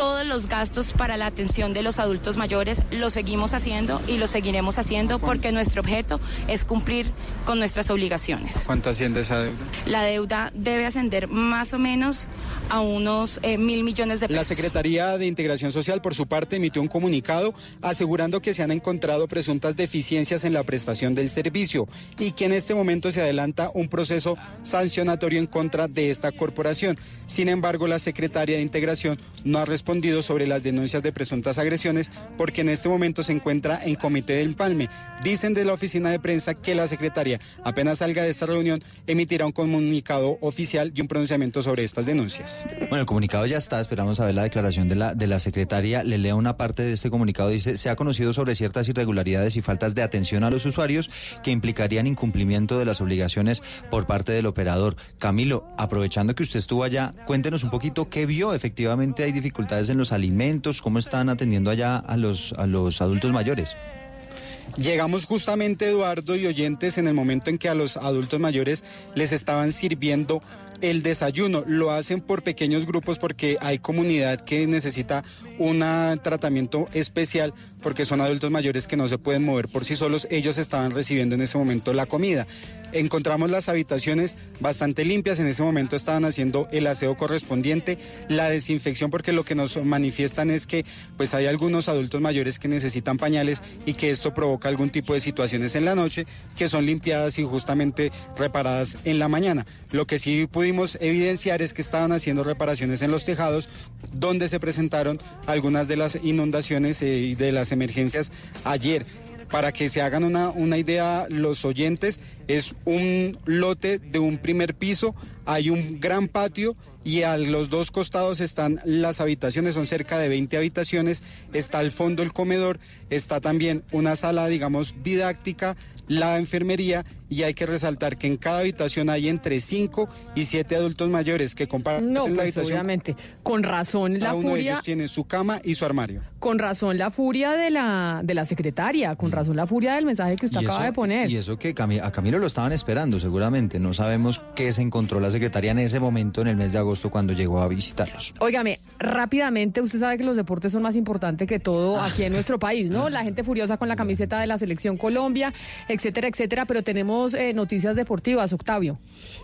S46: todos los gastos para la atención de los adultos mayores lo seguimos haciendo y lo seguiremos haciendo porque nuestro objeto es cumplir con nuestras obligaciones.
S45: ¿Cuánto asciende esa deuda?
S46: La deuda debe ascender más o menos a unos eh, mil millones de pesos.
S45: La Secretaría de Integración Social, por su parte, emitió un comunicado asegurando que se han encontrado presuntas deficiencias en la prestación del servicio y que en este momento se adelanta un proceso sancionatorio en contra de esta corporación. Sin embargo, la Secretaría de Integración no ha respondido sobre las denuncias de presuntas agresiones porque en este momento se encuentra en comité del empalme. Dicen de la oficina de prensa que la secretaria, apenas salga de esta reunión, emitirá un comunicado oficial y un pronunciamiento sobre estas denuncias.
S34: Bueno, el comunicado ya está, esperamos a ver la declaración de la, de la secretaria. Le leo una parte de este comunicado, dice, se ha conocido sobre ciertas irregularidades y faltas de atención a los usuarios que implicarían incumplimiento de las obligaciones por parte del operador. Camilo, aprovechando que usted estuvo allá, cuéntenos un poquito qué vio. Efectivamente hay dificultades en los alimentos, cómo están atendiendo allá a los, a los adultos mayores.
S45: Llegamos justamente, Eduardo y oyentes, en el momento en que a los adultos mayores les estaban sirviendo el desayuno. Lo hacen por pequeños grupos porque hay comunidad que necesita un tratamiento especial porque son adultos mayores que no se pueden mover por sí solos. Ellos estaban recibiendo en ese momento la comida. Encontramos las habitaciones bastante limpias, en ese momento estaban haciendo el aseo correspondiente, la desinfección, porque lo que nos manifiestan es que pues hay algunos adultos mayores que necesitan pañales y que esto provoca algún tipo de situaciones en la noche que son limpiadas y justamente reparadas en la mañana. Lo que sí pudimos evidenciar es que estaban haciendo reparaciones en los tejados donde se presentaron algunas de las inundaciones eh, y de las emergencias ayer. Para que se hagan una, una idea los oyentes, es un lote de un primer piso, hay un gran patio y a los dos costados están las habitaciones, son cerca de 20 habitaciones, está al fondo el comedor, está también una sala, digamos, didáctica, la enfermería y hay que resaltar que en cada habitación hay entre 5 y 7 adultos mayores que comparten
S9: No,
S45: la
S9: pues
S45: habitación.
S9: obviamente. Con razón la
S45: Cada uno de ellos tiene su cama y su armario.
S9: Con razón la furia de la, de la secretaria, con razón la furia del mensaje que usted acaba
S34: eso-
S9: de poner.
S34: Y eso que a Camilo lo estaban esperando, seguramente. No sabemos qué se encontró la secretaria en ese momento, en el mes de agosto, cuando llegó a visitarlos.
S9: Óigame, rápidamente, usted sabe que los deportes son más importantes que todo aquí en nuestro país, ¿no? La gente furiosa con la camiseta de la selección Colombia, etcétera, etcétera, pero tenemos eh, noticias deportivas, Octavio.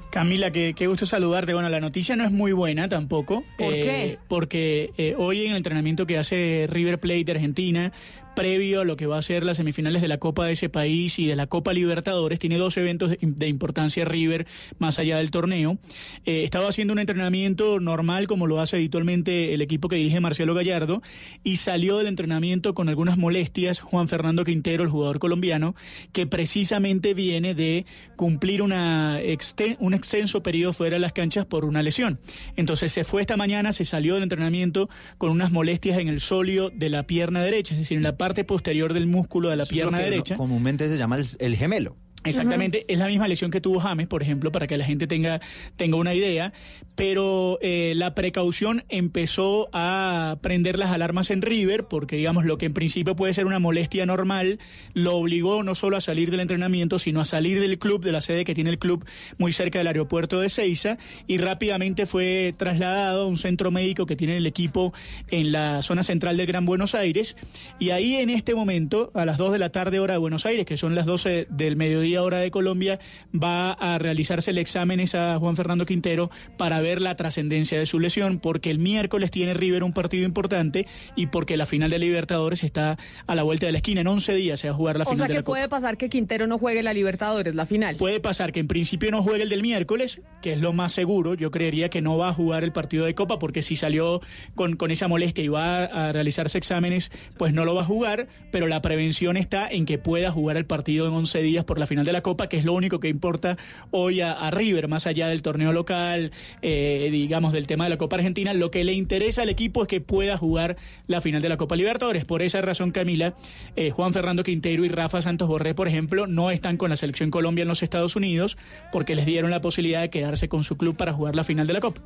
S47: Camila, qué, qué gusto saludarte. Bueno, la noticia no es muy buena tampoco.
S9: ¿Por
S47: eh,
S9: qué?
S47: Porque eh, hoy en el entrenamiento que hace River Plate de Argentina, previo a lo que va a ser las semifinales de la Copa de ese país y de la Copa Libertadores, tiene dos eventos de, importancia River más allá del torneo. Eh, estaba haciendo un entrenamiento normal como lo hace habitualmente el equipo que dirige Marcelo Gallardo y salió del entrenamiento con algunas molestias Juan Fernando Quintero, el jugador colombiano, que precisamente viene de cumplir una exten- un extenso periodo fuera de las canchas por una lesión. Entonces se fue esta mañana, se salió del entrenamiento con unas molestias en el sóleo de la pierna derecha, es decir, en la parte posterior del músculo de la
S34: Eso
S47: pierna derecha.
S34: Comúnmente se llama el, el gemelo.
S47: Exactamente, es la misma lesión que tuvo James, por ejemplo, para que la gente tenga, tenga una idea, pero eh, la precaución empezó a prender las alarmas en River, porque digamos lo que en principio puede ser una molestia normal, lo obligó no solo a salir del entrenamiento, sino a salir del club, de la sede que tiene el club muy cerca del aeropuerto de Ceiza, y rápidamente fue trasladado a un centro médico que tiene el equipo en la zona central del Gran Buenos Aires, y ahí en este momento, a las 2 de la tarde hora de Buenos Aires, que son las 12 del mediodía hora de Colombia, va a realizarse el examen a Juan Fernando Quintero para ver la trascendencia de su lesión, porque el miércoles tiene River un partido importante y porque la final de Libertadores está a la vuelta de la esquina. En 11 días se va a jugar la
S9: o
S47: final
S9: sea
S47: de
S9: que
S47: Copa.
S9: puede pasar que Quintero no juegue la Libertadores, la final.
S47: Puede pasar que en principio no juegue el del miércoles, que es lo más seguro. Yo creería que no va a jugar el partido de Copa porque si salió con, con esa molestia y va a, a realizarse exámenes, pues no lo va a jugar, pero la prevención está en que pueda jugar el partido en 11 días por la final de la Copa, que es lo único que importa hoy a, a River, más allá del torneo local, eh, digamos, del tema de la Copa Argentina. Lo que le interesa al equipo es que pueda jugar la final de la Copa Libertadores. Por esa razón, Camila, eh, Juan Fernando Quintero y Rafa Santos Borré, por ejemplo, no están con la selección Colombia en los Estados Unidos porque les dieron la posibilidad de quedarse con su club para jugar la final de la Copa.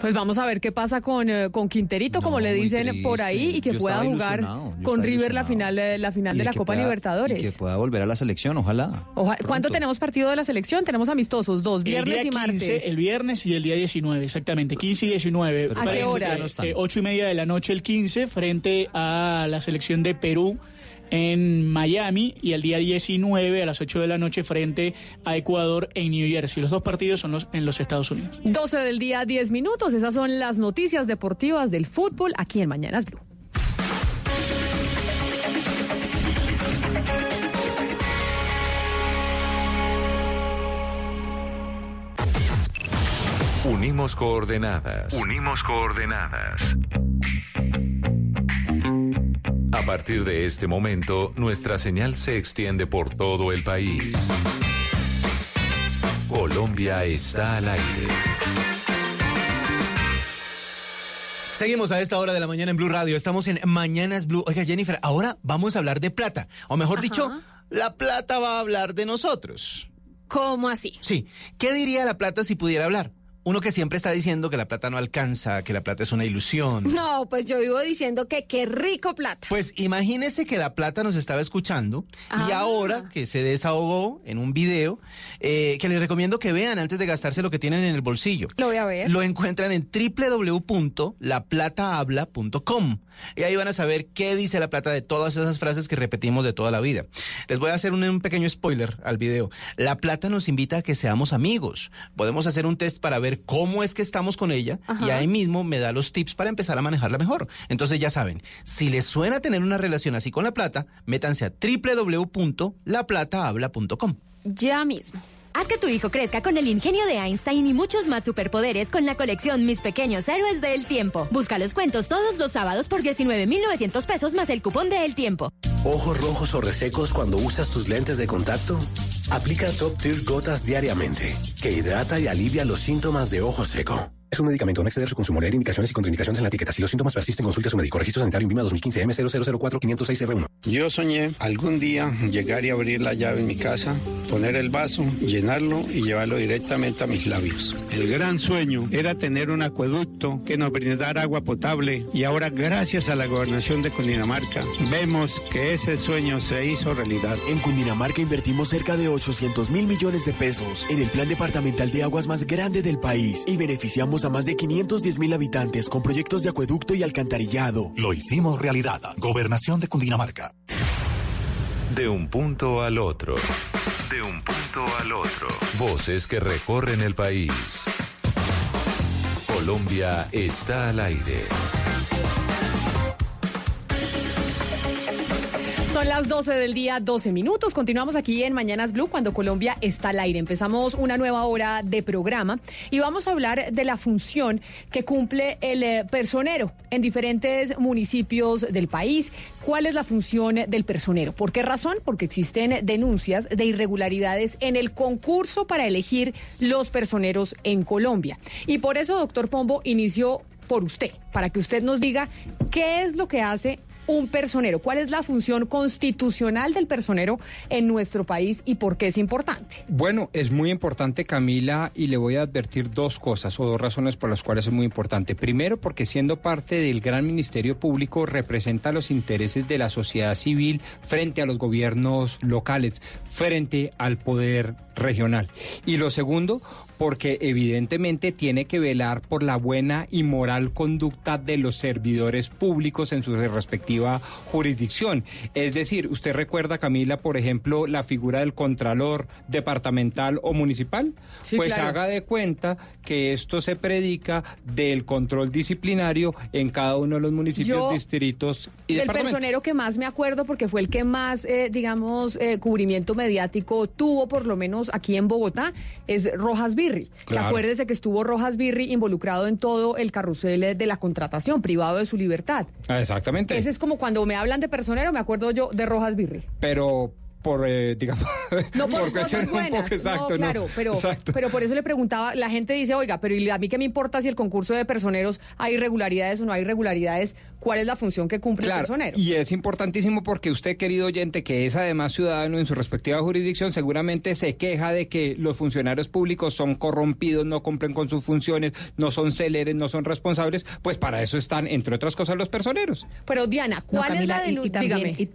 S9: Pues vamos a ver qué pasa con, eh, con Quinterito, como le dicen por ahí, y que
S34: Yo
S9: pueda jugar con River la final, la final
S34: Y
S9: de la Copa
S34: pueda-
S9: Libertadores.
S34: Y que pueda volver a la selección, ojalá.
S9: Ojalá- ¿Cuándo
S34: Pronto.
S9: tenemos partido de la selección? Tenemos amistosos, dos, viernes
S47: el
S9: y martes.
S47: 15, el viernes y el día 19, exactamente, 15 y 19.
S9: ¿A qué horas?
S47: Eh, ocho y media de la noche el 15 frente a la selección de Perú en Miami y el día 19 a las 8 de la noche frente a Ecuador en New Jersey. Los dos partidos son los, en los Estados Unidos.
S9: 12 del día, 10 minutos. Esas son las noticias deportivas del fútbol aquí en Mañanas Blue.
S48: Unimos coordenadas. Unimos coordenadas. A partir de este momento, nuestra señal se extiende por todo el país. Colombia está al aire.
S49: Seguimos a esta hora de la mañana en Blue Radio. Estamos en Mañanas Blue. Oiga, Jennifer, ahora vamos a hablar de plata. O mejor dicho, la plata va a hablar de nosotros.
S50: ¿Cómo así?
S49: Sí. ¿Qué diría la plata si pudiera hablar? Uno que siempre está diciendo que la plata no alcanza, que la plata es una ilusión.
S50: No, pues yo vivo diciendo que qué rico plata.
S49: Pues imagínese que la plata nos estaba escuchando y
S50: Ah.
S49: ahora que se desahogó en un video, eh, que les recomiendo que vean antes de gastarse lo que tienen en el bolsillo.
S50: Lo voy a ver.
S49: Lo encuentran en www.laplatahabla.com y ahí van a saber qué dice la plata de todas esas frases que repetimos de toda la vida. Les voy a hacer un, un pequeño spoiler al video. La plata nos invita a que seamos amigos. Podemos hacer un test para ver cómo es que estamos con ella y ahí mismo me da los tips para empezar a manejarla mejor. Entonces ya saben, si les suena tener una relación así con la plata, métanse a www.laplatahabla.com.
S50: Ya mismo.
S51: Haz que tu hijo crezca con el ingenio de Einstein y muchos más superpoderes con la colección Mis Pequeños Héroes del Tiempo. Busca los cuentos todos los sábados por 19,900 pesos más el cupón de El Tiempo.
S52: ¿Ojos rojos o resecos cuando usas tus lentes de contacto? Aplica Top Tier Gotas diariamente, que hidrata y alivia los síntomas de ojo seco. Es un medicamento, no exceder su consumo, leer indicaciones y contraindicaciones en la etiqueta. Si los síntomas persisten, consulte a su médico. Registro sanitario INVIMA 2015 M0004-506R1.
S53: Yo soñé algún día llegar y abrir la llave en mi casa, poner el vaso, llenarlo y llevarlo directamente a mis labios. El gran sueño era tener un acueducto que nos brindara agua potable y ahora gracias a la gobernación de Cundinamarca vemos que ese sueño se hizo realidad.
S54: En Cundinamarca invertimos cerca de 800 mil millones de pesos en el plan departamental de aguas más grande del país y beneficiamos a más de 510 mil habitantes con proyectos de acueducto y alcantarillado.
S37: Lo hicimos realidad. Gobernación de Cundinamarca.
S48: De un punto al otro. De un punto al otro. Voces que recorren el país. Colombia está al aire.
S9: Son las 12 del día, 12 minutos. Continuamos aquí en Mañanas Blue cuando Colombia está al aire. Empezamos una nueva hora de programa y vamos a hablar de la función que cumple el eh, personero en diferentes municipios del país. ¿Cuál es la función del personero? ¿Por qué razón? Porque existen denuncias de irregularidades en el concurso para elegir los personeros en Colombia. Y por eso, doctor Pombo, inició por usted, para que usted nos diga qué es lo que hace un personero? ¿Cuál es la función constitucional del personero en nuestro país y por qué es importante?
S10: Bueno, es muy importante, Camila, y le voy a advertir dos cosas o dos razones por las cuales es muy importante. Primero, porque siendo parte del gran Ministerio Público representa los intereses de la sociedad civil frente a los gobiernos locales, frente al poder regional. Y lo segundo, porque evidentemente tiene que velar por la buena y moral conducta de los servidores públicos en su respectiva jurisdicción. Es decir, usted recuerda, Camila, por ejemplo, la figura del contralor departamental o municipal.
S9: Sí,
S10: pues
S9: claro.
S10: haga de cuenta que esto se predica del control disciplinario en cada uno de los municipios,
S9: Yo,
S10: distritos y departamentos.
S9: personero que más me acuerdo, porque fue el que más, eh, digamos, eh, cubrimiento mediático tuvo, por lo menos aquí en Bogotá, es Rojas Birri. Que
S10: Claro.
S9: acuérdese que estuvo Rojas Birri involucrado en todo el carrusel de la contratación, privado de su libertad.
S10: Ah, Exactamente.
S9: Ese es como cuando me hablan de personero, me acuerdo yo de Rojas Birri.
S10: Pero por, eh, digamos,
S9: No por,
S10: cuestiones un
S9: buenas,
S10: poco exacto,
S9: no, claro, pero,
S10: Exacto.
S9: pero por eso le preguntaba, la gente dice, oiga, pero ¿y a mí qué me importa si el concurso de personeros hay irregularidades o no hay irregularidades? ¿Cuál es la función que cumple el personero?
S10: y es importantísimo porque usted, querido oyente, que es además ciudadano en su respectiva jurisdicción, seguramente se queja de que los funcionarios públicos son corrompidos, no cumplen con sus funciones, no son céleres, no son responsables, pues para eso están, entre otras cosas, los personeros.
S9: Pero Diana,
S11: No,
S9: ¿cuál es la
S11: y- y también- y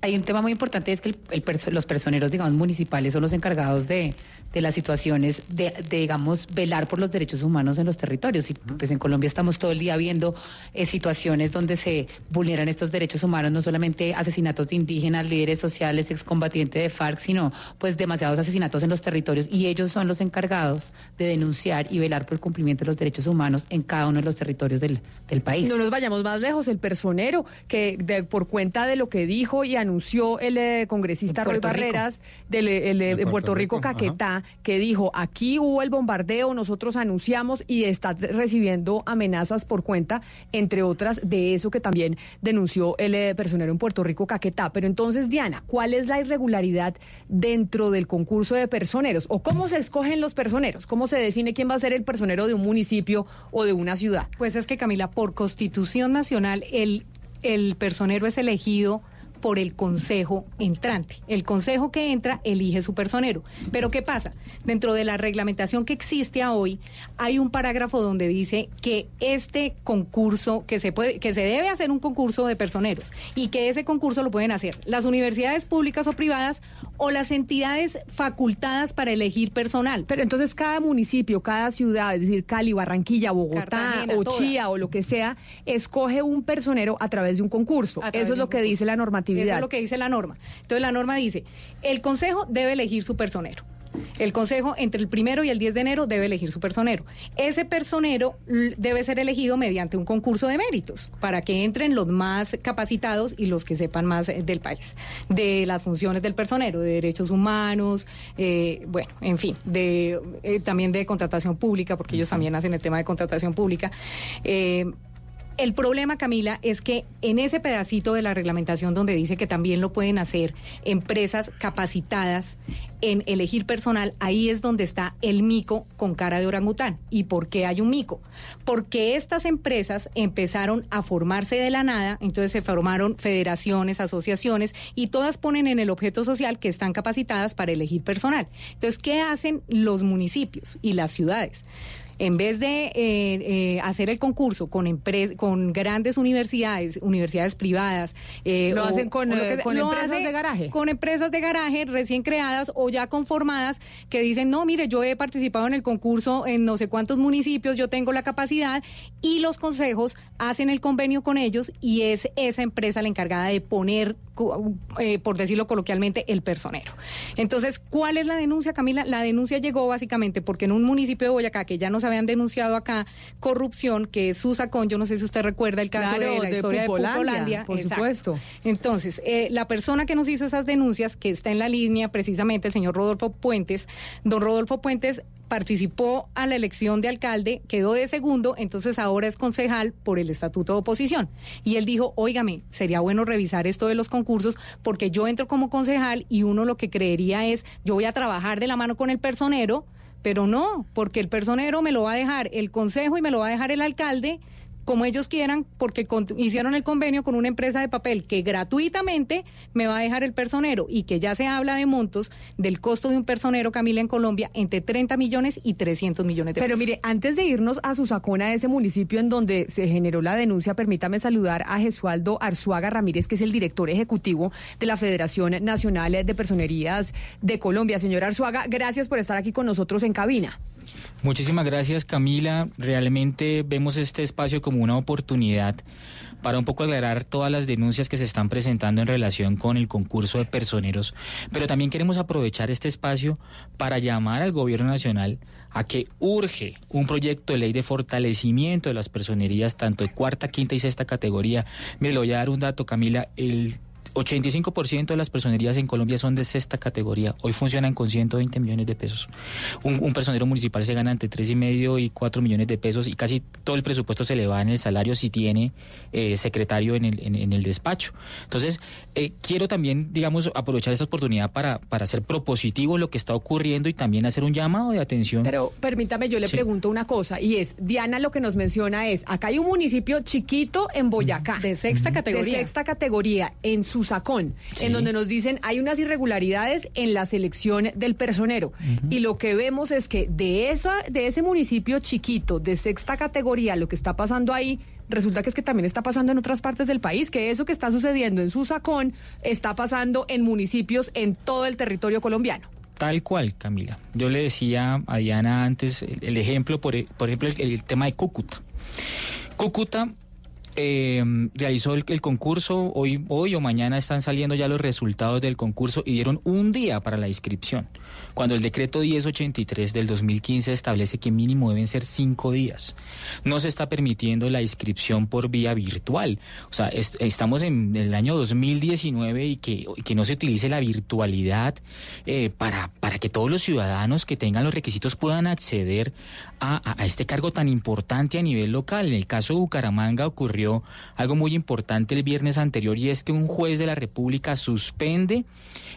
S11: hay un tema muy importante, es que el- los personeros, digamos, municipales son los encargados de, de las situaciones, de, de, digamos, velar por los derechos humanos en los territorios. Y pues en Colombia estamos todo el día viendo eh, situaciones donde se vulneran estos derechos humanos, no solamente asesinatos de indígenas, líderes sociales, excombatientes de FARC, sino pues demasiados asesinatos en los territorios. Y ellos son los encargados de denunciar y velar por el cumplimiento de los derechos humanos en cada uno de los territorios del, del país.
S9: No nos vayamos más lejos, el personero, que de- por cuenta de lo que dijo y anunció el eh, congresista Roy. Barreras del eh, el, eh,
S11: De
S9: Puerto,
S11: Puerto
S9: Rico,
S11: Rico,
S9: Caquetá, Que dijo, aquí hubo el bombardeo, nosotros anunciamos y está recibiendo amenazas por cuenta, entre otras de eso que también denunció el eh, personero en Puerto Rico, Caquetá. Pero entonces, Diana, ¿cuál es la irregularidad dentro del concurso de personeros? ¿O cómo se escogen los personeros? ¿Cómo se define quién va a ser el personero de un municipio o de una ciudad?
S55: Pues es que, Camila, por Constitución Nacional, el, el personero es elegido por el consejo entrante. El consejo que entra elige su personero. Pero ¿qué pasa? Dentro de la reglamentación que existe a hoy, hay un parágrafo donde dice que este concurso, que se puede, que se debe hacer un concurso de personeros y que ese concurso lo pueden hacer las universidades públicas o privadas o las entidades facultadas para elegir personal.
S9: Pero entonces cada municipio, cada ciudad, es decir, Cali, Barranquilla, Bogotá
S55: Cartagena,
S9: o
S55: todas.
S9: Chía o lo que sea, escoge un personero a través de un concurso. Eso es lo que
S55: concurso.
S9: dice la normatividad.
S55: Eso es lo que dice la norma. Entonces la norma dice, el consejo debe elegir su personero. El consejo entre el primero y el 10 de enero debe elegir su personero. Ese personero debe ser elegido mediante un concurso de méritos para que entren los más capacitados y los que sepan más eh, del país, de las funciones del personero, de derechos humanos, eh, bueno, en fin, de eh, también de contratación pública, porque ellos también hacen el tema de contratación pública. Eh, el problema, Camila, es que en ese pedacito de la reglamentación donde dice que también lo pueden hacer empresas capacitadas en elegir personal, ahí es donde está el mico con cara de orangután. ¿Y por qué hay un mico? Porque estas empresas empezaron a formarse de la nada, entonces se formaron federaciones, asociaciones, y todas ponen en el objeto social que están capacitadas para elegir personal. Entonces, ¿qué hacen los municipios y las ciudades? En vez de eh, eh, hacer el concurso con con grandes universidades, universidades privadas, eh,
S9: Lo
S55: o-
S9: hacen con,
S55: o lo
S9: eh,
S55: que
S9: con
S55: lo
S9: empresas
S55: hace
S9: de garaje.
S55: Con empresas de garaje recién creadas o ya conformadas que dicen, no, mire, yo he participado en el concurso en no sé cuántos municipios, yo tengo la capacidad y los consejos hacen el convenio con ellos y es esa empresa la encargada de poner, eh, por decirlo coloquialmente, el personero. Entonces, ¿cuál es la denuncia, Camila? La denuncia llegó básicamente porque en un municipio de Boyacá, que ya nos habían denunciado acá, corrupción, que es Susacón, yo no sé si usted recuerda el caso
S9: Claro,
S55: de la
S9: de
S55: historia
S9: Pupolandia,
S55: de Pupolandia.
S9: por
S55: exacto.
S9: supuesto.
S55: Entonces, eh, la persona que nos hizo esas denuncias, que está en la línea precisamente, el señor Rodolfo Puentes, don Rodolfo Puentes participó a la elección de alcalde, quedó de segundo, entonces ahora es concejal por el estatuto de oposición. Y él dijo, óigame, sería bueno revisar esto de los concursos porque yo entro como concejal y uno lo que creería es, yo voy a trabajar de la mano con el personero, pero no, porque el personero me lo va a dejar el consejo y me lo va a dejar el alcalde como ellos quieran, porque con- hicieron el convenio con una empresa de papel que gratuitamente me va a dejar el personero y que ya se habla de montos del costo de un personero, Camila, en Colombia, entre 30 millones y 300 millones de
S9: Pero
S55: pesos.
S9: mire, antes de irnos a Susacona, ese municipio en donde se generó la denuncia, permítame saludar a Jesualdo Arzuaga Ramírez, que es el director ejecutivo de la Federación Nacional de Personerías de Colombia. Señor Arzuaga, gracias por estar aquí con nosotros en cabina.
S56: Muchísimas gracias Camila. Realmente vemos este espacio como una oportunidad para un poco aclarar todas las denuncias que se están presentando en relación con el concurso de personeros, pero también queremos aprovechar este espacio para llamar al gobierno nacional a que urge un proyecto de ley de fortalecimiento de las personerías tanto de cuarta, quinta y sexta categoría. Mire, le voy a dar un dato, Camila, el 85% de las personerías en Colombia son de sexta categoría. Hoy funcionan con 120 millones de pesos. Un, un personero municipal se gana entre tres y medio y 4 millones de pesos y casi todo el presupuesto se le va en el salario si tiene eh, secretario en el, en, en el despacho. Entonces, eh, quiero también, digamos, aprovechar esta oportunidad para, para hacer propositivo lo que está ocurriendo y también hacer un llamado de atención.
S9: Pero permítame, yo le
S56: Sí.
S9: pregunto una cosa, y es, Diana lo que nos menciona es, acá hay un municipio chiquito en Boyacá.
S55: De sexta categoría.
S9: De sexta categoría, en Susacón,
S56: Sí.
S9: en donde nos dicen, hay unas irregularidades en la selección del personero. Y lo que vemos es que de, esa, de ese municipio chiquito, de sexta categoría, lo que está pasando ahí... Resulta que es que también está pasando en otras partes del país, que eso que está sucediendo en Susacón está pasando en municipios en todo el territorio colombiano.
S56: Tal cual, Camila. Yo le decía a Diana antes el, el ejemplo, por, por ejemplo, el, el tema de Cúcuta. Cúcuta eh, realizó el, el concurso, hoy, hoy o mañana están saliendo ya los resultados del concurso y dieron un día para la inscripción, cuando el decreto 1083 del 2015 establece que mínimo deben ser cinco días. No se está permitiendo la inscripción por vía virtual. O sea, est- estamos en el año 2019 y que, que no se utilice la virtualidad eh, para, para que todos los ciudadanos que tengan los requisitos puedan acceder a- a este cargo tan importante a nivel local. En el caso de Bucaramanga ocurrió algo muy importante el viernes anterior y es que un juez de la República suspende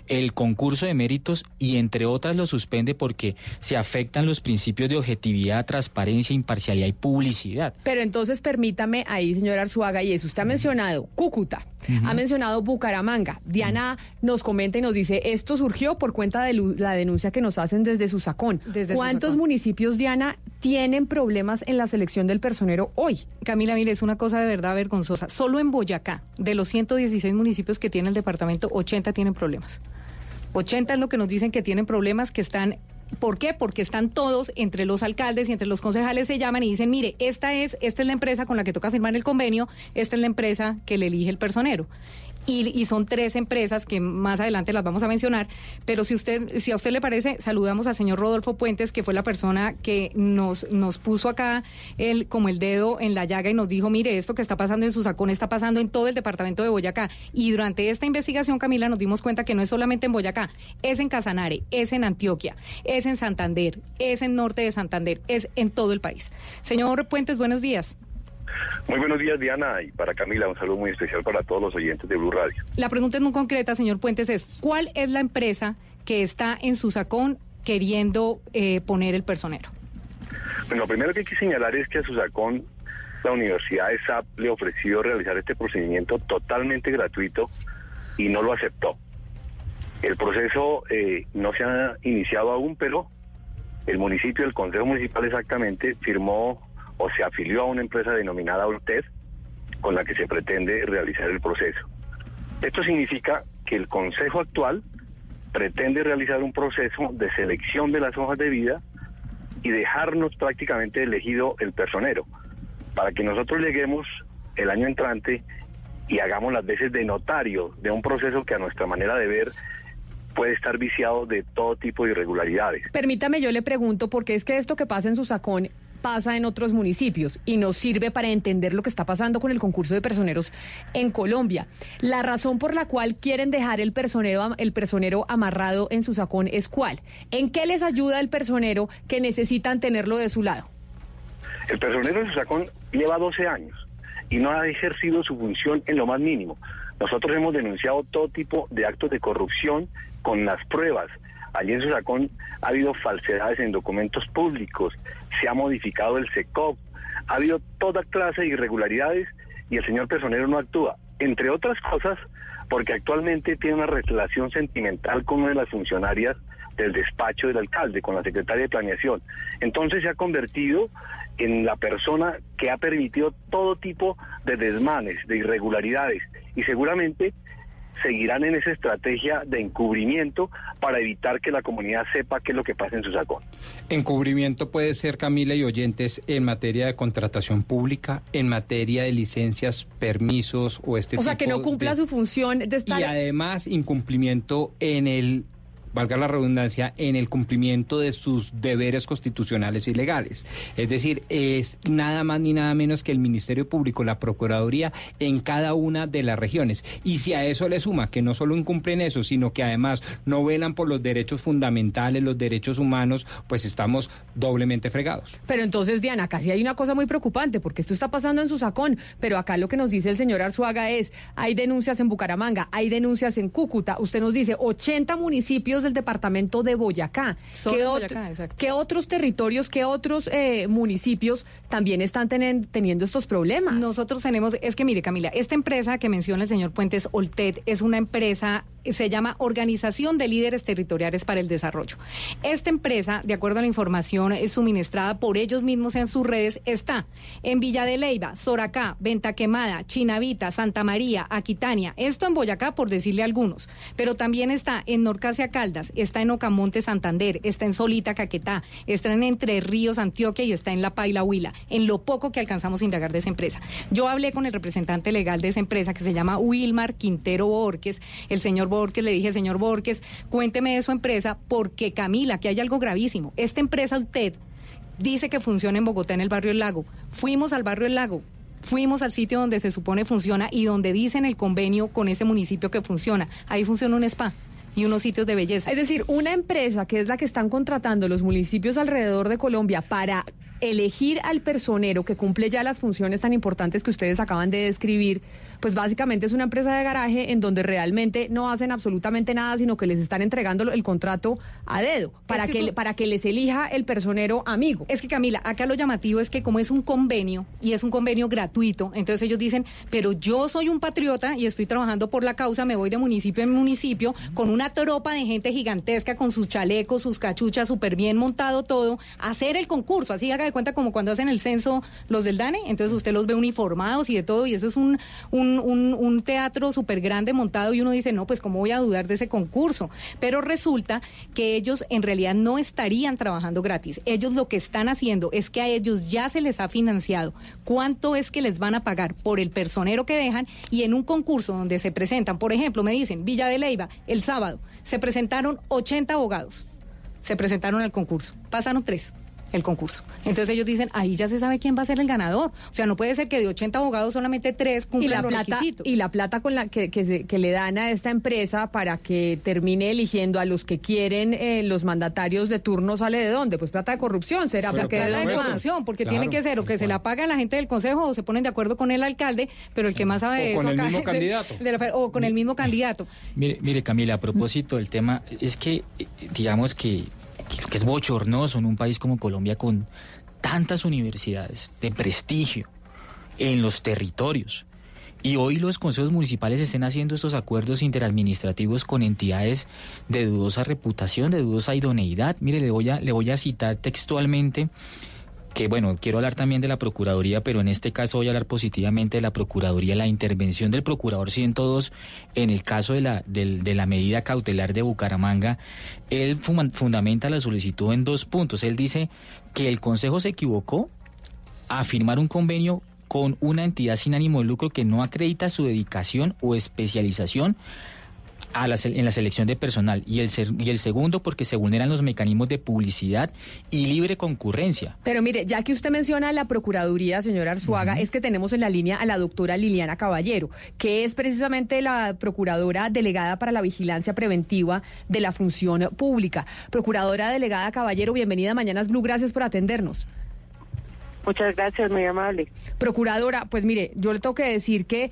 S56: el concurso de méritos y entre otras lo suspende porque se afectan los principios de objetividad, transparencia, imparcialidad y publicidad.
S9: Pero entonces permítame ahí, señor Arzuaga, y eso usted ha mencionado Cúcuta, ha mencionado Bucaramanga. Diana nos comenta y nos dice, esto surgió por cuenta de la denuncia que nos hacen desde Susacón.
S55: Desde
S9: ¿Cuántos
S55: Susacón.
S9: municipios, Diana, tienen problemas en la selección del personero hoy?
S55: Camila, mire, es una cosa de verdad vergonzosa. Solo en Boyacá, de los 116 municipios que tiene el departamento, 80 tienen problemas. 80 es lo que nos dicen que tienen problemas, que están... ¿Por qué? Porque están todos entre los alcaldes y entre los concejales se llaman y dicen, mire, esta es, esta es la empresa con la que toca firmar el convenio, esta es la empresa que le elige el personero. Y, son tres empresas que más adelante las vamos a mencionar, pero si usted, si a usted le parece, saludamos al señor Rodolfo Puentes, que fue la persona que nos, nos puso acá el, como el dedo en la llaga y nos dijo, mire, esto que está pasando en Susacón está pasando en todo el departamento de Boyacá. Y durante esta investigación, Camila, nos dimos cuenta que no es solamente en Boyacá, es en Casanare, es en Antioquia, es en Santander, es en norte de Santander, es en todo el país. Señor Puentes, buenos días.
S57: Muy buenos días, Diana, y para Camila, un saludo muy especial para todos los oyentes de Blue Radio.
S55: La pregunta es muy concreta, señor Puentes, es ¿cuál es la empresa que está en Susacón queriendo eh, poner el personero?
S57: Bueno, lo primero que hay que señalar es que a Susacón, la Universidad de SAP le ofreció realizar este procedimiento totalmente gratuito y no lo aceptó. El proceso eh, no se ha iniciado aún, pero el municipio, el Consejo Municipal exactamente, firmó o se afilió a una empresa denominada UTED con la que se pretende realizar el proceso. Esto significa que el Consejo actual pretende realizar un proceso de selección de las hojas de vida y dejarnos prácticamente elegido el personero, para que nosotros lleguemos el año entrante y hagamos las veces de notario de un proceso que a nuestra manera de ver puede estar viciado de todo tipo de irregularidades.
S9: Permítame, yo le pregunto, porque es que esto que pasa en Susacón pasa en otros municipios y nos sirve para entender lo que está pasando con el concurso de personeros en Colombia. La razón por la cual quieren dejar el personero, el personero amarrado en Susacón es cuál? ¿En qué les ayuda el personero que necesitan tenerlo de su lado?
S57: El personero de Susacón lleva 12 años y no ha ejercido su función en lo más mínimo. Nosotros hemos denunciado todo tipo de actos de corrupción con las pruebas. Allí en Susacón ha habido falsedades en documentos públicos, se ha modificado el SECOP, ha habido toda clase de irregularidades y el señor personero no actúa. Entre otras cosas, porque actualmente tiene una relación sentimental con una de las funcionarias del despacho del alcalde, con la secretaria de planeación. Entonces se ha convertido en la persona que ha permitido todo tipo de desmanes, de irregularidades y seguramente seguirán en esa estrategia de encubrimiento para evitar que la comunidad sepa qué es lo que pasa en su sacón.
S10: Encubrimiento puede ser, Camila y oyentes, en materia de contratación pública, en materia de licencias, permisos o este
S9: o sea, que
S10: tipo
S9: no cumpla
S10: de-
S9: su función de estar...
S10: Y además incumplimiento en el, valga la redundancia, en el cumplimiento de sus deberes constitucionales y legales. Es decir, es nada más ni nada menos que el Ministerio Público, la Procuraduría en cada una de las regiones. Y si a eso le suma que no solo incumplen eso, sino que además no velan por los derechos fundamentales, los derechos humanos, pues estamos doblemente fregados.
S9: Pero entonces, Diana, casi hay una cosa muy preocupante, porque esto está pasando en Susacón, pero acá lo que nos dice el señor Arzuaga es, hay denuncias en Bucaramanga, hay denuncias en Cúcuta, usted nos dice 80 municipios del departamento de Boyacá.
S55: Solo
S9: ¿Qué,
S55: en
S9: ot-
S55: Boyacá, exacto.
S9: qué otros territorios, qué otros eh, municipios también están tenen- teniendo estos problemas?
S55: Nosotros tenemos, es que mire Camila, esta empresa que menciona el señor Puentes, Oltet, es una empresa se llama Organización de Líderes Territoriales para el Desarrollo. Esta empresa, de acuerdo a la información eh, suministrada por ellos mismos en sus redes, está en Villa de Leyva, Soracá, Venta Quemada, Chinavita, Santa María, Aquitania, esto en Boyacá por decirle algunos, pero también está en Norcasia Caldas, está en Ocamonte Santander, está en Solita Caquetá, está en Entre Ríos Antioquia y está en La Paila Huila, en lo poco que alcanzamos a indagar de esa empresa. Yo hablé con el representante legal de esa empresa que se llama Wilmar Quintero Borges, el señor Borges, le dije, señor Borges, cuénteme de su empresa porque Camila, que hay algo gravísimo. Esta empresa usted dice que funciona en Bogotá, en el barrio El Lago. Fuimos al barrio El Lago, fuimos al sitio donde se supone funciona y donde dicen el convenio con ese municipio que funciona. Ahí funciona un spa y unos sitios de belleza.
S9: Es decir, una empresa que es la que están contratando los municipios alrededor de Colombia para elegir al personero que cumple ya las funciones tan importantes que ustedes acaban de describir, pues básicamente es una empresa de garaje en donde realmente no hacen absolutamente nada, sino que les están entregando el contrato a dedo para
S55: Es
S9: que,
S55: que eso-
S9: para que les elija el personero amigo.
S55: Es que Camila, acá lo llamativo es que como es un convenio y es un convenio gratuito, entonces ellos dicen, pero yo soy un patriota y estoy trabajando por la causa, me voy de municipio en municipio con una tropa de gente gigantesca con sus chalecos, sus cachuchas, súper bien montado todo, a hacer el concurso, así haga de cuenta como cuando hacen el censo los del DANE, entonces usted los ve uniformados y de todo y eso es un, un, un, un teatro súper grande montado y uno dice, no, pues cómo voy a dudar de ese concurso, pero resulta que ellos en realidad no estarían trabajando gratis. Ellos lo que están haciendo es que a ellos ya se les ha financiado cuánto es que les van a pagar por el personero que dejan y en un concurso donde se presentan, por ejemplo, me dicen, Villa de Leyva, el sábado, se presentaron 80 abogados, se presentaron al concurso, pasaron tres el concurso. Entonces ellos dicen, ahí ya se sabe quién va a ser el ganador. O sea, no puede ser que de 80 abogados solamente tres
S9: Y
S55: cumplan
S9: la,
S55: los
S9: plata,
S55: requisitos.
S9: y la plata con la que, que, se- que le dan a esta empresa para que termine eligiendo a los que quieren eh, los mandatarios de turno sale de dónde? Pues plata de corrupción, será
S55: Pero
S9: porque
S55: plata
S9: de
S55: corrupción, porque
S9: Claro,
S55: tiene que ser o que se la paga la gente del consejo o se ponen de acuerdo con el alcalde, pero el que más sabe
S10: O
S55: de
S10: con
S55: eso
S10: el
S55: acá
S10: mismo
S55: es
S10: candidato.
S55: de la- o con el mismo candidato.
S56: Mire, mire Camila, a propósito del tema, es que eh, digamos que, que es bochornoso en un país como Colombia con tantas universidades de prestigio en los territorios y hoy los consejos municipales estén haciendo estos acuerdos interadministrativos con entidades de dudosa reputación, de dudosa idoneidad. Mire, le voy a, le voy a citar textualmente que bueno, quiero hablar también de la Procuraduría, pero en este caso voy a hablar positivamente de la Procuraduría, la intervención del Procurador 102 en el caso de la, del- de la medida cautelar de Bucaramanga. Él fundamenta la solicitud en dos puntos. Él dice que el Consejo se equivocó a firmar un convenio con una entidad sin ánimo de lucro que no acredita su dedicación o especialización a la en la selección de personal y el, ser- y el segundo porque se vulneran los mecanismos de publicidad y libre concurrencia.
S9: Pero mire, ya que usted menciona la Procuraduría, señora Arzuaga, es que tenemos en la línea a la doctora Liliana Caballero, que es precisamente la Procuradora Delegada para la Vigilancia Preventiva de la Función Pública. Procuradora Delegada Caballero, bienvenida a Mañanas Blue, gracias por atendernos.
S58: Muchas gracias, muy amable.
S9: Procuradora, pues mire, yo le tengo que decir que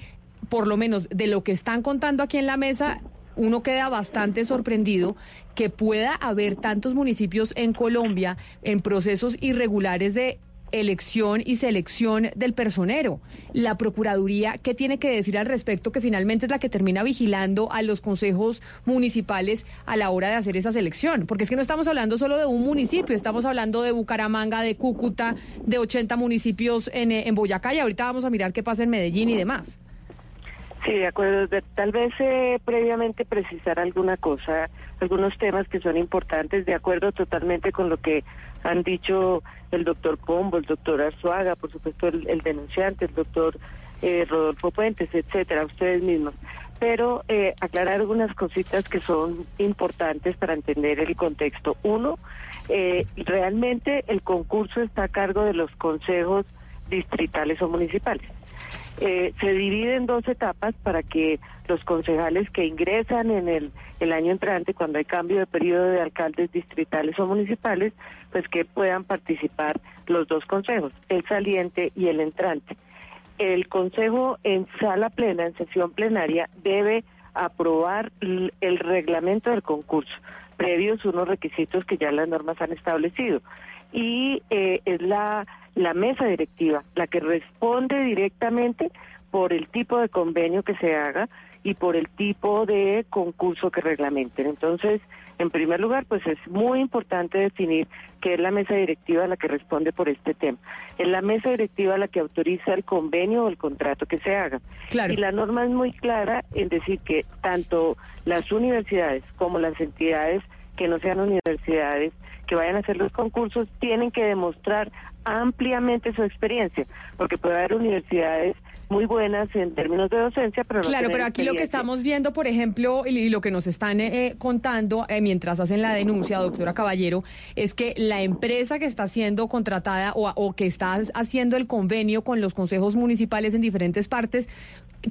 S9: por lo menos de lo que están contando aquí en la mesa, uno queda bastante sorprendido que pueda haber tantos municipios en Colombia en procesos irregulares de elección y selección del personero. La Procuraduría, ¿qué tiene que decir al respecto? Que finalmente es la que termina vigilando a los consejos municipales a la hora de hacer esa selección. Porque es que no estamos hablando solo de un municipio, estamos hablando de Bucaramanga, de Cúcuta, de 80 municipios en, eh, en Boyacá y ahorita vamos a mirar qué pasa en Medellín y demás.
S58: Sí, de acuerdo. Tal vez eh, previamente precisar alguna cosa, algunos temas que son importantes, de acuerdo totalmente con lo que han dicho el doctor Pombo, el doctor Arzuaga, por supuesto el, el denunciante, el doctor eh, Rodolfo Puentes, etcétera, ustedes mismos. Pero eh, aclarar algunas cositas que son importantes para entender el contexto. Uno, eh, realmente el concurso está a cargo de los consejos distritales o municipales. Eh, se divide en dos etapas para que los concejales que ingresan en el, año entrante, cuando hay cambio de periodo de alcaldes distritales o municipales, pues que puedan participar los dos consejos, el saliente y el entrante. El consejo en sala plena, en sesión plenaria, debe aprobar el reglamento del concurso, previos unos requisitos que ya las normas han establecido. Y eh, es la, la mesa directiva la que responde directamente por el tipo de convenio que se haga y por el tipo de concurso que reglamenten. Entonces, en primer lugar, pues es muy importante definir qué es la mesa directiva la que responde por este tema. Es la mesa directiva la que autoriza el convenio o el contrato que se haga. Y la norma es muy clara en decir que tanto las universidades como las entidades que no sean universidades que vayan a hacer los concursos tienen que demostrar ampliamente su experiencia, porque puede haber universidades muy buenas en términos de docencia, pero no
S9: Claro, pero aquí lo que estamos viendo, por ejemplo, y lo que nos están eh, eh, contando eh, mientras hacen la denuncia, doctora Caballero, es que la empresa que está siendo contratada o, o que está haciendo el convenio con los consejos municipales en diferentes partes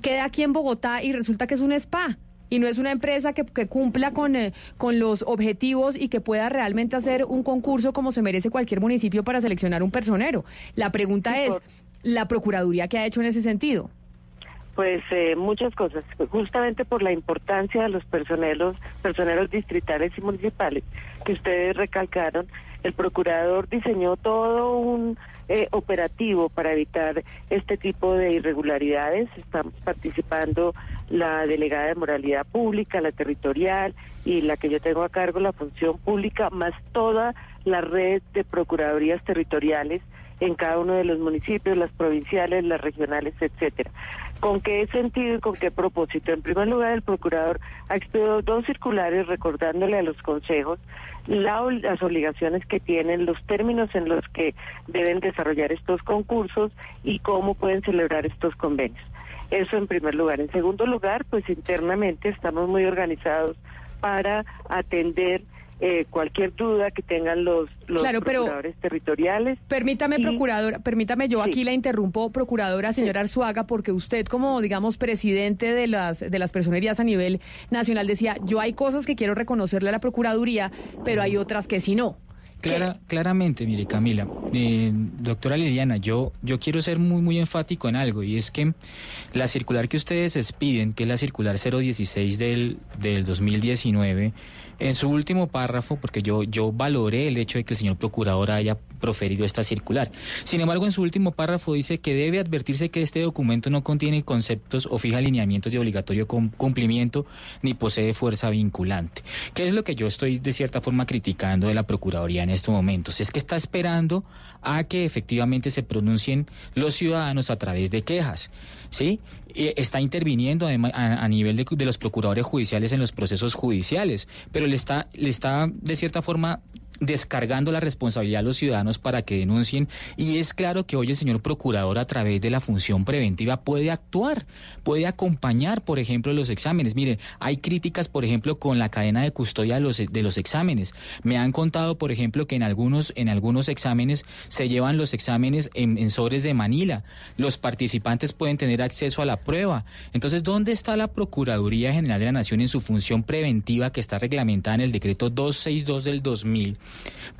S9: queda aquí en Bogotá y resulta que es un spa. Y no es una empresa que, que cumpla con, eh, con los objetivos y que pueda realmente hacer un concurso como se merece cualquier municipio para seleccionar un personero. La pregunta es, ¿la Procuraduría qué ha hecho en ese sentido?
S58: Pues eh, muchas cosas, justamente por la importancia de los personeros, personeros distritales y municipales que ustedes recalcaron, el procurador diseñó todo un eh, operativo para evitar este tipo de irregularidades. Están participando la delegada de moralidad pública, la territorial y la que yo tengo a cargo, la función pública, más toda la red de procuradurías territoriales en cada uno de los municipios, las provinciales, las regionales, etcétera. ¿Con qué sentido y con qué propósito? En primer lugar, el procurador ha expedido dos circulares recordándole a los consejos la las obligaciones que tienen, los términos en los que deben desarrollar estos concursos y cómo pueden celebrar estos convenios. Eso en primer lugar. En segundo lugar, pues internamente estamos muy organizados para atender eh, cualquier duda que tengan los, los
S9: Claro, pero-
S58: procuradores territoriales.
S9: Permítame, procuradora, permítame, yo aquí la interrumpo, procuradora señora Arzuaga, porque usted como, digamos, presidente de las, de las personerías a nivel nacional decía, yo hay cosas que quiero reconocerle a la Procuraduría, pero hay otras que sí no.
S56: Clara- claramente, mire Camila, eh, doctora Liliana, yo, yo quiero ser muy, muy enfático en algo y es que la circular que ustedes expiden, que es la circular 016 del, del 2019, en su último párrafo, porque yo, yo valoré el hecho de que el señor procurador haya proferido esta circular. Sin embargo, en su último párrafo dice que debe advertirse que este documento no contiene conceptos o fija lineamientos de obligatorio cum- cumplimiento ni posee fuerza vinculante. ¿Qué es lo que yo estoy de cierta forma criticando de la Procuraduría en estos momentos? Es que está esperando a que efectivamente se pronuncien los ciudadanos a través de quejas. ¿Sí? Eh, Está interviniendo a, nivel de, los procuradores judiciales en los procesos judiciales, pero le está, le está de cierta forma descargando la responsabilidad a los ciudadanos para que denuncien y es claro que hoy el señor procurador a través de la función preventiva puede actuar, puede acompañar, por ejemplo, los exámenes. Miren, hay críticas, por ejemplo, con la cadena de custodia de los, de los exámenes. Me han contado, por ejemplo, que en algunos, en algunos exámenes se llevan los exámenes en, en de Manila. Los participantes pueden tener acceso a la prueba. Entonces, ¿dónde está la Procuraduría General de la Nación en su función preventiva que está reglamentada en el decreto 262 del 2000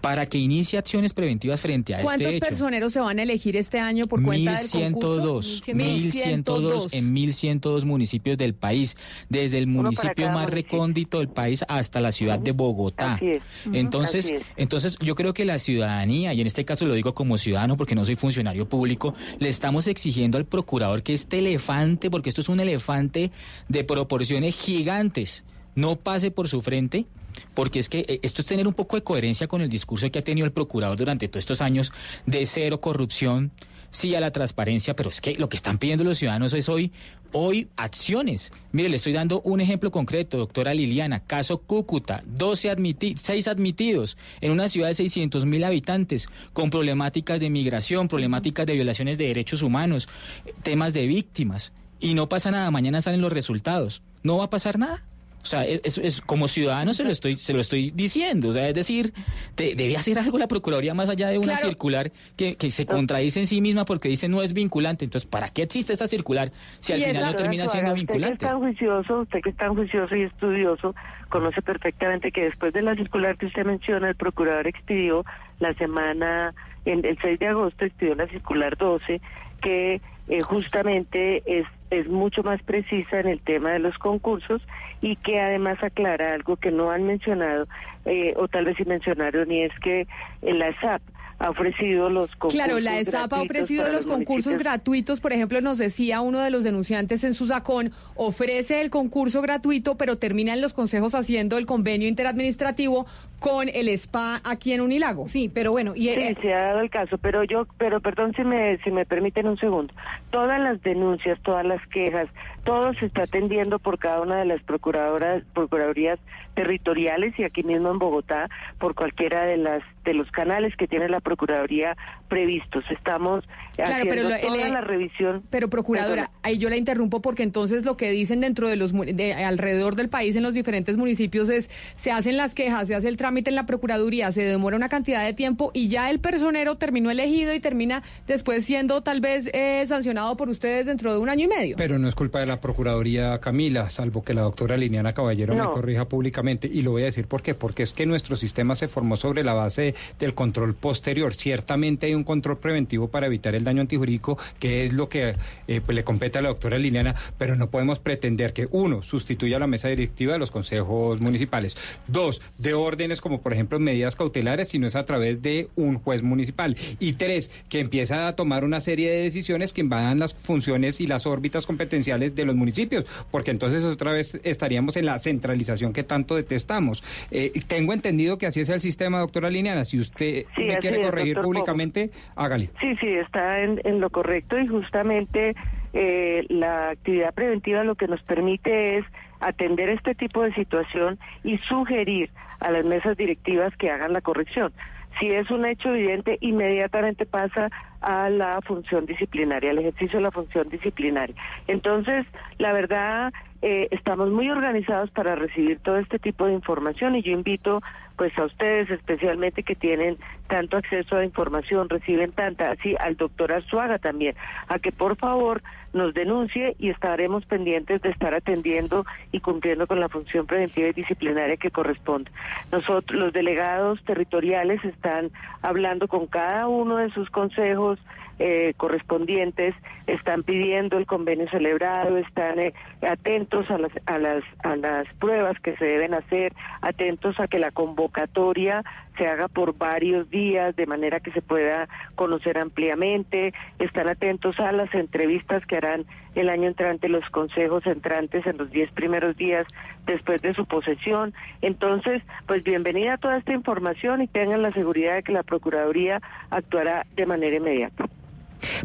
S56: para que inicie acciones preventivas frente a
S9: ¿Cuántos
S56: este hecho?
S9: personeros se van a elegir este año por cuenta del concurso?
S56: 1102, 1102 en 1102 municipios del país, desde el municipio más
S9: municipio.
S56: recóndito del país hasta la ciudad de Bogotá.
S58: Así es. Ujú.
S56: Entonces,
S58: Así es.
S56: entonces yo creo que la ciudadanía, y en este caso lo digo como ciudadano porque no soy funcionario público, le estamos exigiendo al procurador que este elefante, porque esto es un elefante de proporciones gigantes, no pase por su frente. Porque es que eh, esto es tener un poco de coherencia con el discurso que ha tenido el procurador durante todos estos años de cero corrupción, sí a la transparencia, pero es que lo que están pidiendo los ciudadanos es hoy, hoy acciones. Mire, le estoy dando un ejemplo concreto, doctora Liliana, caso Cúcuta, 12 admiti 6 admitidos en una ciudad de 600 mil habitantes, con problemáticas de migración, problemáticas de violaciones de derechos humanos, eh, temas de víctimas, y no pasa nada, mañana salen los resultados, no va a pasar nada. O sea, es, es- como ciudadano se lo estoy se lo estoy diciendo. O sea, es decir, de- debe hacer algo la Procuraduría más allá de una
S58: Claro.
S56: circular que, que se contradice en sí misma porque dice no es vinculante. Entonces, ¿para qué existe esta circular si al final no termina
S58: Doctora
S56: siendo vinculante?
S58: Usted que es tan juicioso, usted que es tan juicioso y estudioso, conoce perfectamente que después de la circular que usted menciona, el procurador expidió la semana, en el 6 de agosto expidió la circular 12, que eh, justamente es, es mucho más precisa en el tema de los concursos y que además aclara algo que no han mencionado, eh, o tal vez sí mencionaron, y es que eh, la SAP ha ofrecido los concursos.
S9: Claro, la ESAP ha ofrecido los concursos gratuitos. Por ejemplo, nos decía uno de los denunciantes en su sacón, ofrece el concurso gratuito, pero termina en los consejos haciendo el convenio interadministrativo con el SPA aquí en Unilago.
S55: Sí, pero bueno, y
S58: Sí, se ha dado el caso, pero yo, pero perdón si me, si me permiten un segundo. Todas las denuncias, todas las quejas, todo se está atendiendo por cada una de las procuradoras, procuradurías territoriales y aquí mismo en Bogotá por cualquiera de las de los canales que tiene la procuraduría previstos. Estamos
S9: Claro, pero lo-
S58: toda
S9: el-
S58: la revisión.
S9: Pero procuradora, ahí yo la interrumpo porque entonces lo que dicen dentro de los de alrededor del país en los diferentes municipios es se hacen las quejas, se hace el trámite en la procuraduría, se demora una cantidad de tiempo y ya el personero terminó elegido y termina después siendo tal vez eh, sancionado por ustedes dentro de un año y medio.
S10: Pero no es culpa de la Procuraduría Camila, salvo que la doctora Liliana Caballero me corrija públicamente. Y lo voy a decir por qué. Porque es que nuestro sistema se formó sobre la base del control posterior. Ciertamente hay un control preventivo para evitar el daño antijurídico, que es lo que eh, pues, le compete a la doctora Liliana, pero no podemos pretender que, uno, sustituya la mesa directiva de los consejos municipales. Dos, de órdenes como, por ejemplo, medidas cautelares, sino es a través de un juez municipal. Y tres, que empieza a tomar una serie de decisiones que invadan las funciones y las órbitas competenciales de los municipios, porque entonces otra vez estaríamos en la centralización que tanto detestamos. Eh, tengo entendido que así es el sistema, doctora Liliana. Si usted
S58: Sí,
S10: me quiere
S58: es,
S10: corregir públicamente, hágale.
S58: Sí, sí, está en, lo correcto y justamente eh, la actividad preventiva lo que nos permite es atender este tipo de situación y sugerir a las mesas directivas que hagan la corrección. Si es un hecho evidente, inmediatamente pasa a la función disciplinaria, al ejercicio de la función disciplinaria. Entonces, la verdad, eh, estamos muy organizados para recibir todo este tipo de información y yo invito pues a ustedes especialmente que tienen tanto acceso a información, reciben tanta, así al doctor Arzuaga también, a que por favor nos denuncie y estaremos pendientes de estar atendiendo y cumpliendo con la función preventiva y disciplinaria que corresponde. Nosotros, los delegados territoriales están hablando con cada uno de sus consejos, eh, correspondientes están pidiendo el convenio celebrado, están eh, atentos a las, a, las, a las pruebas que se deben hacer, atentos a que la convocatoria se haga por varios días de manera que se pueda conocer ampliamente, están atentos a las entrevistas que harán el año entrante los consejos entrantes en los diez primeros días después de su posesión. Entonces, pues bienvenida a toda esta información y tengan la seguridad de que la Procuraduría actuará de manera inmediata.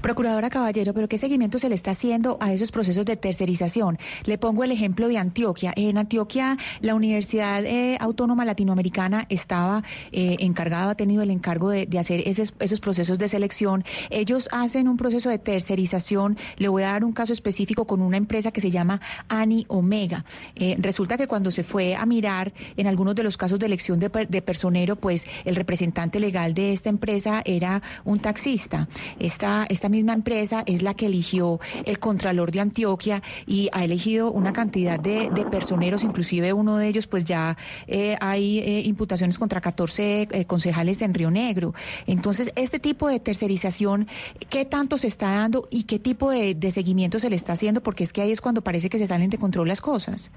S19: Procuradora Caballero, pero ¿qué seguimiento se le está haciendo a esos procesos de tercerización? Le pongo el ejemplo de Antioquia. En Antioquia, la Universidad eh, Autónoma Latinoamericana estaba eh, encargada, ha tenido el encargo de, hacer esos, esos procesos de selección. Ellos hacen un proceso de tercerización. Le voy a dar un caso específico con una empresa que se llama Ani Omega. Eh, resulta que cuando se fue a mirar en algunos de los casos de elección de, de personero, pues el representante legal de esta empresa era un taxista. Esta, esta misma empresa es la que eligió el Contralor de Antioquia y ha elegido una cantidad de, personeros, inclusive uno de ellos, pues ya eh, hay eh, imputaciones contra 14 eh, concejales en Río Negro. Entonces, este tipo de tercerización, ¿qué tanto se está dando y qué tipo de, de seguimiento se le está haciendo? Porque es que ahí es cuando parece que se salen de control las cosas.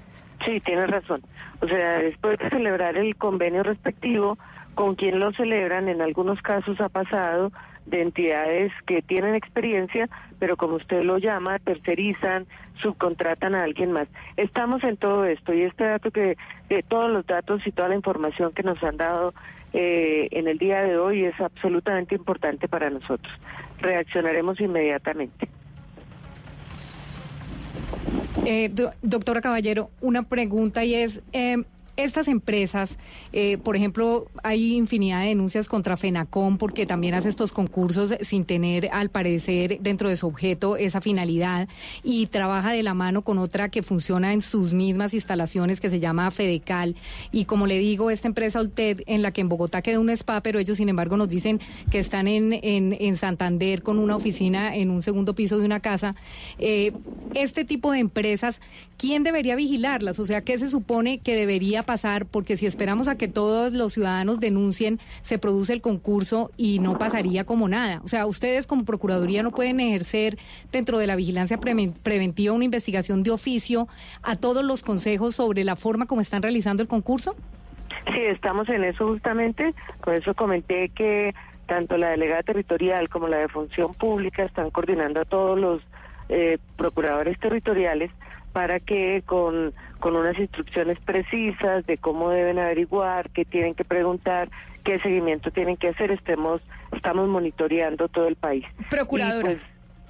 S58: Sí, tienes razón. O sea, después de celebrar el convenio respectivo, con quien lo celebran, en algunos casos ha pasado de entidades que tienen experiencia, pero como usted lo llama, tercerizan, subcontratan a alguien más. Estamos en todo esto y este dato que, todos los datos y toda la información que nos han dado eh, en el día de hoy es absolutamente importante para nosotros. Reaccionaremos inmediatamente.
S55: Eh, do- doctora Caballero, una pregunta y es, eh, estas empresas, eh, por ejemplo, hay infinidad de denuncias contra FENACOM porque también hace estos concursos sin tener, al parecer, dentro de su objeto esa finalidad y trabaja de la mano con otra que funciona en sus mismas instalaciones que se llama Fedecal. Y como le digo, esta empresa Olted, en la que en Bogotá queda un spa, pero ellos, sin embargo, nos dicen que están en, en, en Santander con una oficina en un segundo piso de una casa. Eh, este tipo de empresas, ¿quién debería vigilarlas? O sea, ¿qué se supone que debería pasar, porque si esperamos a que todos los ciudadanos denuncien, se produce el concurso y no pasaría como nada. O sea, ustedes como Procuraduría no pueden ejercer dentro de la vigilancia pre- preventiva una investigación de oficio a todos los consejos sobre la forma como están realizando el concurso.
S58: Sí, estamos en eso justamente. Con eso comenté que tanto la delegada territorial como la de función pública están coordinando a todos los eh, procuradores territoriales para que con, con unas instrucciones precisas de cómo deben averiguar, qué tienen que preguntar, qué seguimiento tienen que hacer, estemos, estamos monitoreando todo el país.
S9: Procuradora.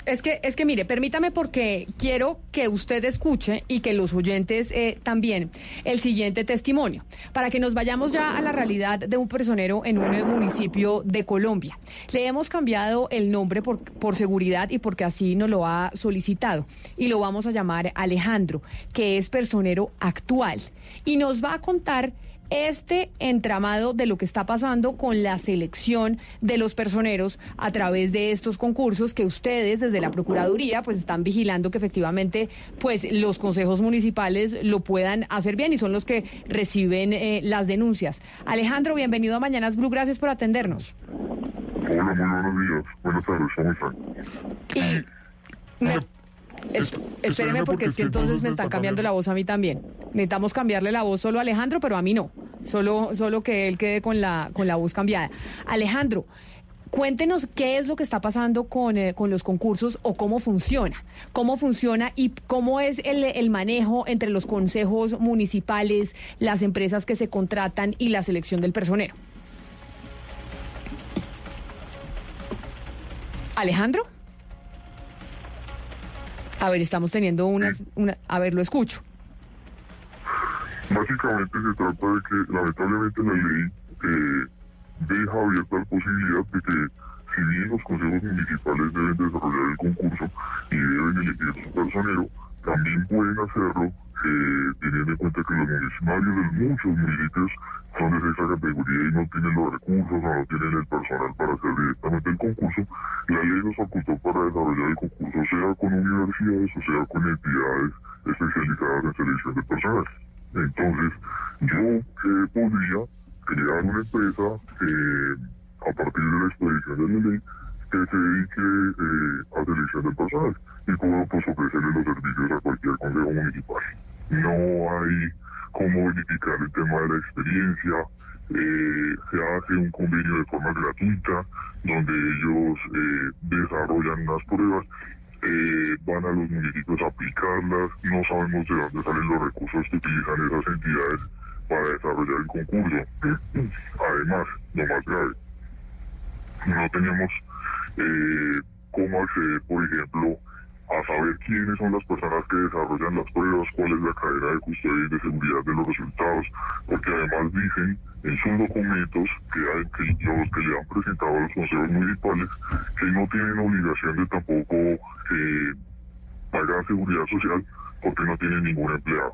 S9: Es que, es que mire, permítame porque quiero que usted escuche y que los oyentes eh, también el siguiente testimonio, para que nos vayamos ya a la realidad de un personero en un eh, municipio de Colombia. Le hemos cambiado el nombre por, por seguridad y porque así nos lo ha solicitado y lo vamos a llamar Alejandro, que es personero actual y nos va a contar este entramado de lo que está pasando con la selección de los personeros a través de estos concursos que ustedes desde la Procuraduría pues están vigilando que efectivamente pues los consejos municipales lo puedan hacer bien y son los que reciben eh, las denuncias. Alejandro, bienvenido a Mañanas Blue, gracias por atendernos.
S59: Hola, muy buenos días. Buenas tardes, ¿cómo están?
S9: Me- es- espéreme porque es que entonces me están cambiando la voz a mí también. Necesitamos cambiarle la voz solo a Alejandro, pero a mí no. Solo, solo que él quede con la, con la voz cambiada. Alejandro, cuéntenos qué es lo que está pasando con, eh, con los concursos o cómo funciona. Cómo funciona y cómo es el, el manejo entre los consejos municipales, las empresas que se contratan y la selección del personero. Alejandro. A ver, estamos teniendo unas... Una, a ver, lo escucho.
S59: Básicamente se trata de que lamentablemente la ley eh, deja abierta la posibilidad de que si bien los consejos municipales deben desarrollar el concurso y deben elegir su personero, también pueden hacerlo eh, teniendo en cuenta que los municipios de muchos municipios son de esa categoría y no tienen los recursos o no tienen el personal para hacer directamente el concurso, la ley nos facultó para desarrollar el concurso sea con universidades o sea con entidades especializadas en selección de personal. Entonces, yo eh, podría crear una empresa eh, a partir de la expedición de la ley que se dedique eh, a selección de personal y puedo pues ofrecerle los servicios a cualquier consejo municipal. No hay cómo verificar el tema de la experiencia, eh, se hace un convenio de forma gratuita donde ellos eh, desarrollan las pruebas eh, van a los municipios a aplicarlas, no sabemos de dónde salen los recursos que utilizan esas entidades para desarrollar el concurso. Además, lo más grave, no tenemos eh, cómo acceder, por ejemplo, a saber quiénes son las personas que desarrollan las pruebas, cuál es la cadena de custodia y de seguridad de los resultados, porque además dicen en sus documentos que, hay, que los que le han presentado a los consejos municipales que no tienen obligación de tampoco eh, pagar seguridad social porque no tienen ningún empleado.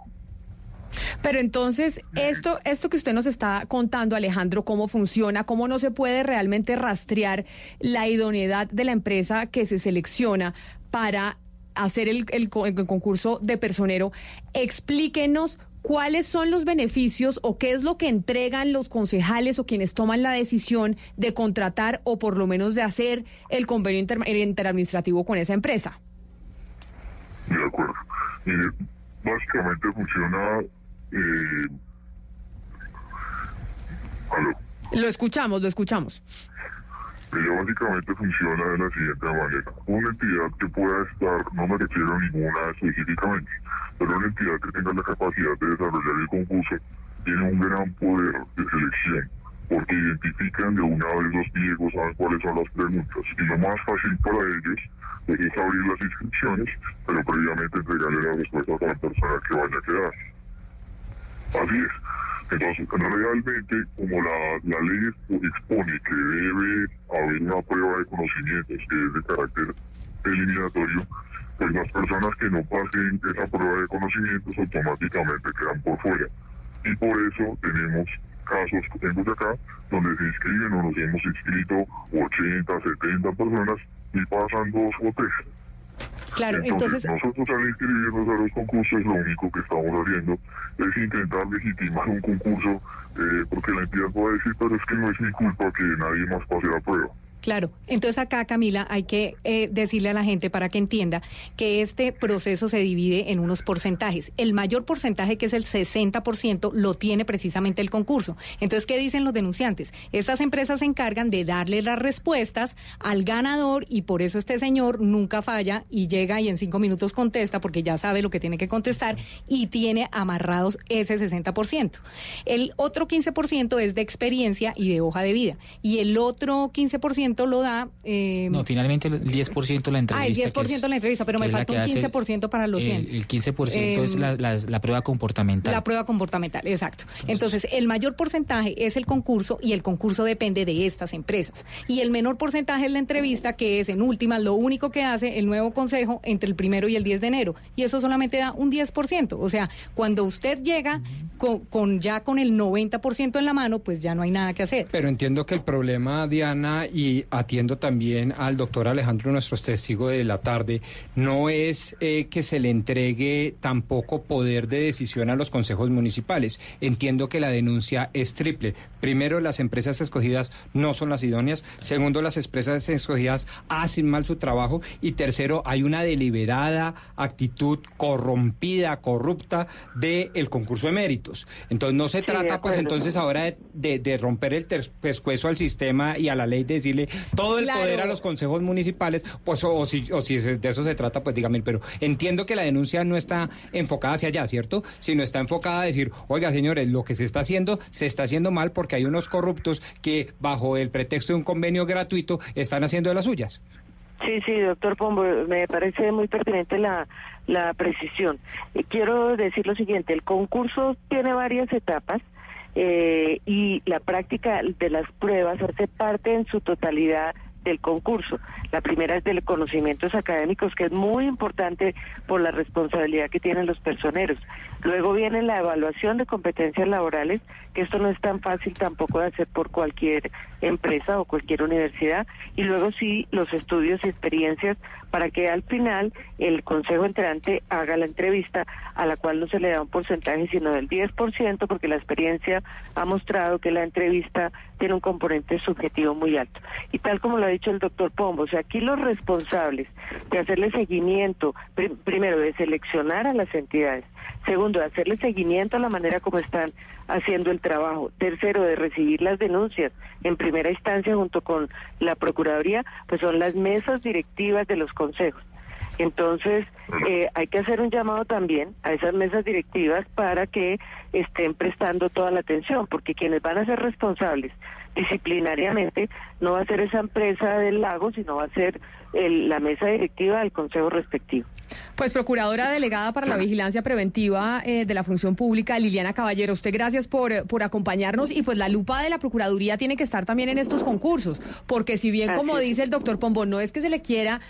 S9: Pero entonces, esto, esto que usted nos está contando, Alejandro, cómo funciona, cómo no se puede realmente rastrear la idoneidad de la empresa que se selecciona para hacer el, el co- el concurso de personero, explíquenos cuáles son los beneficios o qué es lo que entregan los concejales o quienes toman la decisión de contratar o por lo menos de hacer el convenio inter- interadministrativo con esa empresa.
S59: De acuerdo. Mire, básicamente funciona... Eh, aló.
S9: Lo escuchamos, lo escuchamos.
S59: Ella básicamente funciona de la siguiente manera. Una entidad que pueda estar, no me refiero a ninguna específicamente, pero una entidad que tenga la capacidad de desarrollar el concurso tiene un gran poder de selección, porque identifican de una vez los pliegos, saben cuáles son las preguntas. Y lo más fácil para ellos es abrir las inscripciones, pero previamente entregarle las respuestas a la persona que vaya a quedar. Así es. Entonces, realmente, como la, la ley expone que debe haber una prueba de conocimientos que es de carácter eliminatorio, pues las personas que no pasen esa prueba de conocimientos automáticamente quedan por fuera. Y por eso tenemos casos en Boyacá donde se inscriben o nos hemos inscrito 80, 70 personas y pasan dos o tres.
S55: Claro, entonces-
S59: nosotros al inscribirnos a los concursos lo único que estamos haciendo es intentar legitimar un concurso eh, porque la entidad puede decir, pero es que no es mi culpa que nadie más pase la prueba.
S55: Claro, entonces acá Camila hay que eh, decirle a la gente para que entienda que este proceso se divide en unos porcentajes. El mayor porcentaje, que es el 60%, lo tiene precisamente el concurso. Entonces, ¿qué dicen los denunciantes? Estas empresas se encargan de darle las respuestas al ganador y por eso este señor nunca falla y llega y en cinco minutos contesta porque ya sabe lo que tiene que contestar y tiene amarrados ese 60%. El otro 15% es de experiencia y de hoja de vida y el otro 15% lo da... eh,
S56: No, finalmente el 10% la entrevista.
S55: Ah, el
S56: que
S55: 10%
S56: es-
S55: la entrevista, pero me falta un
S56: hace
S55: 15% para los 100.
S56: El, el 15% es
S55: Em,
S56: la, la- la prueba comportamental.
S55: La prueba comportamental, exacto. Entonces, el mayor porcentaje es el concurso y el concurso depende de estas empresas. Y el menor porcentaje es la entrevista, que es en última lo único que hace el nuevo consejo entre el primero y el 10 de enero. Y eso solamente da un 10%. O sea, cuando usted llega con, con ya con el 90% en la mano, pues ya no hay nada que hacer.
S10: Pero entiendo que el problema, Diana, y atiendo también al doctor Alejandro, nuestro testigo de la tarde, no es eh, que se le entregue tampoco poder de decisión a los consejos municipales. Entiendo que la denuncia es triple. Primero, las empresas escogidas no son las idóneas. Segundo, las empresas escogidas hacen mal su trabajo. Y tercero, hay una deliberada actitud corrompida, corrupta del concurso de méritos. Entonces, no se
S58: Sí, de
S10: trata, pues, entonces ahora de, de- de romper el pescuezo al sistema y a la ley de decirle todo el
S58: Claro.
S10: poder a los consejos municipales, pues o, o si, o si de eso se trata, pues dígame, pero entiendo que la denuncia no está enfocada hacia allá, ¿cierto? Sino está enfocada a decir, oiga señores, lo que se está haciendo, se está haciendo mal porque hay unos corruptos que bajo el pretexto de un convenio gratuito están haciendo de las suyas.
S58: Sí, sí, doctor Pombo, me parece muy pertinente la, la precisión. Y quiero decir lo siguiente, el concurso tiene varias etapas eh, y la práctica de las pruebas hace parte en su totalidad del concurso. La primera es de conocimientos académicos, que es muy importante por la responsabilidad que tienen los personeros. Luego viene la evaluación de competencias laborales, que esto no es tan fácil tampoco de hacer por cualquier empresa o cualquier universidad. Y luego sí los estudios y experiencias para que al final el consejo entrante haga la entrevista a la cual no se le da un porcentaje sino del 10% porque la experiencia ha mostrado que la entrevista tiene un componente subjetivo muy alto. Y tal como lo ha dicho el doctor Pombo, o sea, aquí los responsables de hacerle seguimiento, pri- primero de seleccionar a las entidades, segundo de hacerle seguimiento a la manera como están haciendo el trabajo, tercero de recibir las denuncias en primera instancia junto con la Procuraduría, pues son las mesas directivas de los consejos. Entonces, eh, hay que hacer un llamado también a esas mesas directivas para que estén prestando toda la atención, porque quienes van a ser responsables disciplinariamente no va a ser esa empresa del lago, sino va a ser el- la mesa directiva del consejo respectivo.
S9: Pues procuradora delegada para la vigilancia preventiva eh, de la función pública, Liliana Caballero, usted gracias por, por acompañarnos y pues la lupa de la Procuraduría tiene que estar también en estos concursos, porque si bien como dice el doctor Pombo, no es que se le quiera,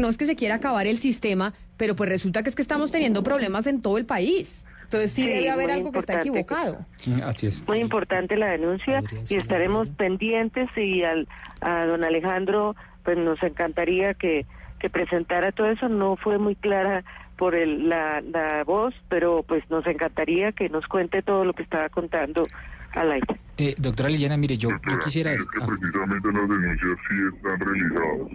S9: no es que se quiera acabar el sistema, pero pues resulta que es que estamos teniendo problemas en todo el país. Entonces sí,
S58: Sí,
S9: debe haber algo que está equivocado.
S10: Así es.
S58: Muy importante la denuncia y estaremos pendientes y al, a don Alejandro pues nos encantaría que, que presentara todo eso. No fue muy clara por el, la, la voz, pero pues nos encantaría que nos cuente todo lo que estaba contando al aire.
S56: Eh, doctora Liliana, mire, yo, yo quisiera...
S59: Es que precisamente las denuncias sí están realizadas.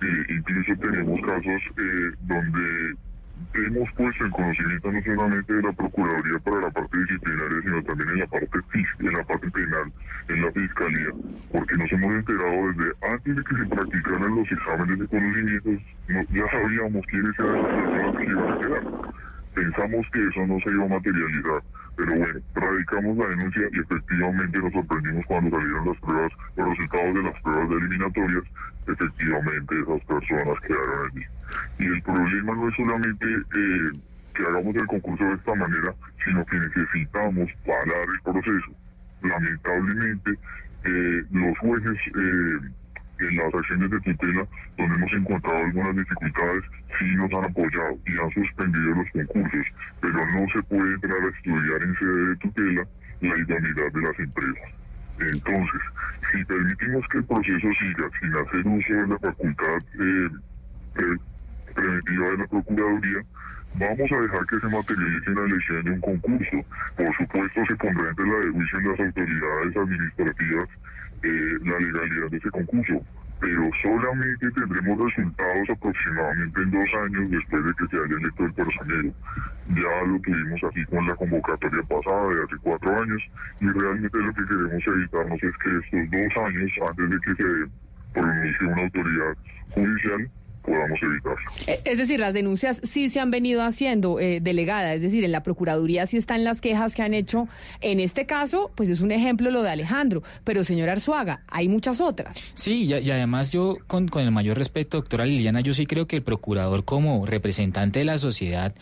S59: Eh, incluso tenemos casos eh, donde hemos puesto en conocimiento no solamente de la Procuraduría para la parte disciplinaria, sino también en la parte en la parte penal, en la Fiscalía, porque nos hemos enterado desde antes de que se practicaran los exámenes de conocimientos, no- ya sabíamos quiénes eran las personas que iban a quedar. Pensamos que eso no se iba a materializar, pero bueno, radicamos la denuncia y efectivamente nos sorprendimos cuando salieron las pruebas, los resultados de las pruebas de eliminatorias, efectivamente esas personas quedaron allí. Y el problema no es solamente eh, que hagamos el concurso de esta manera, sino que necesitamos parar el proceso. Lamentablemente, eh, los jueces eh, en las acciones de tutela, donde hemos encontrado algunas dificultades, sí nos han apoyado y han suspendido los concursos, pero no se puede entrar a estudiar en sede de tutela la idoneidad de las empresas. Entonces, si permitimos que el proceso siga sin hacer uso de la facultad eh, pre- preventiva de la Procuraduría, vamos a dejar que se materialice la elección de un concurso. Por supuesto, se pondrá en tela de juicio en las autoridades administrativas eh, la legalidad de ese concurso, pero solamente tendremos resultados aproximadamente en dos años después de que se haya electo el personero. Ya lo tuvimos aquí con la convocatoria pasada de hace cuatro años y realmente lo que queremos evitarnos es que estos dos años antes de que se pronuncie una autoridad judicial podamos evitarlo.
S9: Eh, Es decir, las denuncias sí se han venido haciendo, eh, delegada, es decir, en la Procuraduría sí están las quejas que han hecho. En este caso, pues es un ejemplo lo de Alejandro, pero señor Arzuaga, hay muchas otras.
S56: Sí, y, y además yo, con, con el mayor respeto, doctora Liliana, yo sí creo que el procurador como representante de la sociedad,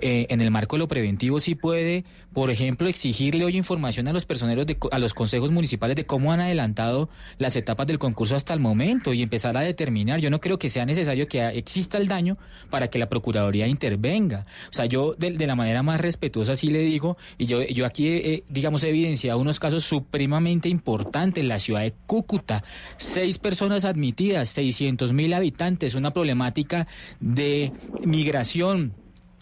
S56: eh, en el marco de lo preventivo, sí puede, por ejemplo, exigirle hoy información a los personeros, de, a los consejos municipales de cómo han adelantado las etapas del concurso hasta el momento y empezar a determinar. Yo no creo que sea necesario que exista el daño para que la Procuraduría intervenga. O sea, yo de, de la manera más respetuosa sí le digo, y yo, yo aquí, digamos, he evidenciado unos casos supremamente importantes en la ciudad de Cúcuta. Seis personas admitidas, 600 mil habitantes, una problemática de migración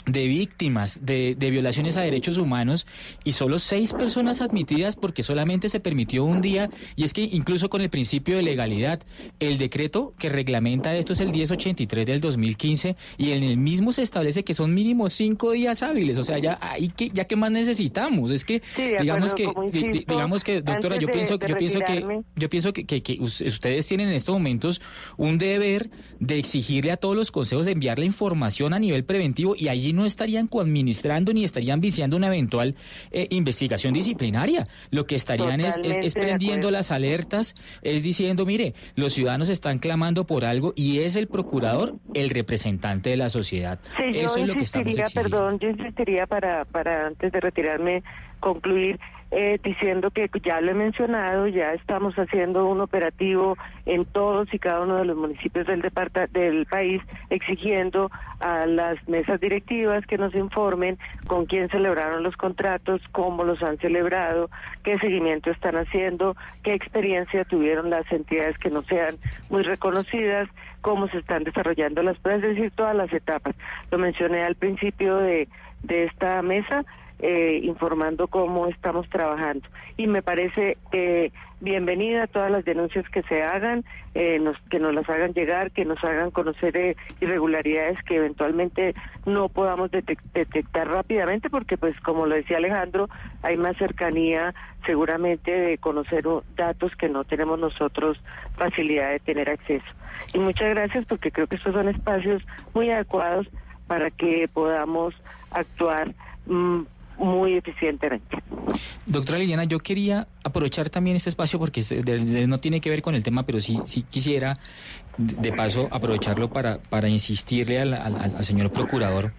S56: de víctimas de, de violaciones a derechos humanos y solo seis personas admitidas porque solamente se permitió un día y es que incluso con el principio de legalidad el decreto que reglamenta esto es el 1083 del 2015 y en el mismo se establece que son mínimo cinco días hábiles o sea ya hay que ya que más necesitamos es que
S58: Sí,
S56: digamos que
S58: acuerdo, insisto,
S56: digamos que doctora yo
S58: de-
S56: pienso
S58: de
S56: yo pienso que yo pienso que, que- que us- ustedes tienen en estos momentos un deber de exigirle a todos los consejos de enviar la información a nivel preventivo y allí no estarían coadministrando ni estarían viciando una eventual eh, investigación disciplinaria. Lo que estarían es, es- es prendiendo las alertas, es diciendo, mire, los ciudadanos están clamando por algo y es el procurador el representante de la sociedad.
S58: Sí, yo
S56: Eso es lo que estamos exigiendo.
S58: perdón, yo insistiría para, para antes de retirarme, concluir eh, diciendo que ya lo he mencionado, ya estamos haciendo un operativo en todos y cada uno de los municipios del del país, exigiendo a las mesas directivas que nos informen con quién celebraron los contratos, cómo los han celebrado, qué seguimiento están haciendo, qué experiencia tuvieron las entidades que no sean muy reconocidas, cómo se están desarrollando las pruebas, es decir, todas las etapas. Lo mencioné al principio de, de esta mesa, eh, informando cómo estamos trabajando. Y me parece eh, bienvenida todas las denuncias que se hagan, eh, nos- que nos las hagan llegar, que nos hagan conocer eh, irregularidades que eventualmente no podamos detec- detectar rápidamente, porque pues como lo decía Alejandro, hay más cercanía seguramente de conocer datos que no tenemos nosotros facilidad de tener acceso. Y muchas gracias porque creo que estos son espacios muy adecuados para que podamos actuar mm, muy eficientemente.
S56: Doctora Liliana, yo quería aprovechar también este espacio porque no tiene que ver con el tema, pero sí, sí quisiera, de paso, aprovecharlo para, insistirle al señor procurador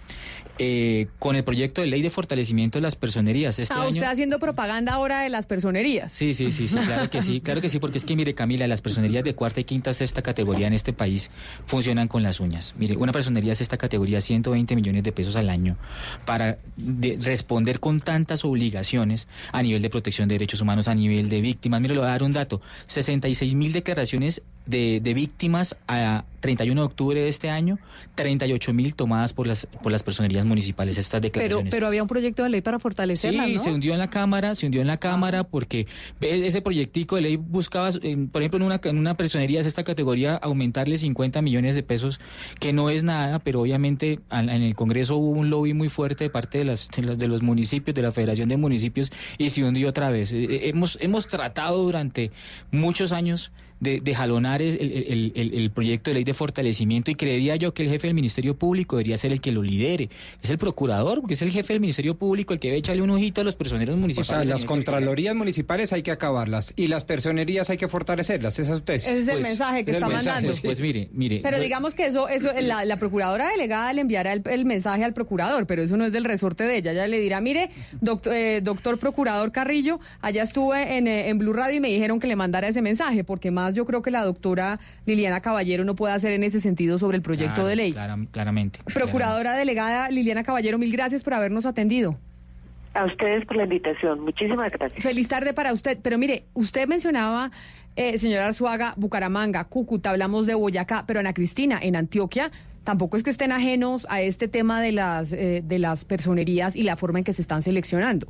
S56: eh, con el proyecto de ley de fortalecimiento de las personerías. Este
S9: ah,
S56: año,
S9: usted haciendo propaganda ahora de las personerías.
S56: Sí, sí, sí, sí, claro que sí, claro que sí, porque es que mire Camila, las personerías de cuarta y quinta, sexta categoría en este país funcionan con las uñas. Mire, una personería sexta categoría, 120 millones de pesos al año para de- responder con tantas obligaciones a nivel de protección de derechos humanos, a nivel de víctimas. Mire, le voy a dar un dato, 66 mil declaraciones de, de víctimas a 31 de octubre de este año, 38 mil tomadas por las, por las personerías municipales, estas
S55: Pero,
S56: declaraciones.
S55: pero había un proyecto de ley para fortalecerla,
S56: Sí,
S55: ¿no?
S56: se hundió en la Cámara, se hundió en la Cámara porque ese proyectico de ley buscaba, eh, por ejemplo, en una, en una personería de esta categoría, aumentarle 50 millones de pesos, que no es nada, pero obviamente en el Congreso hubo un lobby muy fuerte de parte de, las, de, las- de los municipios, de la Federación de Municipios, y se hundió otra vez. Eh, eh, hemos, hemos tratado durante muchos años de, de jalonar el, el- el- el proyecto de ley de fortalecimiento y creería yo que el jefe del Ministerio Público debería ser el que lo lidere. Es el procurador, porque es el jefe del Ministerio Público el que debe echarle un ojito a los personeros
S10: O
S56: municipales.
S10: sea,
S56: a
S10: las
S56: nivel
S10: contralorías municipales hay que acabarlas y las personerías hay que fortalecerlas. Esa es tesis.
S9: Ese es el
S10: Pues,
S9: mensaje que está
S10: mensaje,
S9: mandando.
S10: sí.
S56: Pues mire, mire.
S9: Pero digamos que eso, eso la, la procuradora delegada le enviará el, el mensaje al procurador, pero eso no es del resorte de ella. Ella le dirá, mire, doctor, eh, doctor procurador Carrillo, allá estuve en, eh, en Blue Radio y me dijeron que le mandara ese mensaje, porque más yo creo que la doctora Liliana Caballero no puede hacer en ese sentido sobre el proyecto
S56: Claro,
S9: de ley.
S56: clara- claramente.
S9: Procuradora delegada Liliana Caballero, mil gracias por habernos atendido.
S58: A ustedes por la invitación. Muchísimas gracias.
S9: Feliz tarde para usted. Pero mire, usted mencionaba, eh, señora Arzuaga, Bucaramanga, Cúcuta, hablamos de Boyacá, pero Ana Cristina, en Antioquia tampoco es que estén ajenos a este tema de las, eh, de las personerías y la forma en que se están seleccionando.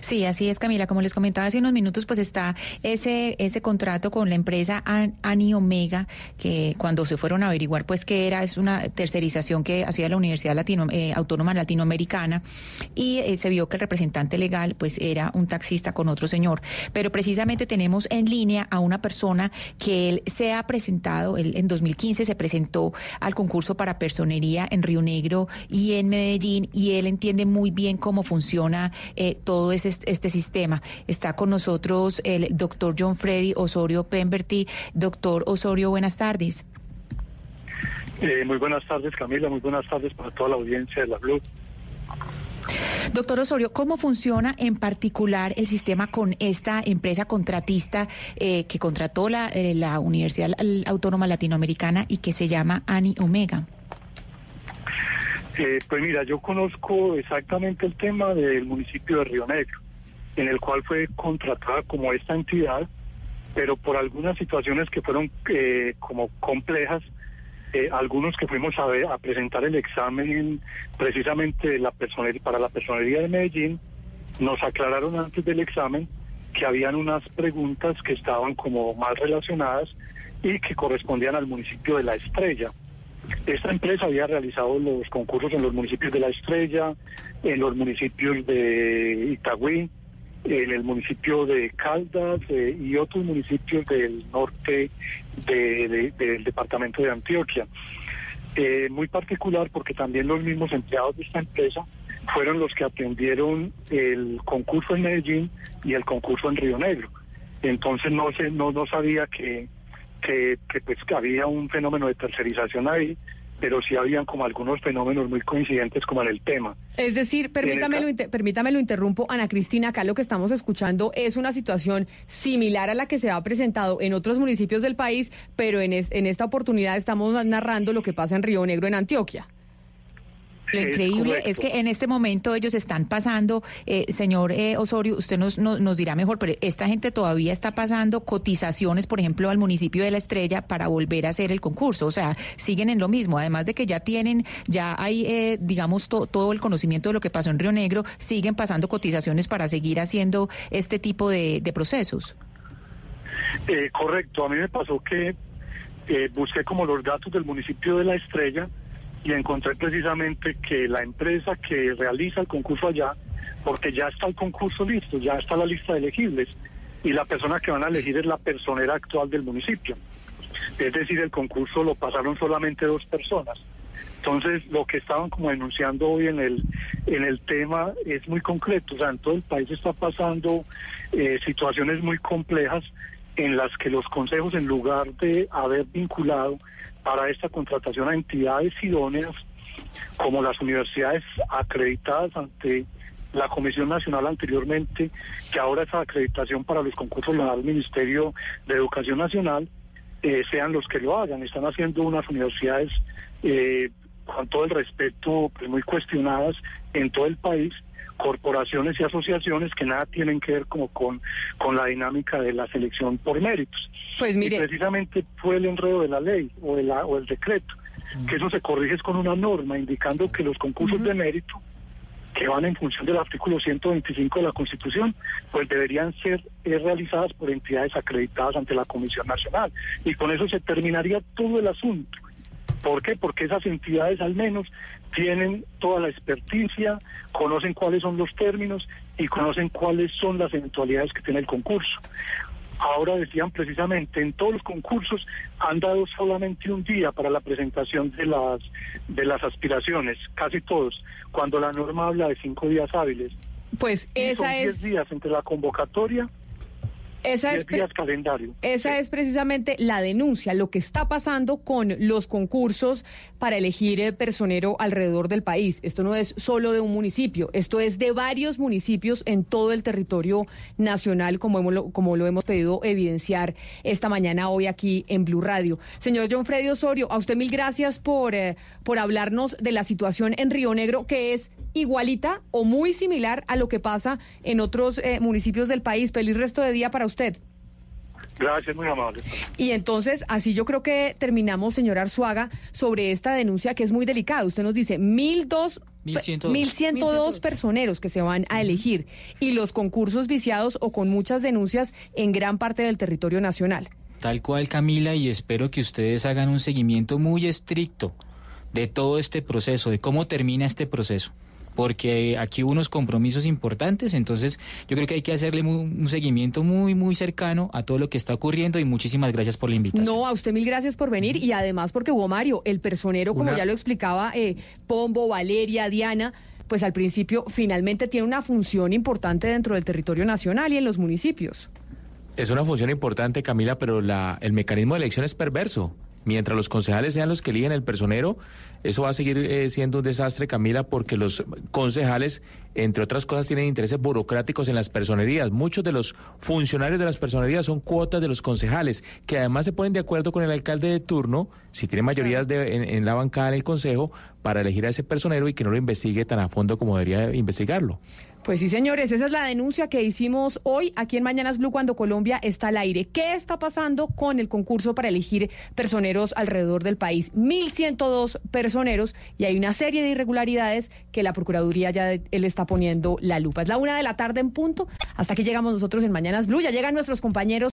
S19: Sí, así es, Camila. Como les comentaba hace unos minutos, pues está ese ese contrato con la empresa An- Ani Omega, que cuando se fueron a averiguar, pues que era, es una tercerización que hacía la Universidad Latino, eh, Autónoma Latinoamericana, y eh, se vio que el representante legal, pues era un taxista con otro señor. Pero precisamente tenemos en línea a una persona que él se ha presentado, él en 2015 se presentó al concurso para personería en Río Negro y en Medellín, y él entiende muy bien cómo funciona eh, todo ese, este sistema. Está con nosotros el doctor John Freddy Osorio Pemberty. Doctor Osorio, buenas tardes.
S60: Eh, muy buenas tardes, Camila. Muy buenas tardes para toda la audiencia de la Blue.
S19: Doctor Osorio, ¿cómo funciona en particular el sistema con esta empresa contratista eh, que contrató la, eh, la Universidad Autónoma Latinoamericana y que se llama Ani Omega?
S60: Eh, pues mira, yo conozco exactamente el tema del municipio de Río Negro, en el cual fue contratada como esta entidad, pero por algunas situaciones que fueron eh, como complejas, eh, algunos que fuimos a, ver- a presentar el examen precisamente la personería, para la personería de Medellín, nos aclararon antes del examen que habían unas preguntas que estaban como más relacionadas y que correspondían al municipio de La Estrella. Esta empresa había realizado los concursos en los municipios de La Estrella, en los municipios de Itagüí, en el municipio de Caldas eh, y otros municipios del norte de- de- del departamento de Antioquia. Eh, muy particular porque también los mismos empleados de esta empresa fueron los que atendieron el concurso en Medellín y el concurso en Río Negro. Entonces no sé, no, no sabía que, que, que, pues que había un fenómeno de tercerización ahí, pero sí habían como algunos fenómenos muy coincidentes como en el tema.
S9: Es decir, permítame lo, inter- permítame lo interrumpo, Ana Cristina, acá lo que estamos escuchando es una situación similar a la que se ha presentado en otros municipios del país, pero en, es- en esta oportunidad estamos narrando lo que pasa en Río Negro, en Antioquia.
S19: Lo increíble es que en este momento ellos están pasando, eh, señor eh, Osorio, usted nos, nos, nos dirá mejor, pero esta gente todavía está pasando cotizaciones, por ejemplo, al municipio de La Estrella para volver a hacer el concurso. O sea, siguen en lo mismo. Además de que ya tienen, ya hay, eh, digamos, to- todo el conocimiento de lo que pasó en Río Negro, siguen pasando cotizaciones para seguir haciendo este tipo de, de procesos.
S60: Eh, correcto, a mí me pasó que eh, busqué como los datos del municipio de La Estrella y encontré precisamente que la empresa que realiza el concurso allá, porque ya está el concurso listo, ya está la lista de elegibles y la persona que van a elegir es la personera actual del municipio. Es decir, el concurso lo pasaron solamente dos personas. Entonces, lo que estaban como denunciando hoy en el en el tema es muy concreto. O sea, en todo el país está pasando eh, situaciones muy complejas en las que los consejos, en lugar de haber vinculado para esta contratación a entidades idóneas, como las universidades acreditadas ante la Comisión Nacional anteriormente, que ahora esa acreditación para los concursos la da el Ministerio de Educación Nacional, eh, sean los que lo hagan. Están haciendo unas universidades, eh, con todo el respeto, pues muy cuestionadas en todo el país, corporaciones y asociaciones que nada tienen que ver como con, con la dinámica de la selección por méritos.
S9: Pues mire-
S60: Y precisamente fue el enredo de la ley o, de la, o el decreto, que eso se corrige con una norma indicando que los concursos de mérito que van en función del artículo 125 de la Constitución, pues deberían ser eh, realizadas por entidades acreditadas ante la Comisión Nacional. Y con eso se terminaría todo el asunto. ¿Por qué? Porque esas entidades al menos tienen toda la experticia, conocen cuáles son los términos y conocen cuáles son las eventualidades que tiene el concurso. Ahora decían precisamente, en todos los concursos han dado solamente un día para la presentación de las, de las aspiraciones, casi todos, cuando la norma habla de cinco días hábiles.
S9: Pues
S60: Y son
S9: esa
S60: diez
S9: es...
S60: días entre la convocatoria
S9: Esa es, pre-
S60: días calendario.
S9: esa es precisamente la denuncia, lo que está pasando con los concursos para elegir eh, personero alrededor del país. Esto no es solo de un municipio, esto es de varios municipios en todo el territorio nacional, como, hemos, lo- como lo hemos pedido evidenciar esta mañana hoy aquí en Blue Radio. Señor John Freddy Osorio, a usted mil gracias por, eh, por hablarnos de la situación en Río Negro, que es igualita o muy similar a lo que pasa en otros eh, municipios del país. Feliz resto de día para usted.
S60: Gracias, muy amable.
S9: Y entonces, así yo creo que terminamos, señor Arzuaga, sobre esta denuncia que es muy delicada. Usted nos dice, mil dos...
S56: 1102.
S9: 1102 personeros que se van a elegir y los concursos viciados o con muchas denuncias en gran parte del territorio nacional.
S56: Tal cual, Camila, y espero que ustedes hagan un seguimiento muy estricto de todo este proceso, de cómo termina este proceso. Porque aquí hubo unos compromisos importantes, entonces yo creo que hay que hacerle un seguimiento muy, muy cercano a todo lo que está ocurriendo y muchísimas gracias por la invitación.
S9: No, a usted mil gracias por venir y además porque hubo Mario, el personero, como
S56: Una-
S9: ya lo explicaba eh, Pombo, Valeria, Diana, pues al principio finalmente tiene una función importante dentro del territorio nacional y en los municipios.
S15: Es una función importante, Camila, pero la, el mecanismo de elección es perverso. Mientras los concejales sean los que eligen el personero, eso va a seguir eh, siendo un desastre, Camila, porque los concejales, entre otras cosas, tienen intereses burocráticos en las personerías. Muchos de los funcionarios de las personerías son cuotas de los concejales, que además se ponen de acuerdo con el alcalde de turno, si tiene mayorías de- en, en la bancada en el consejo, para elegir a ese personero y que no lo investigue tan a fondo como debería investigarlo.
S9: Pues sí, señores, esa es la denuncia que hicimos hoy aquí en Mañanas Blue cuando Colombia está al aire. ¿Qué está pasando con el concurso para elegir personeros alrededor del país? 1.102 personeros y hay una serie de irregularidades que la Procuraduría ya él está poniendo la lupa. Es la una de la tarde en punto. Hasta aquí llegamos nosotros en Mañanas Blue. Ya llegan nuestros compañeros.